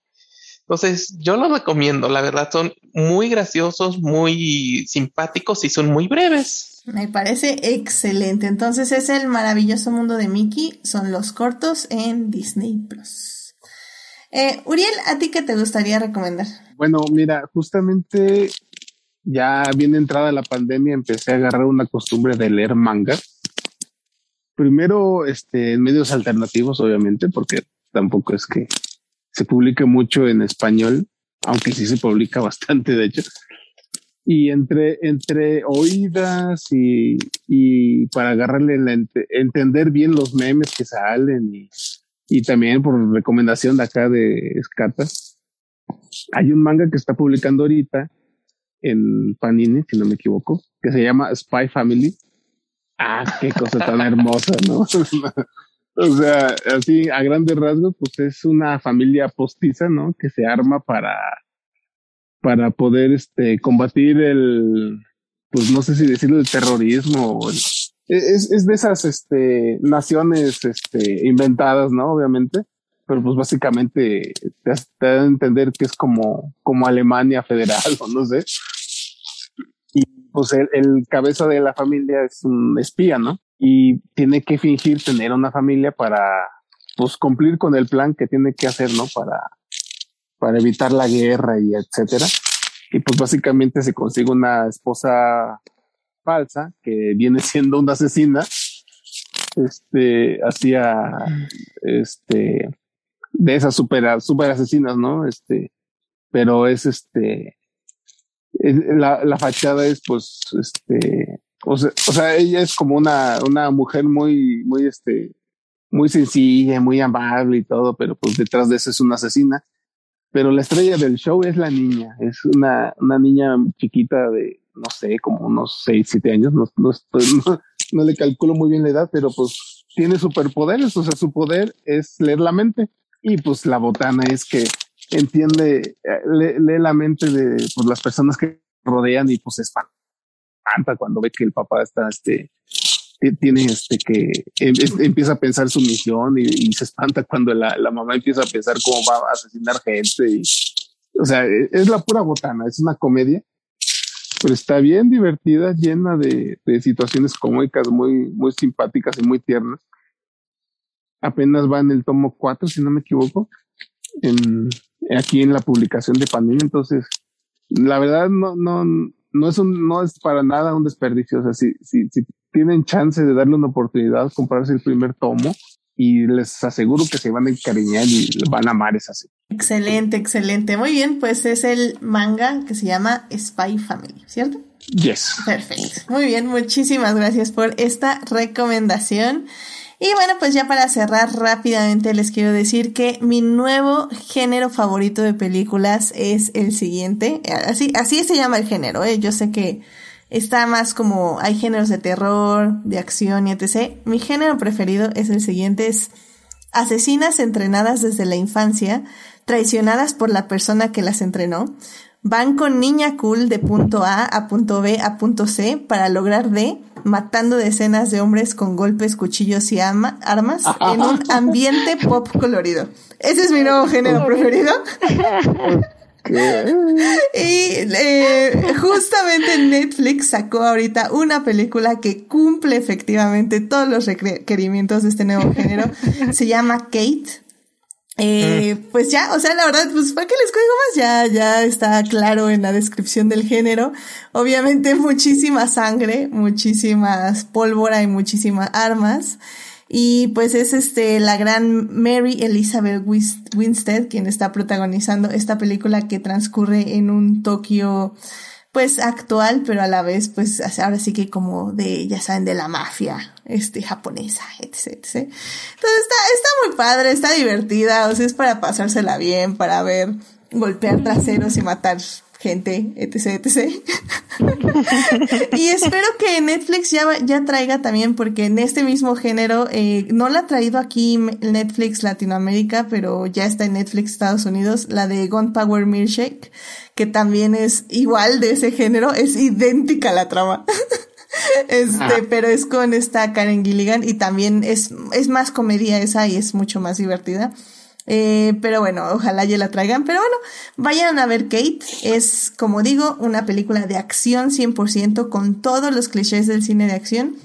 Entonces, yo los recomiendo, la verdad, son muy graciosos, muy simpáticos y son muy breves. Me parece excelente. Entonces, es el maravilloso mundo de Mickey, son los cortos en Disney Plus. Eh, Uriel, ¿a ti qué te gustaría recomendar? Bueno, mira, justamente ya bien entrada la pandemia empecé a agarrar una costumbre de leer manga. Primero, este, en medios alternativos, obviamente, porque tampoco es que se publica mucho en español, aunque sí se publica bastante, de hecho. Y entre, entre oídas y, y para agarrarle, entender bien los memes que salen y, y también por recomendación de acá de Escata, hay un manga que está publicando ahorita en Panini, si no me equivoco, que se llama Spy Family. Ah, qué cosa tan hermosa, ¿no? O sea, así a grandes rasgos, pues es una familia postiza, ¿no? Que se arma para, para poder este, combatir el, pues no sé si decirlo, el terrorismo. es, es de esas este, naciones este, inventadas, ¿no? Obviamente. Pero pues básicamente te, te da a entender que es como, como Alemania federal o no sé. Y pues el, el cabeza de la familia es un espía, ¿no? Y tiene que fingir tener una familia para pues cumplir con el plan que tiene que hacer, ¿no? Para, para evitar la guerra y etcétera. Y pues básicamente se consigue una esposa falsa que viene siendo una asesina. Este hacía este de esas super, super asesinas, ¿no? Este, pero es este la, la fachada es pues este o sea, ella es como una, una mujer muy, muy, este, muy sencilla, muy amable y todo, pero pues detrás de eso es una asesina. Pero la estrella del show es la niña, es una, una niña chiquita de, no sé, como unos 6, 7 años, no, no, no, no le calculo muy bien la edad, pero pues tiene superpoderes, o sea, su poder es leer la mente. Y pues la botana es que entiende, eh, lee, la mente de pues, las personas que rodean y pues es fan cuando ve que el papá está este, tiene este que em, empieza a pensar su misión y, se espanta cuando la, la, mamá empieza a pensar cómo va a asesinar gente y o sea e, es la pura botana es una comedia pero está bien divertida llena de, de situaciones cómicas muy muy simpáticas y muy tiernas. Apenas va en el tomo 4 si no me equivoco en aquí en la publicación de Panini entonces la verdad no no no es un, no es para nada un desperdicio. O sea, si, si, si tienen chance de darle una oportunidad, comprarse el primer tomo y les aseguro que se van a encariñar y van a amar esa serie. Excelente, excelente. Muy bien, pues es el manga que se llama Spy Family, ¿cierto? Yes. Perfecto. Muy bien, muchísimas gracias por esta recomendación. Y bueno, pues ya para cerrar rápidamente les quiero decir que mi nuevo género favorito de películas es el siguiente. Así, así se llama el género, ¿eh? Yo sé que está más como hay géneros de terror, de acción y etc. Mi género preferido es el siguiente, es asesinas entrenadas desde la infancia, traicionadas por la persona que las entrenó, van con niña cool de punto A a punto B a punto C para lograr D, matando decenas de hombres con golpes, cuchillos y armas en un ambiente pop colorido. Ese es mi nuevo género preferido. y eh, justamente Netflix sacó ahorita una película que cumple efectivamente todos los requerimientos de este nuevo género. Se llama Kate eh, mm. Pues ya, o sea, la verdad, pues ¿para qué les código más? Ya, ya está claro en la descripción del género. Obviamente muchísima sangre, muchísimas pólvora y muchísimas armas. Y pues es este, la gran Mary Elizabeth Winstead quien está protagonizando esta película que transcurre en un Tokio pues actual, pero a la vez, pues ahora sí que como de, ya saben, de la mafia, este, japonesa, etc, etc. Entonces está, está muy padre, está divertida, o sea, es para pasársela bien, para ver, golpear traseros y matar gente, etc, etc. y espero que Netflix ya, ya traiga también, porque en este mismo género, eh, no la ha traído aquí Netflix Latinoamérica, pero ya está en Netflix Estados Unidos, la de Gunpowder Milkshake, que también es igual de ese género, es idéntica a la trama. este, pero es con esta Karen Gilligan y también es, es más comedia esa y es mucho más divertida. Eh, pero bueno, ojalá ya la traigan. Pero bueno, vayan a ver Kate. Es, como digo, una película de acción 100% con todos los clichés del cine de acción.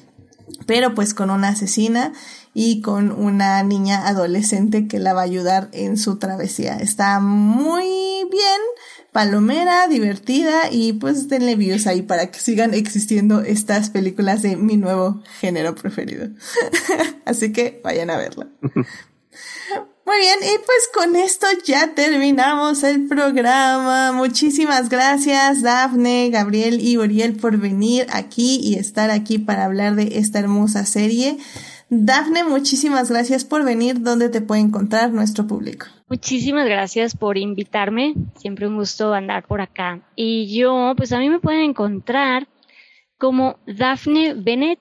Pero pues con una asesina y con una niña adolescente que la va a ayudar en su travesía. Está muy bien, palomera, divertida y pues denle views ahí para que sigan existiendo estas películas de mi nuevo género preferido. Así que vayan a verla. Muy bien, y pues con esto ya terminamos el programa. Muchísimas gracias Dafne, Gabriel y Uriel por venir aquí y estar aquí para hablar de esta hermosa serie. Dafne, muchísimas gracias por venir. ¿Dónde te puede encontrar nuestro público? Muchísimas gracias por invitarme. Siempre un gusto andar por acá. Y yo, pues a mí me pueden encontrar como Daphne Bennett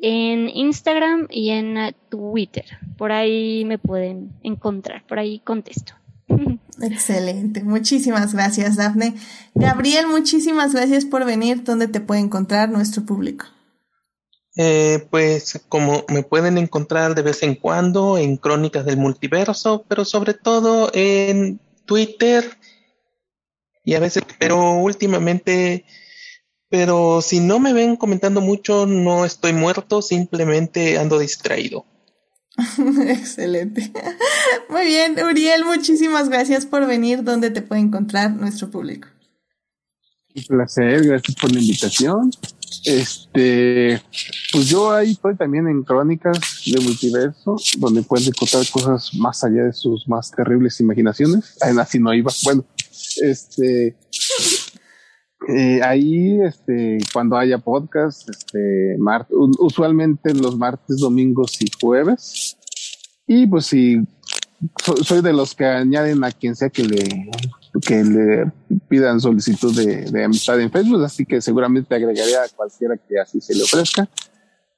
en Instagram y en Twitter. Por ahí me pueden encontrar, por ahí contesto. Excelente, muchísimas gracias Daphne. Gabriel, muchísimas gracias por venir. ¿Dónde te puede encontrar nuestro público? Eh, pues como me pueden encontrar de vez en cuando en Crónicas del Multiverso, pero sobre todo en Twitter y a veces, pero últimamente pero si no me ven comentando mucho, no estoy muerto, simplemente ando distraído. Excelente. Muy bien, Uriel, muchísimas gracias por venir. ¿Dónde te puede encontrar nuestro público? Un placer, gracias por la invitación. Este, pues yo ahí estoy también en Crónicas de Multiverso, donde pueden encontrar cosas más allá de sus más terribles imaginaciones. Así no iba. Bueno, este, eh, ahí, este, cuando haya podcast, este, usualmente los martes, domingos y jueves. Y pues si soy de los que añaden a quien sea que le, que le pidan solicitud de, amistad en Facebook, así que seguramente agregaría a cualquiera que así se le ofrezca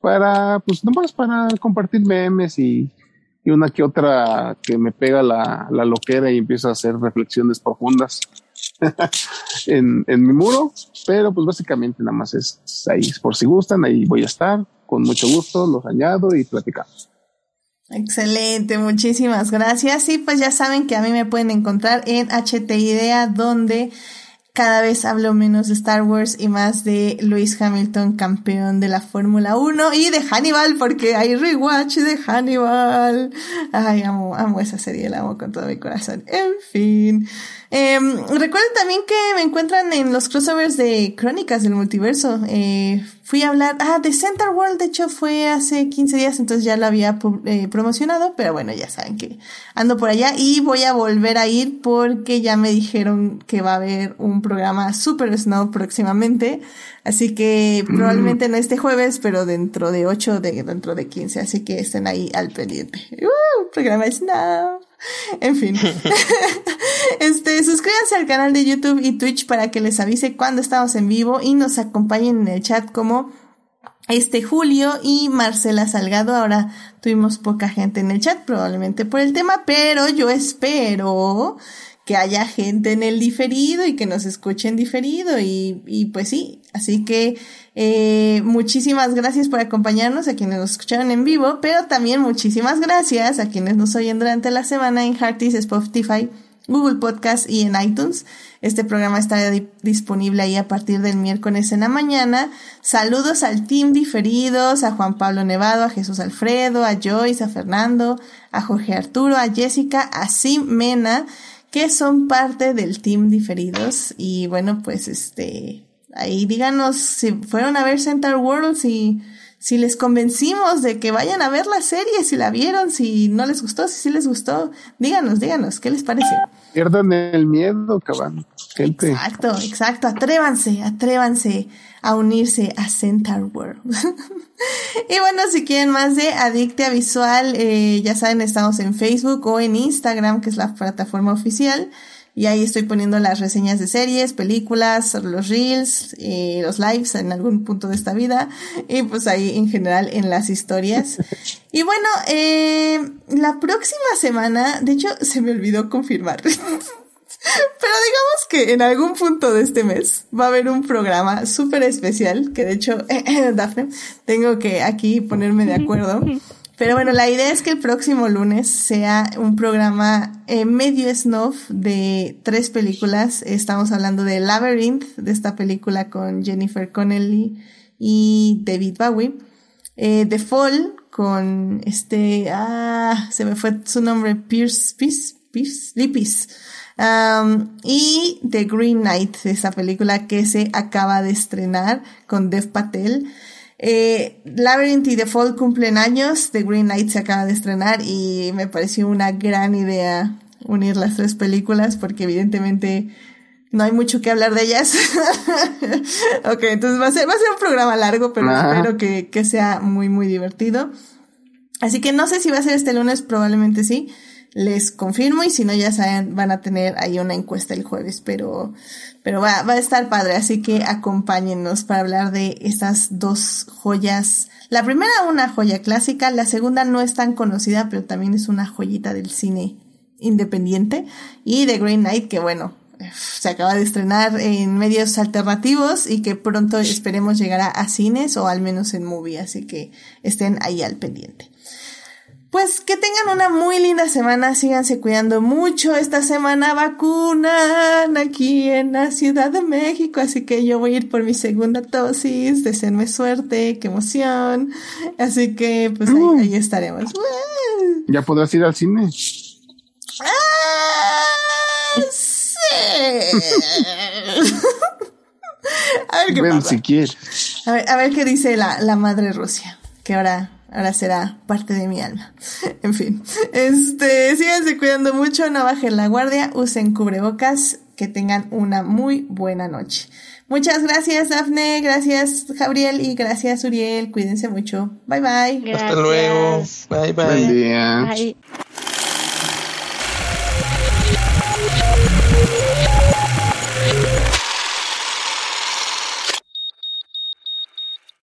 para, pues nomás para compartir memes y, y una que otra que me pega la, la loquera y empiezo a hacer reflexiones profundas. en, en mi muro, pero pues básicamente nada más es ahí, por si gustan, ahí voy a estar. con mucho gusto los añado y platicamos. Excelente, muchísimas gracias. Y pues ya saben que a mí me pueden encontrar en HT Idea, donde cada vez hablo menos de Star Wars y más de Lewis Hamilton, campeón de la Fórmula 1 y de Hannibal, porque hay rewatch de Hannibal. Ay, amo, amo esa serie, la amo con todo mi corazón. En fin. Eh, recuerden también que me encuentran en los crossovers de Crónicas del Multiverso. Eh, fui a hablar, ah, de Center World, de hecho fue hace 15 días, entonces ya lo había eh, promocionado, pero bueno, ya saben que ando por allá y voy a volver a ir porque ya me dijeron que va a haber un programa Super Snow próximamente, así que mm. probablemente no este jueves, pero dentro de 8, de, dentro de 15, así que estén ahí al pendiente. Uh, programa Snow. En fin. este, suscríbanse al canal de YouTube y Twitch para que les avise cuando estamos en vivo y nos acompañen en el chat como este Julio y Marcela Salgado. Ahora tuvimos poca gente en el chat, probablemente por el tema, pero yo espero que haya gente en el diferido y que nos escuchen diferido y, y pues sí, así que eh, muchísimas gracias por acompañarnos a quienes nos escucharon en vivo, pero también muchísimas gracias a quienes nos oyen durante la semana en Heartis, Spotify, Google Podcast y en iTunes. Este programa estará disponible ahí a partir del miércoles en la mañana. Saludos al team diferidos, a Juan Pablo Nevado, a Jesús Alfredo, a Joyce, a Fernando, a Jorge Arturo, a Jessica, a Sim Mena que son parte del team diferidos. Y bueno, pues este, ahí díganos si fueron a ver Center World, si, si les convencimos de que vayan a ver la serie, si la vieron, si no les gustó, si sí les gustó. Díganos, díganos, ¿qué les parece? Pierdan el miedo, cabrón. Exacto, exacto. Atrévanse, atrévanse a unirse a Center World. y bueno, si quieren más de Adictia Visual, eh, ya saben, estamos en Facebook o en Instagram, que es la plataforma oficial. Y ahí estoy poniendo las reseñas de series, películas, los reels, eh, los lives en algún punto de esta vida. Y pues ahí en general en las historias. y bueno, eh, la próxima semana, de hecho se me olvidó confirmar. Pero digamos que en algún punto de este mes va a haber un programa súper especial, que de hecho, Dafne, tengo que aquí ponerme de acuerdo. Pero bueno, la idea es que el próximo lunes sea un programa eh, medio snuff de tres películas. Estamos hablando de Labyrinth, de esta película con Jennifer Connelly y David Bowie. Eh, The Fall, con este, ah, se me fue su nombre, Pierce, Pierce, Pierce, Lipis. Um, y The Green Knight, esa película que se acaba de estrenar con Dev Patel. Eh, Labyrinth y The Fall cumplen años, The Green Knight se acaba de estrenar y me pareció una gran idea unir las tres películas porque evidentemente no hay mucho que hablar de ellas. ok, entonces va a ser, va a ser un programa largo, pero espero que, que sea muy, muy divertido. Así que no sé si va a ser este lunes, probablemente sí les confirmo y si no ya saben, van a tener ahí una encuesta el jueves, pero, pero va, va a estar padre, así que acompáñennos para hablar de estas dos joyas. La primera una joya clásica, la segunda no es tan conocida, pero también es una joyita del cine independiente y The Green Knight que bueno, se acaba de estrenar en medios alternativos y que pronto esperemos llegará a cines o al menos en movie, así que estén ahí al pendiente. Pues que tengan una muy linda semana, síganse cuidando mucho. Esta semana vacunan aquí en la Ciudad de México, así que yo voy a ir por mi segunda dosis. Deseenme suerte, qué emoción. Así que pues ahí, estaremos. ¿Ya podrás ir al cine? ¡Ah, sí. a ver qué pasa. si. A ver, a ver qué dice la, la madre Rusia, que ahora ahora será parte de mi alma. en fin, este, síganse cuidando mucho, no bajen la guardia, usen cubrebocas, que tengan una muy buena noche. Muchas gracias, Dafne, gracias, Gabriel, y gracias, Uriel. Cuídense mucho. Bye bye. Hasta luego. Bye bye. Buen día. Bye.